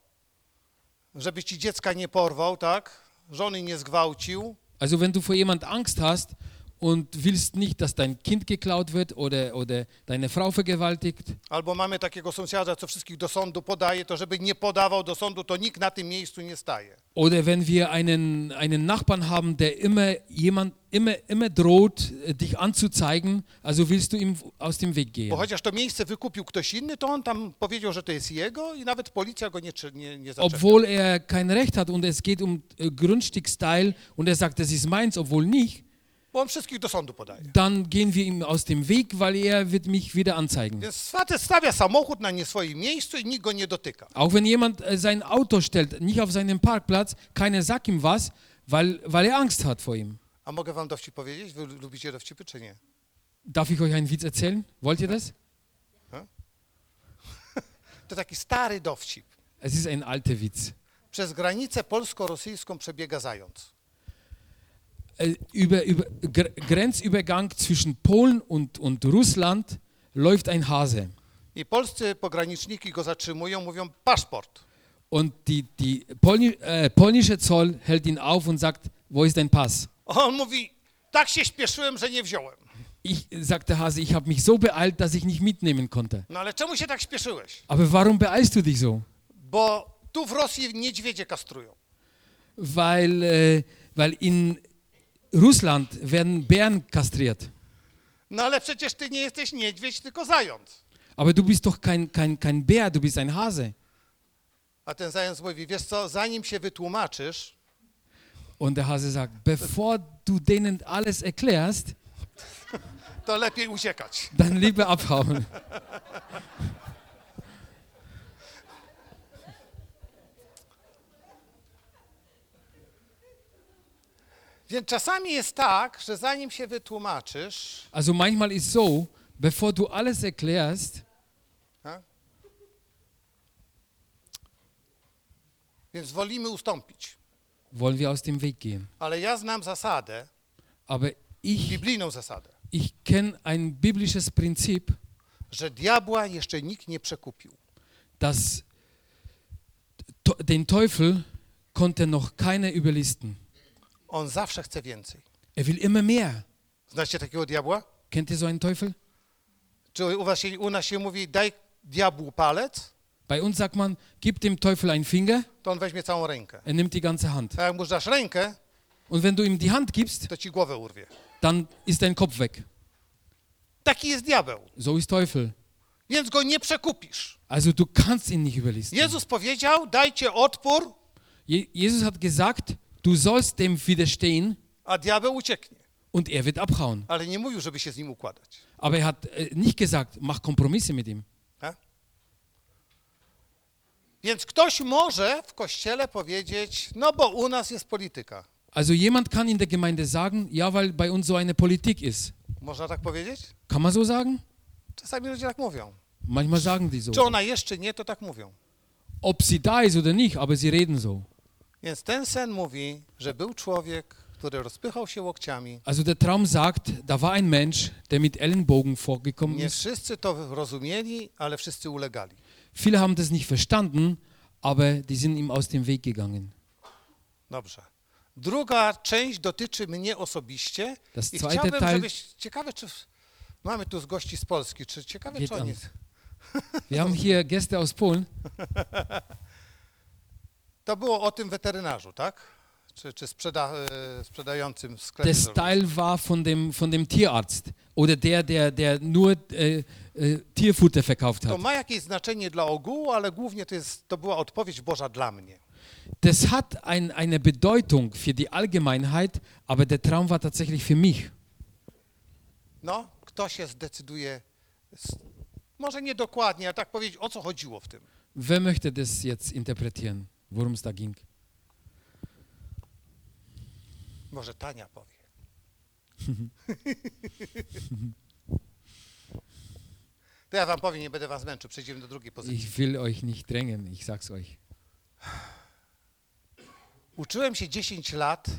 Żeby ci dziecka nie porwał, tak? Żony nie zgwałcił, Also wenn du vor jemand Angst hast und willst nicht, dass dein Kind geklaut wird oder, oder deine Frau vergewaltigt, albo mamy takiego sąsiada, co wszystkich do sądu podaje, to żeby nie podawał do sądu, to nikt na tym miejscu nie staje. oder wenn wir einen, einen Nachbarn haben, der immer jemand immer, immer droht, äh, dich anzuzeigen, also willst du ihm aus dem Weg gehen. Bo chociaż to miejsce wykupił ktoś inny, to on tam powiedział, że to jest jego i nawet policja go nie, nie, nie zaczepia. Obwohl er kein Recht hat und es geht um äh, Grundstücksteil und er sagt, das ist meins, obwohl nicht, on wszystkich do sądu podaje. dann gehen wir ihm aus dem Weg, weil er wird mich wieder anzeigen. Więc facet stawia samochód na nie swoim miejscu i nikt go nie dotyka. Auch wenn jemand äh, sein Auto stellt, nicht auf seinem Parkplatz, keiner sagt ihm was, weil, weil er Angst hat vor ihm. A mogę wam dowcip powiedzieć? Wy lubicie dowcipy, czy nie? Darf ich euch einen Witz erzählen? Wollt ihr das? To taki stary dowcip. Es ist ein alter Witz. Przez granicę polsko-rosyjską przebiega zając. Äh, über, über, Gr Grenzübergang zwischen Polen und, und Russland läuft ein Hase. I polscy pograniczniki go zatrzymują, mówią paszport. Und die, die Polni äh, polnische Zoll hält ihn auf und sagt, wo ist dein Pass? On mówi, tak się śpieszyłem, że nie wziąłem. Ich, sagt der Hase, ich habe mich so beeilt, dass ich nicht mitnehmen konnte. No ale czemu się tak śpieszyłeś? Aber warum beeilst du dich so? Bo tu w Rosji niedźwiedzie kastrują. Weil, äh, weil in Russland werden Bären kastriert. No ale przecież ty nie jesteś niedźwiedź, tylko zając. Aber du bist doch kein, kein, kein Bär, du bist ein Hase. A ten zając mówi, wiesz co, zanim się wytłumaczysz, Und der Hase sagt, bevor du denen alles erklärst, to lepiej uciekać. dann lieber abhauen. Więc czasami jest tak, że zanim się wytłumaczysz, Also manchmal ist so, bevor du alles erklärst, Więc wolimy ustąpić. wollen wir aus dem Weg gehen. Ale ja znam zasadę, Aber ich, biblijną zasadę, ich kenne ein biblisches Prinzip, że diabła jeszcze nikt nie przekupił. dass to, den Teufel konnte noch keiner überlisten. On zawsze chce więcej. Er will immer mehr. Znacie takiego diabła? Kennt ihr so einen Teufel? Czy u, was się, u nas się mówi, daj diabłu palec, Bei uns sagt man, gib dem Teufel einen Finger, to on weźmie całą rękę. er nimmt die ganze Hand. A jak mu dasz rękę, Und wenn du ihm die Hand gibst, to ci głowę urwie. dann ist dein Kopf weg. Taki jest diabeł. So ist Teufel. Więc go nie przekupisz. Also du kannst ihn nicht überlisten. Jezus powiedział, dajcie odpór, Je Jesus hat gesagt, du sollst dem widerstehen a diabeł ucieknie. und er wird abhauen. Ale nie mówił, żeby się z nim układać. Aber er hat äh, nicht gesagt, mach Kompromisse mit ihm. Tak? Więc ktoś może w kościele powiedzieć, no bo u nas jest polityka. Also jemand kann in der Gemeinde sagen, ja, weil bei uns so eine Politik ist. Można tak powiedzieć? Kann man so sagen? Czasami ludzie tak mówią. Manchmal sagen die so. Czy ona jeszcze nie, to tak mówią. Ob sie da ist oder nicht, aber sie reden so. Więc ten sen mówi, że był człowiek, który rozpychał się łokciami. Also der Traum sagt, da war ein Mensch, der mit Ellenbogen vorgekommen Nie ist. wszyscy to rozumieli, ale wszyscy ulegali. Viele haben das nicht verstanden, aber die sind ihm aus dem Weg gegangen. Dobrze. Druga część dotyczy mnie osobiście Das i zweite chciałbym, Teil żebyś... Ciekawe, czy... Mamy tu z gości z Polski, czy ciekawe, Geht czy oni... an. Wir haben hier Gäste aus Polen. To było o tym weterynarzu, tak? Czy, czy sprzeda, e, sprzedającym w sklepie. Das Teil war von dem, von dem Tierarzt oder der, der, der nur äh, äh, Tierfutter verkauft To hat. ma jakieś znaczenie dla ogółu, ale głównie to, jest, to była odpowiedź Boża dla mnie. Das hat ein, eine Bedeutung für die Allgemeinheit, aber der Traum war tatsächlich für mich. No, kto się zdecyduje, może nie dokładnie, ale tak powiedzieć, o co chodziło w tym. Wer möchte das jetzt interpretieren, worum? Może Tania powie. To ja wam powiem, nie będę was męczył, przejdziemy do drugiej pozycji. Ich will euch nicht drängen, ich sag's euch. Uczyłem się 10 lat y,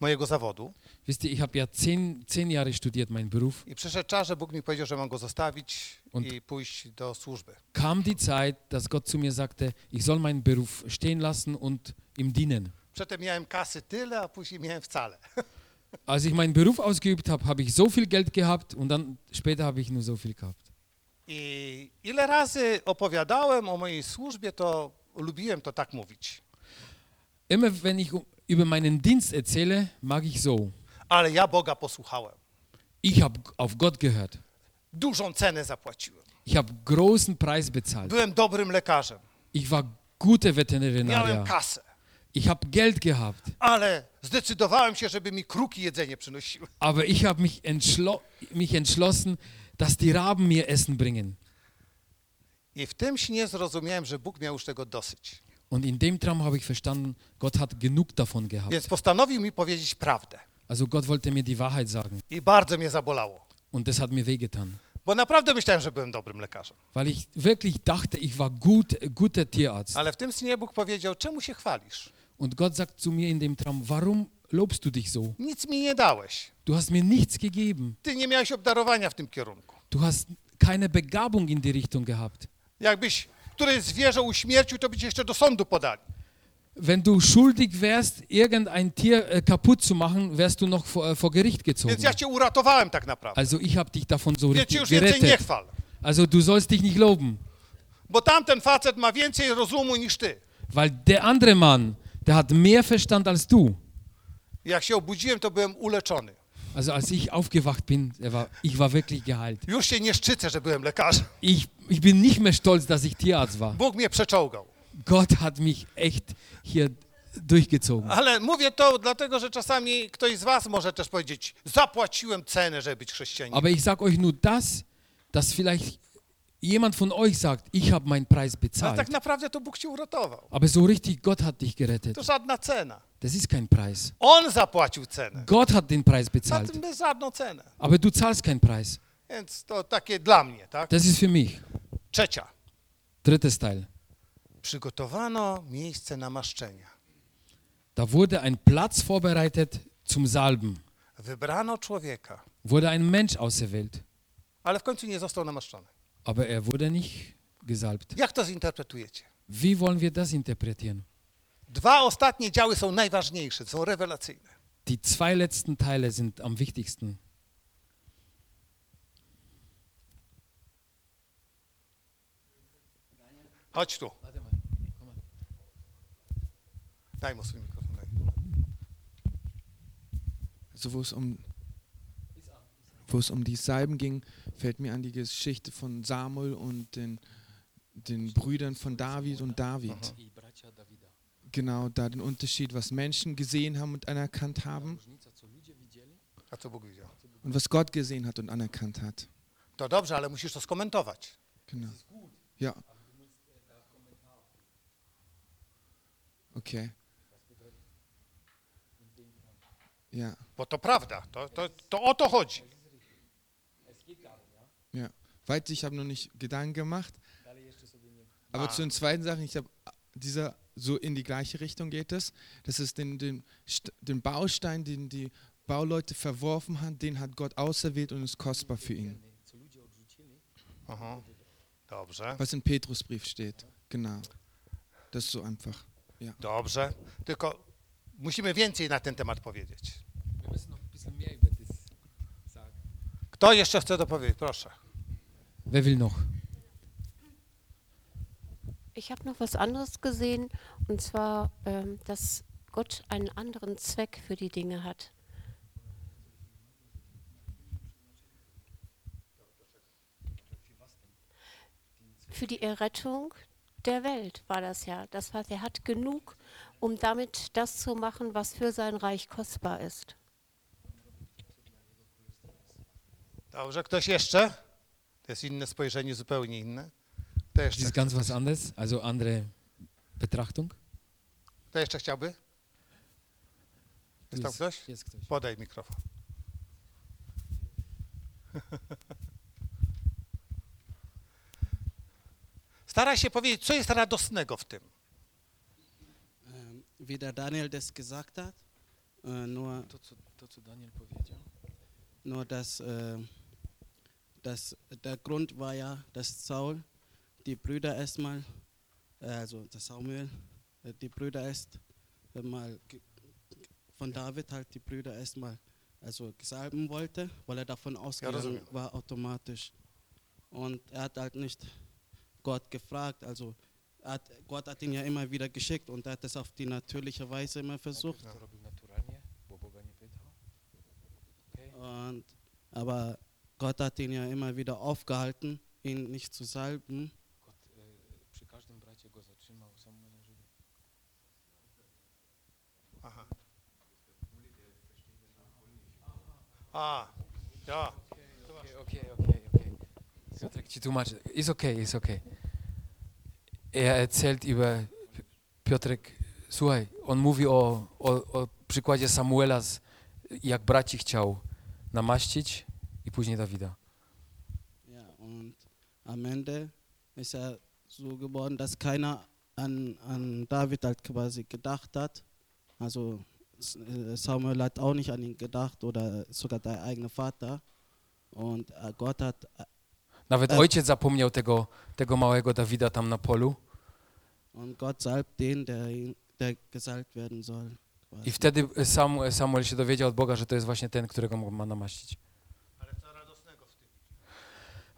mojego zawodu Wisst ich habe ja zehn, zehn Jahre studiert, meinen Beruf. i przyszedł czas, że Bóg mi powiedział, że mam go zostawić Und- i pójść do służby. Kam die Zeit, dass Gott zu mir sagte, ich soll meinen Beruf stehen lassen und ihm dienen. Przedtem miałem kasy tyle, a później miałem wcale. Als ich meinen Beruf ausgeübt habe, habe ich so viel Geld gehabt und dann später habe ich nur so viel gehabt. I ile razy opowiadałem o mojej służbie, to lubiłem to tak mówić. Immer wenn ich über meinen Dienst erzähle, mag ich so. Ale ja Boga posłuchałem. Ich habe auf Gott gehört. Dużą cenę zapłaciłem. Ich habe großen Preis bezahlt. Byłem dobrym lekarzem. Ich war guter Miałem Veterinarier. kasę. Ich habe Geld gehabt. Ale zdecydowałem się, żeby mi kruki jedzenie przynosiły. Aber ich habe mich, entschlo mich entschlossen, dass die Raben mir Essen bringen. I w tym śnie zrozumiałem, że Bóg miał już tego dosyć. Und in dem Traum habe ich verstanden, Gott hat genug davon gehabt. Więc postanowił mi powiedzieć prawdę. Also Gott wollte mir die Wahrheit sagen. I bardzo mnie zabolało. Und das hat mir wehgetan. Bo naprawdę myślałem, że byłem dobrym lekarzem. Weil ich wirklich dachte, ich war gut, guter Tierarzt. Ale w tym śnie Bóg powiedział, czemu się chwalisz? Und Gott sagt zu mir in dem Traum, warum lobst du dich so? Nic mi nie dałeś. Du hast mir nichts gegeben. Ty nie miałeś obdarowania w tym kierunku. Du hast keine Begabung in die Richtung gehabt. Jakbyś któreś zwierzę uśmiercił, to cię jeszcze do sądu podali. Wenn du schuldig wärst, irgendein Tier äh, kaputt zu machen, wärst du noch vor, äh, vor Gericht gezogen. Więc ja cię uratowałem tak naprawdę. Also ich habe dich davon so Więc richtig już więcej nie gerettet. chwal. Also du sollst dich nicht loben, Bo tamten facet ma więcej rozumu niż ty. weil der andere Mann, der hat mehr Verstand als du. Jak się obudziłem, to byłem uleczony. Also als ich aufgewacht bin, war, ich war wirklich geheilt. Już się nie szczycę, że byłem lekarzem. Ich, ich bin nicht mehr stolz, dass ich Tierarzt war. Bóg mnie przeczołgał. Gott hat mich echt hier durchgezogen. Ale mówię to dlatego, że czasami ktoś z was może też powiedzieć, zapłaciłem cenę, żeby być chrześcijaninem. Aber ich sage euch nur das, dass vielleicht jemand von euch sagt, ich habe meinen Preis Ale bezahlt. tak naprawdę to Bóg cię uratował. Aber so richtig, Gott hat dich gerettet. To żadna cena. Das ist kein Preis. On zapłacił cenę. Gott hat den Preis Za bezahlt. cenę. Aber du zahlst keinen Preis. Więc to takie dla mnie, tak? Das ist für mich. Trzecia. Drittes Teil. przygotowano miejsce namaszczenia. Da wurde ein Platz vorbereitet zum Salben. Wybrano człowieka, Wurde ein Mensch auserwählt. ale w końcu nie został namaszczony. Aber er wurde nicht gesalbt. Jak to zinterpretujecie? Wie wollen wir das interpretieren? Dwa ostatnie działy są najważniejsze, są rewelacyjne. Die zwei letzten Teile sind am wichtigsten. Chodź tu. Daj mu swój mikrofon. Daj. Also wo es um wo es um die Salben ging, fällt mir an die Geschichte von Samuel und den, den Brüdern von David und David. Genau, da den Unterschied, was Menschen gesehen haben und anerkannt haben und was Gott gesehen hat und anerkannt hat. To dobrze, ale musisz to skomentować. Genau. Ja. Okay. Ja. Bo to prawda, to, to, to o to chodzi. Ja, weiter, ich habe noch nicht Gedanken gemacht. Aber Ah. zu den zweiten Sachen, ich habe dieser so in die gleiche Richtung geht es. Das ist den, den, den Baustein, den die Bauleute verworfen haben, den hat Gott auserwählt und ist kostbar für ihn. Aha. Dobrze, Was in Petrusbrief steht. Genau. Das ist so einfach. dobrze. Tylko musimy więcej na ten temat powiedzieć. Kto jeszcze chce dopowiedzieć? Proszę. Wer will noch? Ich habe noch was anderes gesehen, und zwar, ähm, dass Gott einen anderen Zweck für die Dinge hat. Für die Errettung der Welt war das ja. Das heißt, er hat genug, um damit das zu machen, was für sein Reich kostbar ist. Dobrze, ktoś jeszcze? To jest inne spojrzenie, zupełnie inne. Kto Das jeszcze, ist ganz was anderes, also andere Betrachtung. kto jeszcze chciałby? Jest tam Jest- ktoś? Jest ktoś. Podaj mikrofon. Staraj się powiedzieć, co jest radosnego w tym. Ähm, wie der Daniel das gesagt hat, äh, nur, To, co, to, co Daniel powiedział. nur dass, äh, dass der Grund war ja, dass Saul die Brüder erstmal, äh, also der Samuel, äh, die Brüder erst äh, mal ge- von David halt die Brüder erstmal also gesalben wollte, weil er davon ausgegangen rozumiem. war automatisch. Und er hat halt nicht Gott gefragt, also er hat, Gott hat ihn ja immer wieder geschickt und er hat es auf die natürliche Weise immer versucht. Und, aber Gott hat ihn ja immer wieder aufgehalten, ihn nicht zu salben. Gott e, przy każdym bracie go zatrzymał, Samuela, żeby... Aha. A, ja. Okay, okay, okay, okay. Ci tłumaczy. Ist okay, ist okay. Er erzählt über Piotrek, słuchaj, on mówi o, o, o przykładzie Samuela, z, jak braci chciał namaścić i później Dawida. Ja, und am Ende ist er so geworden, dass keiner an, an David halt quasi gedacht hat. Also Samuel hat auch nicht an ihn gedacht oder sogar der eigene Vater. Und äh, Gott hat äh, Nawet E- ojciec zapomniał tego, tego małego Dawida tam na polu und Gott salbt den, der, der gesalbt werden soll. i wtedy Sam, Samuel się dowiedział od Boga, że to jest właśnie ten, którego ma namaścić. Ale co radosnego w tym?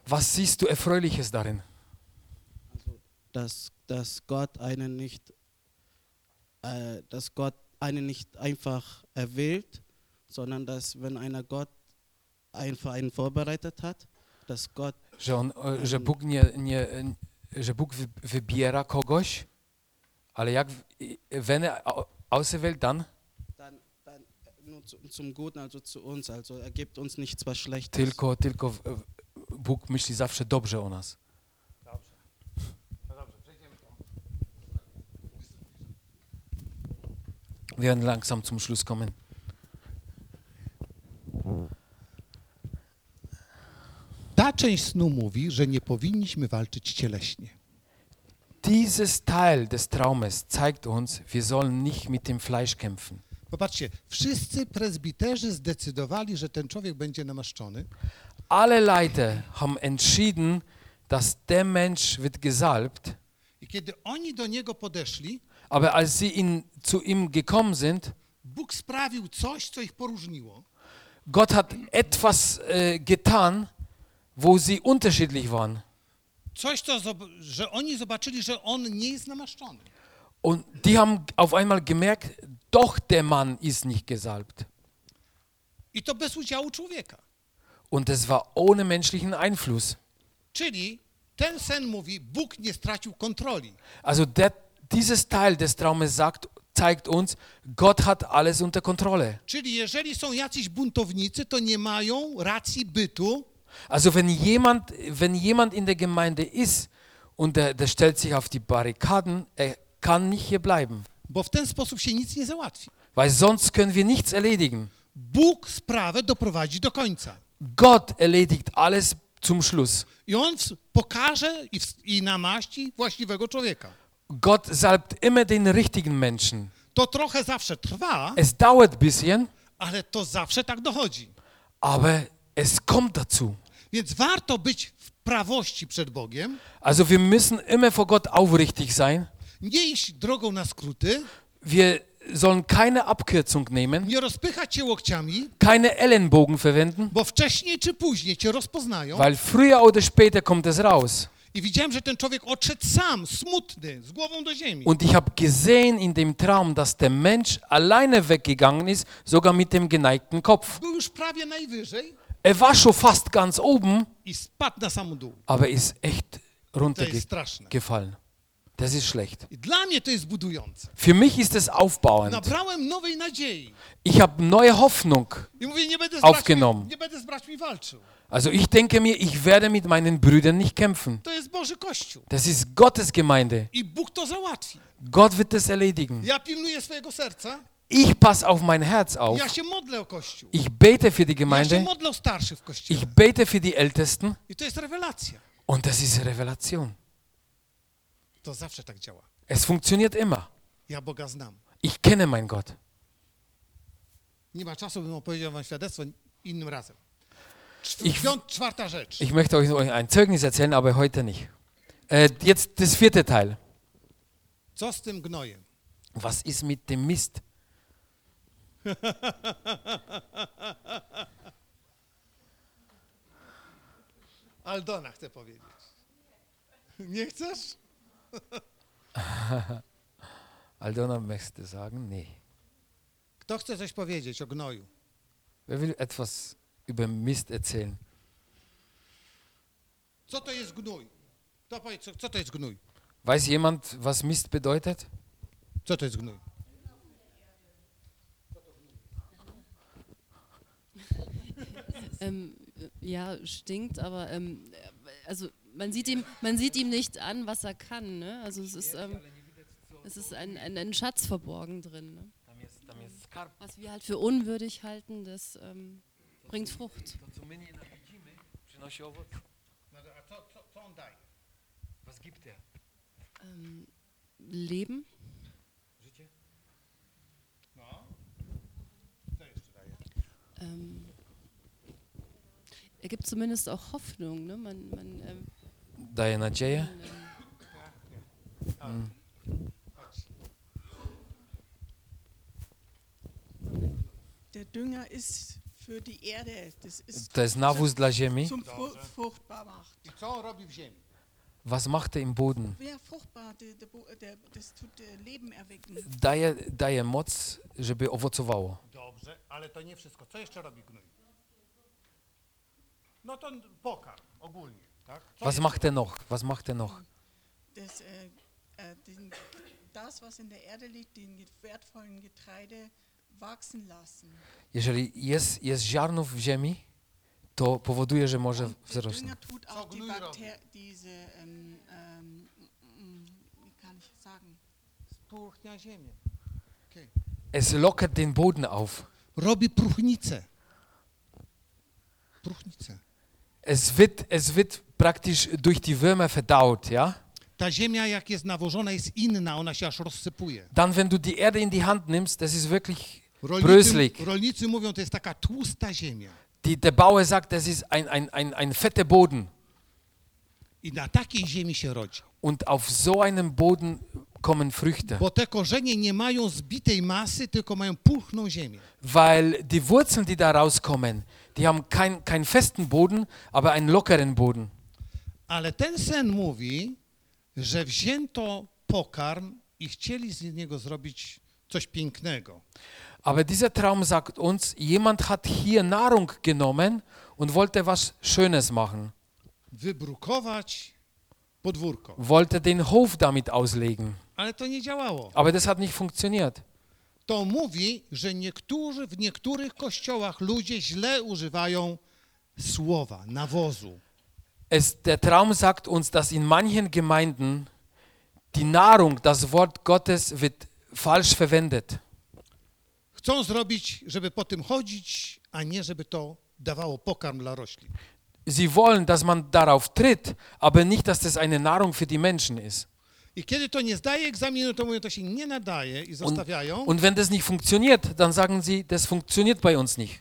Was siehst du Erfreuliches darin? Also, dass, dass Gott einen nicht, äh, dass Gott einen nicht einfach erwählt, sondern dass wenn einer Gott einfach einen vorbereitet hat, dass Gott Że, on, e, że Bóg nie, nie, że Bóg wy- wybiera kogoś, ale jak wenn er au- auserwählt, dann dann, dann nur zu, zum Guten, also zu uns, also er gibt uns nichts was Schlechtes. tylko, tylko Bóg myśli zawsze dobrze o nas. Werden langsam zum Schluss kommen. Ta część snu mówi, że nie powinniśmy walczyć cieleśnie. dieses Teil des Traumes zeigt uns, wir sollen nicht mit dem Fleisch kämpfen. Popatrzcie, wszyscy prezbiterzy zdecydowali, że ten człowiek będzie namaszczony, Alle Leiter haben entschieden, dass der Mensch wird gesalbt, i kiedy oni do niego podeszli, aber als sie in, zu ihm gekommen sind, Bóg sprawił coś, co ich poróżniło. Gott hat etwas äh, getan, wo sie unterschiedlich waren. Coś, co, zob- że oni zobaczyli, że on nie jest namaszczony. Und die haben auf einmal gemerkt, doch der Mann ist nicht gesalbt. I to bez udziału człowieka. Und es war ohne menschlichen Einfluss. Czyli ten sen mówi, Bóg nie stracił kontroli. Also der, dieses Teil des Traumes sagt, zeigt uns, Gott hat alles unter Kontrolle. Czyli jeżeli są jacyś buntownicy, to nie mają racji bytu, Also wenn jemand, wenn jemand in der Gemeinde ist und der, der stellt sich auf die Barrikaden, er kann nicht hier bleiben, bo w ten sposób się nic nie załatwi. weil sonst können wir nichts erledigen. Bóg sprawę doprowadzi do końca. Gott erledigt alles zum Schluss. I on pokaże i, i namaści właściwego człowieka. Gott salbt immer den richtigen Menschen. To trochę zawsze trwa, Es dauert ein bisschen, ale to zawsze tak dochodzi. aber es kommt dazu. Więc warto być w prawości przed Bogiem, Also wir müssen immer vor Gott aufrichtig sein. nie iść drogą na skróty, Wir sollen keine Abkürzung nehmen, nie rozpychać się łokciami, keine Ellenbogen verwenden, bo wcześniej czy później cię rozpoznają. weil früher oder später kommt es raus. Und ich habe gesehen in dem Traum, dass der Mensch alleine weggegangen ist, sogar mit dem geneigten Kopf. Er war schon fast ganz oben, aber ist echt runtergefallen. Das ist schlecht. Für mich ist es aufbauend. Ich habe neue Hoffnung. Aufgenommen. Also ich denke mir, ich werde mit meinen Brüdern nicht kämpfen. Das ist Gottes Gemeinde. Gott wird es erledigen. Ich passe auf mein Herz auf. Ich bete für die Gemeinde. Ich bete für die Ältesten. Und das ist Revelation. Es funktioniert immer. Ich kenne meinen Gott. Nie ma czasu, bym opowiedział wam świadectwo innym razem. Ich-. Ich möchte euch ein Zeugnis erzählen, aber heute nicht. Äh, jetzt das vierte Teil. Was ist mit dem Mist? Aldona chce powiedzieć. Nie chcesz? Aldona möchte sagen, nee. Kto chce coś powiedzieć o gnoju? Wer will etwas über Mist erzählen? Weiß jemand, was Mist bedeutet? Ähm, ja, stinkt, aber ähm, also man sieht ihm, man sieht ihm nicht an, was er kann. Ne? Also es ist, ähm, es ist ein, ein, ein Schatz verborgen drin. Ne? Was wir halt für unwürdig halten, das ähm, bringt Frucht. No, a co, co, co on daje? Was gibt er? Ähm, Leben, No. Co jeszcze daje? ähm, er gibt zumindest auch Hoffnung. Ne? Man, man, ähm, Daje nadzieję. ähm, Der Dünger ist für die Erde. Das ist To jest nawóz dla ziemi. zum Fru fruchtbar macht. I co on robi w ziemi? Was macht er im Boden? Ja, fruchtbar, der, der, Bo- der, das tut Leben erwecken. Daje, daje moc, żeby owocowało. Dobrze, ale to nie wszystko. Co jeszcze robi gnój? No to pokarm ogólnie, tak? Co Was macht er noch? Was macht er noch? Das, äh, äh, den, das, was in der Erde liegt, den wertvollen Getreide. Jeżeli jest, jest ziarno w ziemi, to powoduje, że może Und der wzrosnąć. Dünger tut Co auch die gnój robi? Bakter diese, ähm, ähm, mm, wie kann ich sagen, Spróchnia ziemię. Es lockert den Boden auf. Robi próchnicę. Próchnicę. Es wird, es wird praktisch durch die Würmer verdaut, ja? Ta ziemia jak jest nawożona jest inna, ona się aż rozsypuje. Dann, wenn du die Erde in die Hand nimmst, das ist wirklich bröselig. rolnicy mówią, to jest taka tłusta ziemia. Die, der Bauer sagt, das ist ein, ein, ein, ein fetter Boden. I na takiej ziemi się rodzi. Und auf so einem Boden kommen Früchte. Bo te korzenie nie mają zbitej masy, tylko mają pulchną ziemię. Weil die Wurzeln, die da rauskommen, die haben keinen kein festen Boden, aber einen lockeren Boden. Ale ten sen mówi, że wzięto pokarm i chcieli z niego zrobić coś pięknego. Aber dieser Traum sagt uns, jemand hat hier Nahrung genommen und wollte was Schönes machen. Wybrukować podwórko. Wollte den Hof damit auslegen. Ale to nie działało. Aber das hat nicht funktioniert. To mówi, że niektórzy, w niektórych kościołach ludzie źle używają słowa, nawozu. Es, der Traum sagt uns, dass in manchen Gemeinden die Nahrung, das Wort Gottes wird falsch verwendet. Chcą zrobić, żeby po tym chodzić, a nie żeby to dawało pokarm dla roślin. Sie wollen, dass man darauf tritt, aber nicht, dass das eine Nahrung für die Menschen ist. I kiedy to nie zdaje egzaminu, to mówią, to się nie nadaje i Und, zostawiają. und wenn das nicht funktioniert, dann sagen sie, das funktioniert bei uns nicht.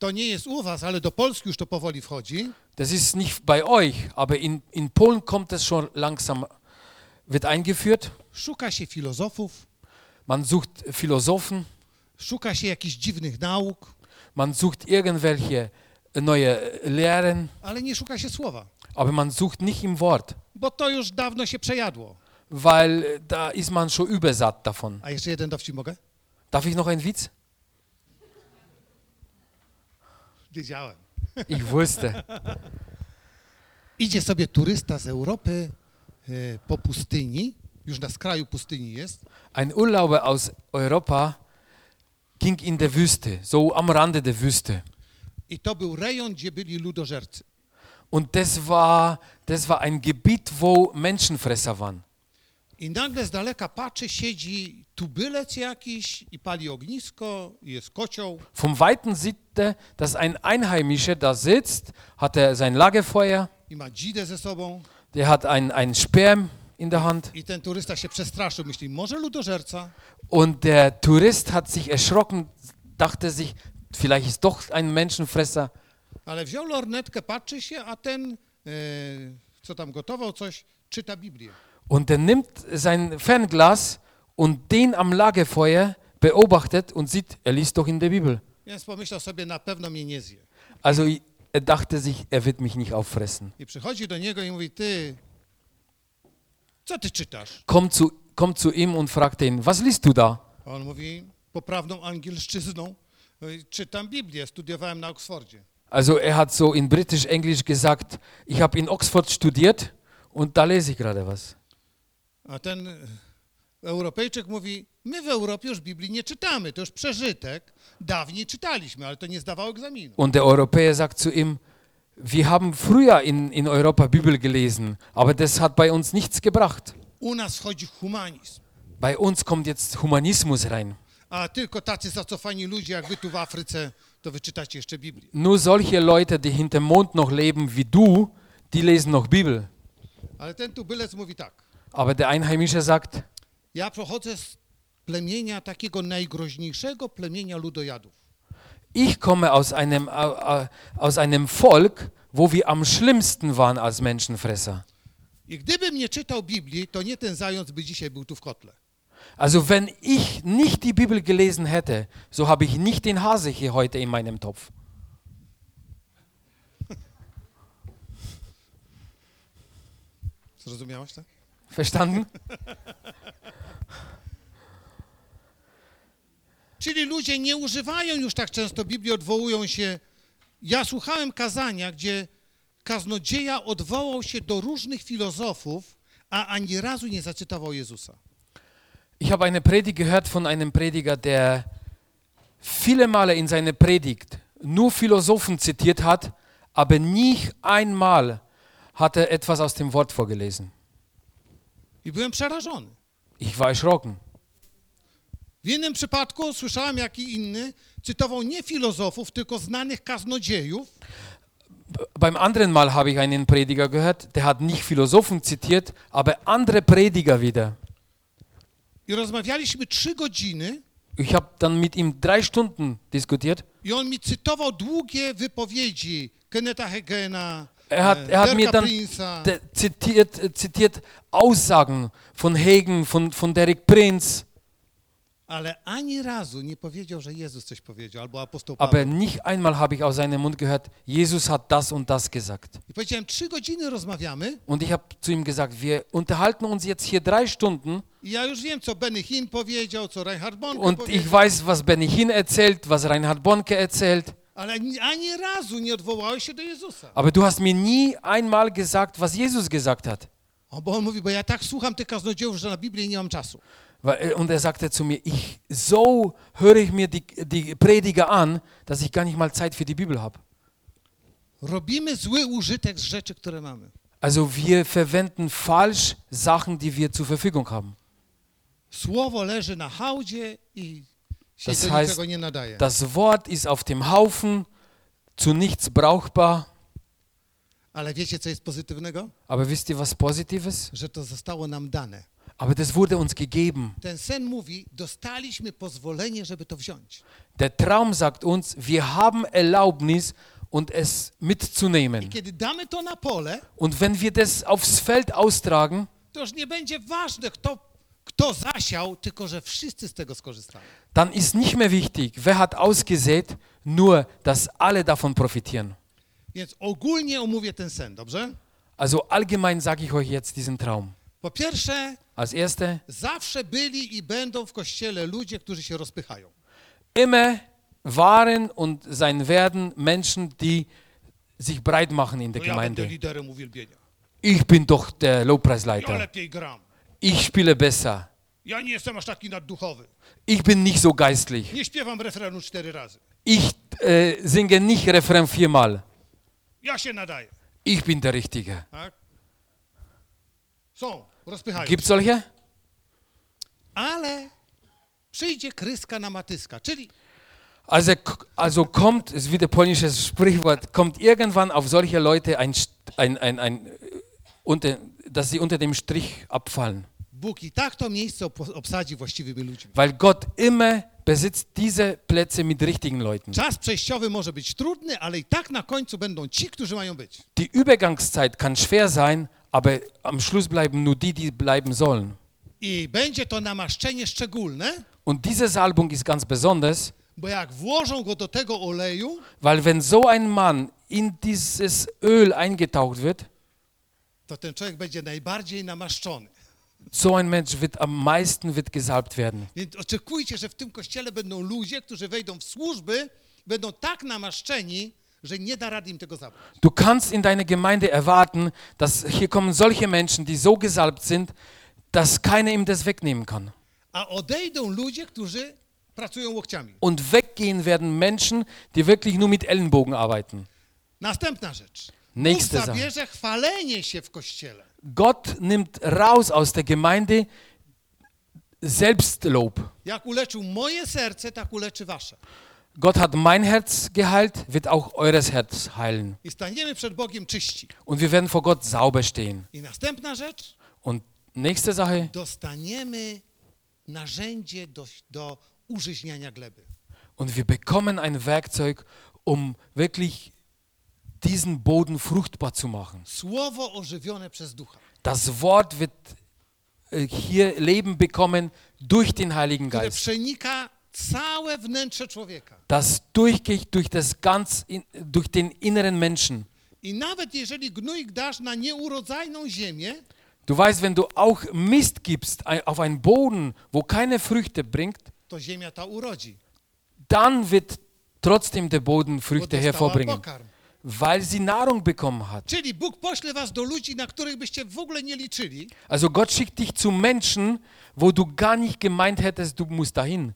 To nie jest u was, ale do Polski już to powoli wchodzi. Das ist nicht bei euch, aber in, in Polen kommt es schon langsam, wird eingeführt. Szuka się filozofów, Man sucht Philosophen, szuka się jakichś dziwnych nauk, man sucht irgendwelche neue Lehren, ale nie szuka się słowa, aber man sucht nicht im Wort, bo to już dawno się przejadło. weil da ist man schon übersatt davon. A jeszcze jeden dowcip mogę? Darf ich noch einen Witz? Wiedziałem. Ich wusste. Idzie sobie turysta z Europy e, po pustyni, już na skraju pustyni jest, Ein Urlauber aus Europa ging in der Wüste, so am Rande der Wüste. i to był rejon, gdzie byli ludożercy. Und das war, das war ein Gebiet, wo Menschenfresser waren. I nagle z daleka patrzy, siedzi tubylec jakiś i pali ognisko, i jest kocioł. Vom Weiten sieht er, dass ein Einheimischer da sitzt, hat er sein Lagerfeuer, i ma dzidę ze sobą. der hat ein, ein Speer in der Hand I ten turysta się przestraszył, myśli, może ludożerca? und der Tourist hat sich erschrocken, dachte sich, vielleicht ist doch ein Menschenfresser. Ale wziął lornetkę, patrzy się, a ten, e, co tam gotował coś, czyta Biblię. Und er nimmt sein Fernglas und den am Lagerfeuer beobachtet und sieht, er liest doch in der Bibel. Also er dachte sich, er wird mich nicht auffressen. Kommt zu, kommt zu ihm und fragt ihn, was liest du da? A on mówi, poprawną angielszczyzną, "Oj, czytam Biblię, studiowałem na Oksfordzie. Also er hat so in britisch-englisch gesagt, ich habe in Oxford studiert und da lese ich gerade was. A ten e, Europejczyk mówi, my w Europie już Biblii nie czytamy, to już przeżytek. Dawniej czytaliśmy, ale to nie zdawało egzaminu. Und der Europäer sagt zu ihm, wir haben früher in, in Europa Bibel gelesen, aber das hat bei uns nichts gebracht. U nas wchodzi humanizm, Bei uns kommt jetzt Humanismus rein. a tylko tacy zacofani ludzie jak wy tu w Afryce, to wy czytacie jeszcze Biblię. Nur solche Leute, die hinterm Mond noch leben wie du, die lesen noch Bibel. Ale ten tubylec mówi tak, Aber der Einheimische sagt, ja pochodzę z plemienia takiego najgroźniejszego plemienia ludojadów. ich komme aus einem, au- au- aus einem Volk, wo wir am schlimmsten waren als Menschenfresser. I gdybym nie czytał Biblii, to nie ten zając by dzisiaj był tu w kotle. Also wenn ich nicht die Bibel gelesen hätte, so habe ich nicht den Hase hier heute in meinem Topf. Zrozumiałeś to? Verstanden? Czyli ludzie nie używają już tak często Biblii, odwołują się. Ja słuchałem kazania, gdzie kaznodzieja odwołał się do różnych filozofów, a ani razu nie zacytował Jezusa. Ich habe eine Predigt gehört von einem Prediger, der viele Male in seiner Predigt nur Philosophen zitiert hat, aber nicht einmal hat er etwas aus dem Wort vorgelesen. I byłem przerażony. Ich war erschrocken. W innym przypadku słyszałem, jak i inny cytował nie filozofów, tylko znanych kaznodziejów, beim anderen Mal habe ich einen Prediger gehört, der hat nicht Philosophen zitiert, aber andere Prediger wieder. I rozmawialiśmy trzy godziny Ich habe dann mit ihm drei Stunden diskutiert. i on mi cytował długie wypowiedzi Kenneta Hagena, Er hat, er hat mir dann de- zitiert, äh, zitiert Aussagen von Hagen, von, von Derek Prince, ale ani razu nie powiedział, że Jezus coś powiedział, albo apostoł aber nicht einmal habe ich aus seinem Mund gehört, Jesus hat das und das gesagt. I powiedziałem, trzy godziny rozmawiamy. Und ich habe zu ihm gesagt, wir unterhalten uns jetzt hier drei Stunden. I ja już wiem, co Benny Hinn powiedział, co Reinhard Bonke und powiedział, ich weiß, was Benny Hinn erzählt, was Reinhard Bonke erzählt. Aber du hast mir nie einmal gesagt, was Jesus gesagt hat. O, bo on mówi, bo ja tak słucham tych kaznodziejów, że na Biblię nie mam czasu. Weil- Und er sagte zu mir, ich, so höre ich mir die, die Prediger an, dass ich gar nicht mal Zeit für die Bibel habe. Robimy zły użytek z rzeczy, które mamy. Also wir verwenden falsch Sachen, die wir zur Verfügung haben. Słowo leży na hałdzie i Das heißt. Das Wort ist auf dem Haufen, zu nichts brauchbar. Ale wiecie, co jest pozytywnego? Aber wisst ihr was Positives? Że to zostało nam dane. Aber das wurde uns gegeben. Ten sen mówi, dostaliśmy pozwolenie, żeby to wziąć. Der Traum sagt uns, wir haben Erlaubnis und es I mitzunehmen. kiedy damy to na pole, Und wenn wir das aufs Feld austragen, to już nie będzie ważne, kto, kto zasiał, tylko że wszyscy z tego skorzystają. dann ist nicht mehr wichtig, wer hat ausgesät, nur dass alle davon profitieren. Więc ogólnie omówię ten sen, dobrze? Also allgemein sage ich euch jetzt diesen Traum. Po pierwsze, Als erste, zawsze byli i będą w kościele ludzie, którzy się rozpychają. immer waren und sein werden Menschen, die sich breit machen in der ja będę Gemeinde. liderem uwielbienia. Ich bin doch der Ja Lobpreisleiter. lepiej gram. Ich spiele besser. Ja nie jestem aż taki nadduchowy. Ich bin nicht so geistlich. Nie śpiewam refrenu cztery razy. Ich äh, singe nicht Refrain viermal. Ja się nadaję. Ich bin der Richtige. Tak? Są, rozpychają. Gibt solche? Ale przyjdzie kryska na matyska, czyli Also, also kommt, es ist wieder polnisches Sprichwort, kommt irgendwann auf solche Leute ein, ein, ein, ein, äh, unter, dass sie unter dem Strich abfallen. Bóg i tak to miejsce op- obsadzi właściwymi ludźmi. Weil Gott immer besitzt diese Plätze mit richtigen Leuten. Czas przejściowy może być trudny, ale i tak na końcu będą ci, którzy mają być. Die Übergangszeit kann schwer sein, aber am Schluss bleiben nur die, die bleiben sollen. I będzie to namaszczenie szczególne, Und diese Salbung ist ganz besonders, bo jak włożą go do tego oleju, weil wenn so ein Mann in dieses Öl eingetaucht wird, to ten człowiek będzie najbardziej namaszczony. So ein Mensch wird am meisten wird gesalbt werden. Więc oczekujcie, że w tym kościele będą ludzie, którzy wejdą w służby, będą tak namaszczeni, że nie da rady im tego zabrać. Du kannst in deiner Gemeinde erwarten, dass hier kommen solche Menschen, die so gesalbt sind, dass keiner ihm das wegnehmen kann. A odejdą ludzie, którzy pracują łokciami. Und weggehen werden Menschen, die wirklich nur mit Ellenbogen arbeiten. Następna rzecz. Nächste Sache. chwalenie się w kościele. Gott nimmt raus aus der Gemeinde Selbstlob. Jak uleczył moje serce, tak uleczy wasze. Gott hat mein Herz geheilt, wird auch eures Herz heilen. Und wir werden vor Gott sauber stehen. Und nächste Sache, und wir bekommen ein Werkzeug, um wirklich diesen Boden fruchtbar zu machen. Słowo ożywione przez ducha. Das Wort wird äh, hier Leben bekommen durch den Heiligen Geist. przenika całe wnętrze człowieka. Das durchgeht durch, das ganz durch den inneren Menschen. I nawet jeżeli gnój dasz na nieurodzajną ziemię, Du weißt, wenn du auch Mist gibst auf einen Boden, wo keine Früchte bringt, to ziemia ta urodzi. dann wird trotzdem der Boden Bo Früchte hervorbringen, pokarm. Weil sie Nahrung bekommen hat. Czyli Bóg pośle was do ludzi, na których byście w ogóle nie liczyli, Also Gott schickt dich zu Menschen, wo du gar nicht gemeint hättest, du musst dahin.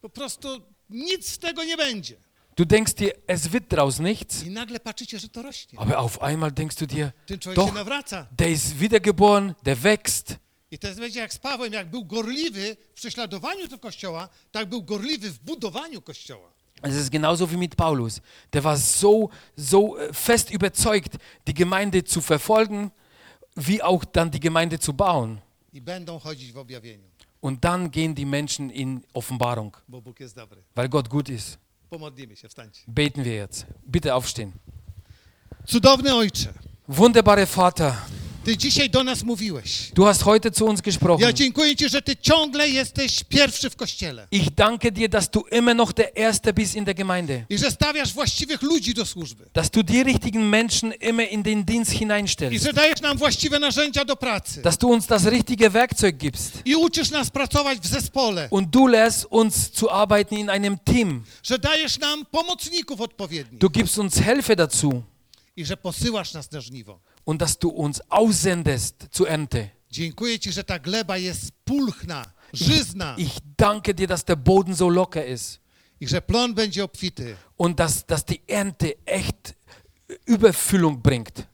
po prostu nic z tego nie będzie. Du denkst dir, es wird daraus nichts, I nagle patrzycie, że to rośnie. aber auf einmal denkst du dir, Ten człowiek się doch, nawraca. der ist wiedergeboren, der wächst. I jest będzie jak z Pawłem, jak był gorliwy w prześladowaniu do kościoła, tak był gorliwy w budowaniu kościoła. Es ist genauso wie mit Paulus. Der war so, so äh, fest überzeugt, die Gemeinde zu verfolgen, wie auch dann die Gemeinde zu bauen. Und dann gehen die Menschen in Offenbarung, weil Gott gut ist. Beten wir jetzt. Bitte aufstehen. Cudowny Ojcze, Wunderbarer Vater, Ty dzisiaj do nas mówiłeś. du hast heute zu uns Ja gesprochen. dziękuję Ci, że Ty ciągle jesteś pierwszy w Kościele Ich danke dir, dass du immer noch der Erste bist in der Gemeinde. i że stawiasz właściwych ludzi do służby Dass du die richtigen Menschen immer in den Dienst i hineinstellst. że dajesz nam właściwe narzędzia do pracy Dass du uns das richtige Werkzeug gibst. i uczysz nas pracować w zespole, Und du lehrst uns zu arbeiten in einem Team. że dajesz nam pomocników odpowiednich Du gibst uns Helfer dazu. i że posyłasz nas na żniwo. Und dass du uns aussendest zur Ernte. Dziękuję Ci, że ta gleba jest pulchna, żyzna Ich danke dir, dass der Boden so locker ist. i że plon będzie obfity. Und dass, dass die Ernte echt Überfüllung bringt.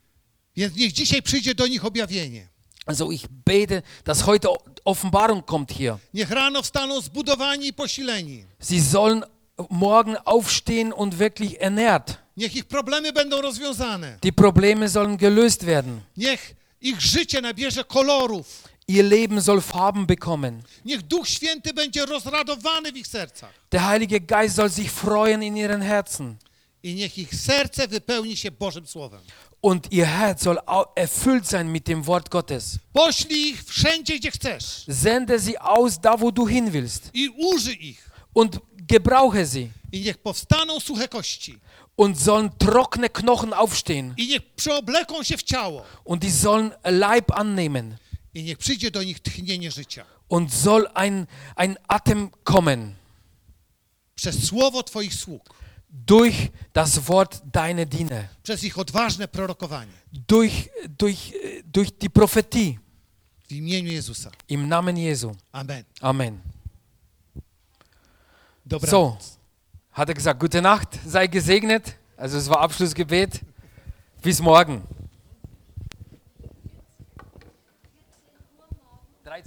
Więc niech dzisiaj przyjdzie do nich objawienie. Also ich bete, dass heute Offenbarung kommt hier. Niech rano wstaną zbudowani i posileni. Sie sollen morgen aufstehen und wirklich ernährt. Niech ich problemy będą rozwiązane. Die Probleme sollen gelöst werden. Niech ich życie nabierze kolorów. Ihr Leben soll Farben bekommen. Niech Duch Święty będzie rozradowany w ich sercach. Der Heilige Geist soll sich freuen in ihren Herzen. I niech ich serce wypełni się Bożym Słowem. Und ihr Herz soll erfüllt sein mit dem Wort Gottes. Poślij ich wszędzie, gdzie chcesz. Sende sie aus, da wo du hin willst. I użyj ich. Und gebrauche sie. I niech powstaną suche kości. Und sollen trockene Knochen aufstehen. I niech przeobleką się w ciało. Und die sollen Leib annehmen. I niech przyjdzie do nich tchnienie życia. Und soll ein, ein Atem kommen. Przez słowo Twoich sług. Durch das Wort deiner Diener. Przez ich odważne prorokowanie. Durch, durch, durch die Prophetie. W imieniu Jezusa. Im Namen Jesu. Amen. Amen. Dobranoc. So, hat er gesagt, gute Nacht, sei gesegnet. Also es war Abschlussgebet. Bis morgen.